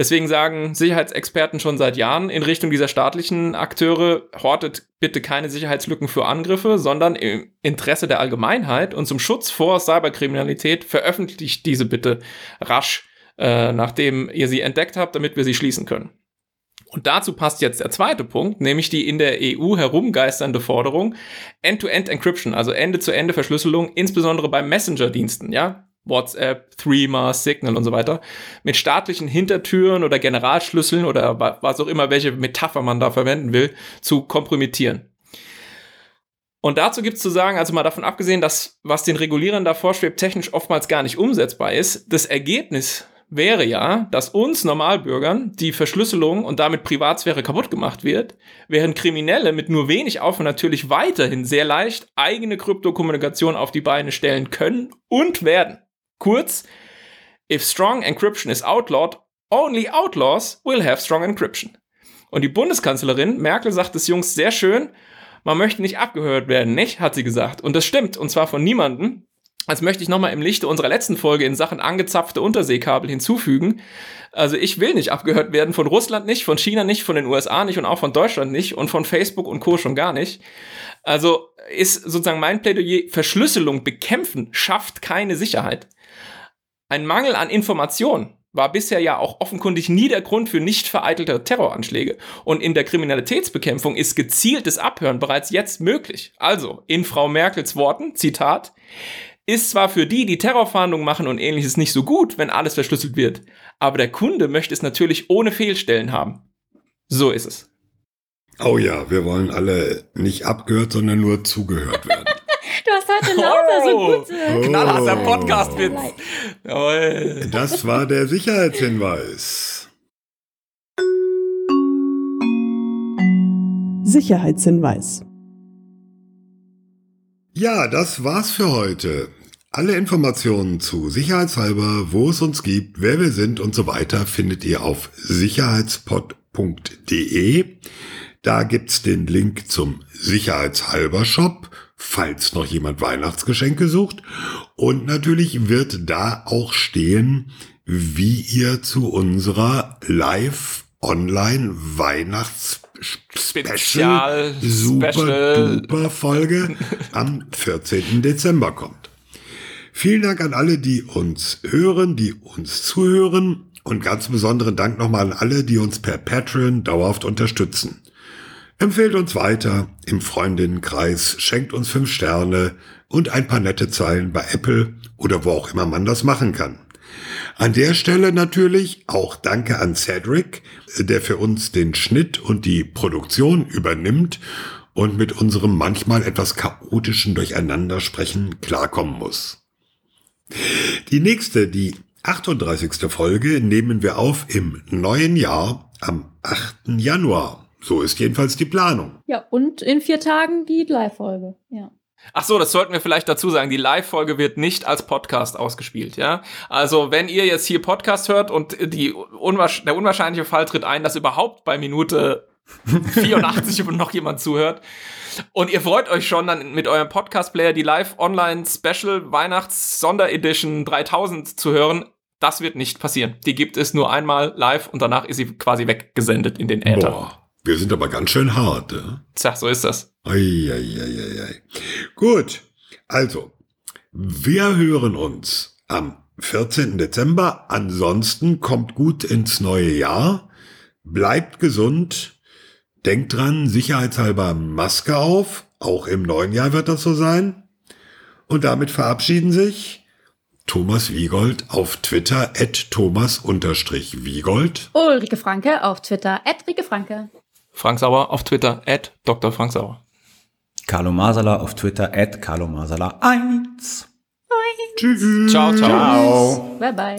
Deswegen sagen Sicherheitsexperten schon seit Jahren in Richtung dieser staatlichen Akteure, hortet bitte keine Sicherheitslücken für Angriffe, sondern im Interesse der Allgemeinheit und zum Schutz vor Cyberkriminalität veröffentlicht diese bitte rasch, äh, nachdem ihr sie entdeckt habt, damit wir sie schließen können. Und dazu passt jetzt der zweite Punkt, nämlich die in der EU herumgeisternde Forderung End-to-End Encryption, also Ende-zu-Ende Verschlüsselung, insbesondere bei Messenger-Diensten, ja. WhatsApp, Threema, Signal und so weiter, mit staatlichen Hintertüren oder Generalschlüsseln oder was auch immer, welche Metapher man da verwenden will, zu kompromittieren. Und dazu gibt's zu sagen, also mal davon abgesehen, dass was den Regulierern da vorschwebt, technisch oftmals gar nicht umsetzbar ist, das Ergebnis wäre ja, dass uns Normalbürgern die Verschlüsselung und damit Privatsphäre kaputt gemacht wird, während Kriminelle mit nur wenig Aufwand natürlich weiterhin sehr leicht eigene Kryptokommunikation auf die Beine stellen können und werden. Kurz, if strong encryption is outlawed, only outlaws will have strong encryption. Und die Bundeskanzlerin Merkel sagt es Jungs sehr schön, man möchte nicht abgehört werden, nicht? Hat sie gesagt. Und das stimmt. Und zwar von niemandem. Als möchte ich nochmal im Lichte unserer letzten Folge in Sachen angezapfte Unterseekabel hinzufügen. Also ich will nicht abgehört werden von Russland nicht, von China nicht, von den USA nicht und auch von Deutschland nicht und von Facebook und Co. schon gar nicht. Also ist sozusagen mein Plädoyer, Verschlüsselung bekämpfen schafft keine Sicherheit. Ein Mangel an Information war bisher ja auch offenkundig nie der Grund für nicht vereitelte Terroranschläge. Und in der Kriminalitätsbekämpfung ist gezieltes Abhören bereits jetzt möglich. Also, in Frau Merkels Worten, Zitat, ist zwar für die, die Terrorfahndungen machen und ähnliches nicht so gut, wenn alles verschlüsselt wird, aber der Kunde möchte es natürlich ohne Fehlstellen haben. So ist es. Oh ja, wir wollen alle nicht abgehört, sondern nur zugehört werden. Du hast heute lauter so Oh. gute. Oh. Knallharter Podcast-Witz. Das war der Sicherheitshinweis. Sicherheitshinweis. Ja, das war's für heute. Alle Informationen zu Sicherheitshalber, wo es uns gibt, wer wir sind und so weiter findet ihr auf sicherheitspod.de. Da gibt's den Link zum Sicherheitshalber Shop, falls noch jemand Weihnachtsgeschenke sucht. Und natürlich wird da auch stehen, wie ihr zu unserer Live Online Weihnachts Special, super Special. duper Folge am 14. Dezember kommt. Vielen Dank an alle, die uns hören, die uns zuhören und ganz besonderen Dank nochmal an alle, die uns per Patreon dauerhaft unterstützen. Empfehlt uns weiter im Freundinnenkreis, schenkt uns fünf Sterne und ein paar nette Zeilen bei Apple oder wo auch immer man das machen kann. An der Stelle natürlich auch Danke an Cedric, der für uns den Schnitt und die Produktion übernimmt und mit unserem manchmal etwas chaotischen Durcheinandersprechen klarkommen muss. Die nächste, die 38. Folge nehmen wir auf im neuen Jahr am 8. Januar. So ist jedenfalls die Planung. Ja, und in vier Tagen die Live-Folge. Ja. Ach so, das sollten wir vielleicht dazu sagen. Die Live-Folge wird nicht als Podcast ausgespielt, ja. Also, wenn ihr jetzt hier Podcast hört und die unwahrsch der unwahrscheinliche Fall tritt ein, dass überhaupt bei Minute 84 noch jemand zuhört und ihr freut euch schon dann mit eurem Podcast-Player die Live-Online-Special Weihnachts-Sonderedition 3000 zu hören, das wird nicht passieren. Die gibt es nur einmal live und danach ist sie quasi weggesendet in den Äther. Boah, wir sind aber ganz schön hart. Ne? Tja, so ist das. Eieieiei. Gut, also, wir hören uns am 14. Dezember. Ansonsten kommt gut ins neue Jahr. Bleibt gesund. Denkt dran, sicherheitshalber Maske auf. Auch im neuen Jahr wird das so sein. Und damit verabschieden sich Thomas Wiegold auf Twitter at Thomas-Wiegold. Ulrike Franke auf Twitter, at Rike Franke. Frank Sauer auf Twitter, at Dr. Frank Sauer. Carlo Masala auf Twitter, at Carlo Masala 1. Tschüss. Ciao, ciao. Ciao. Bye bye.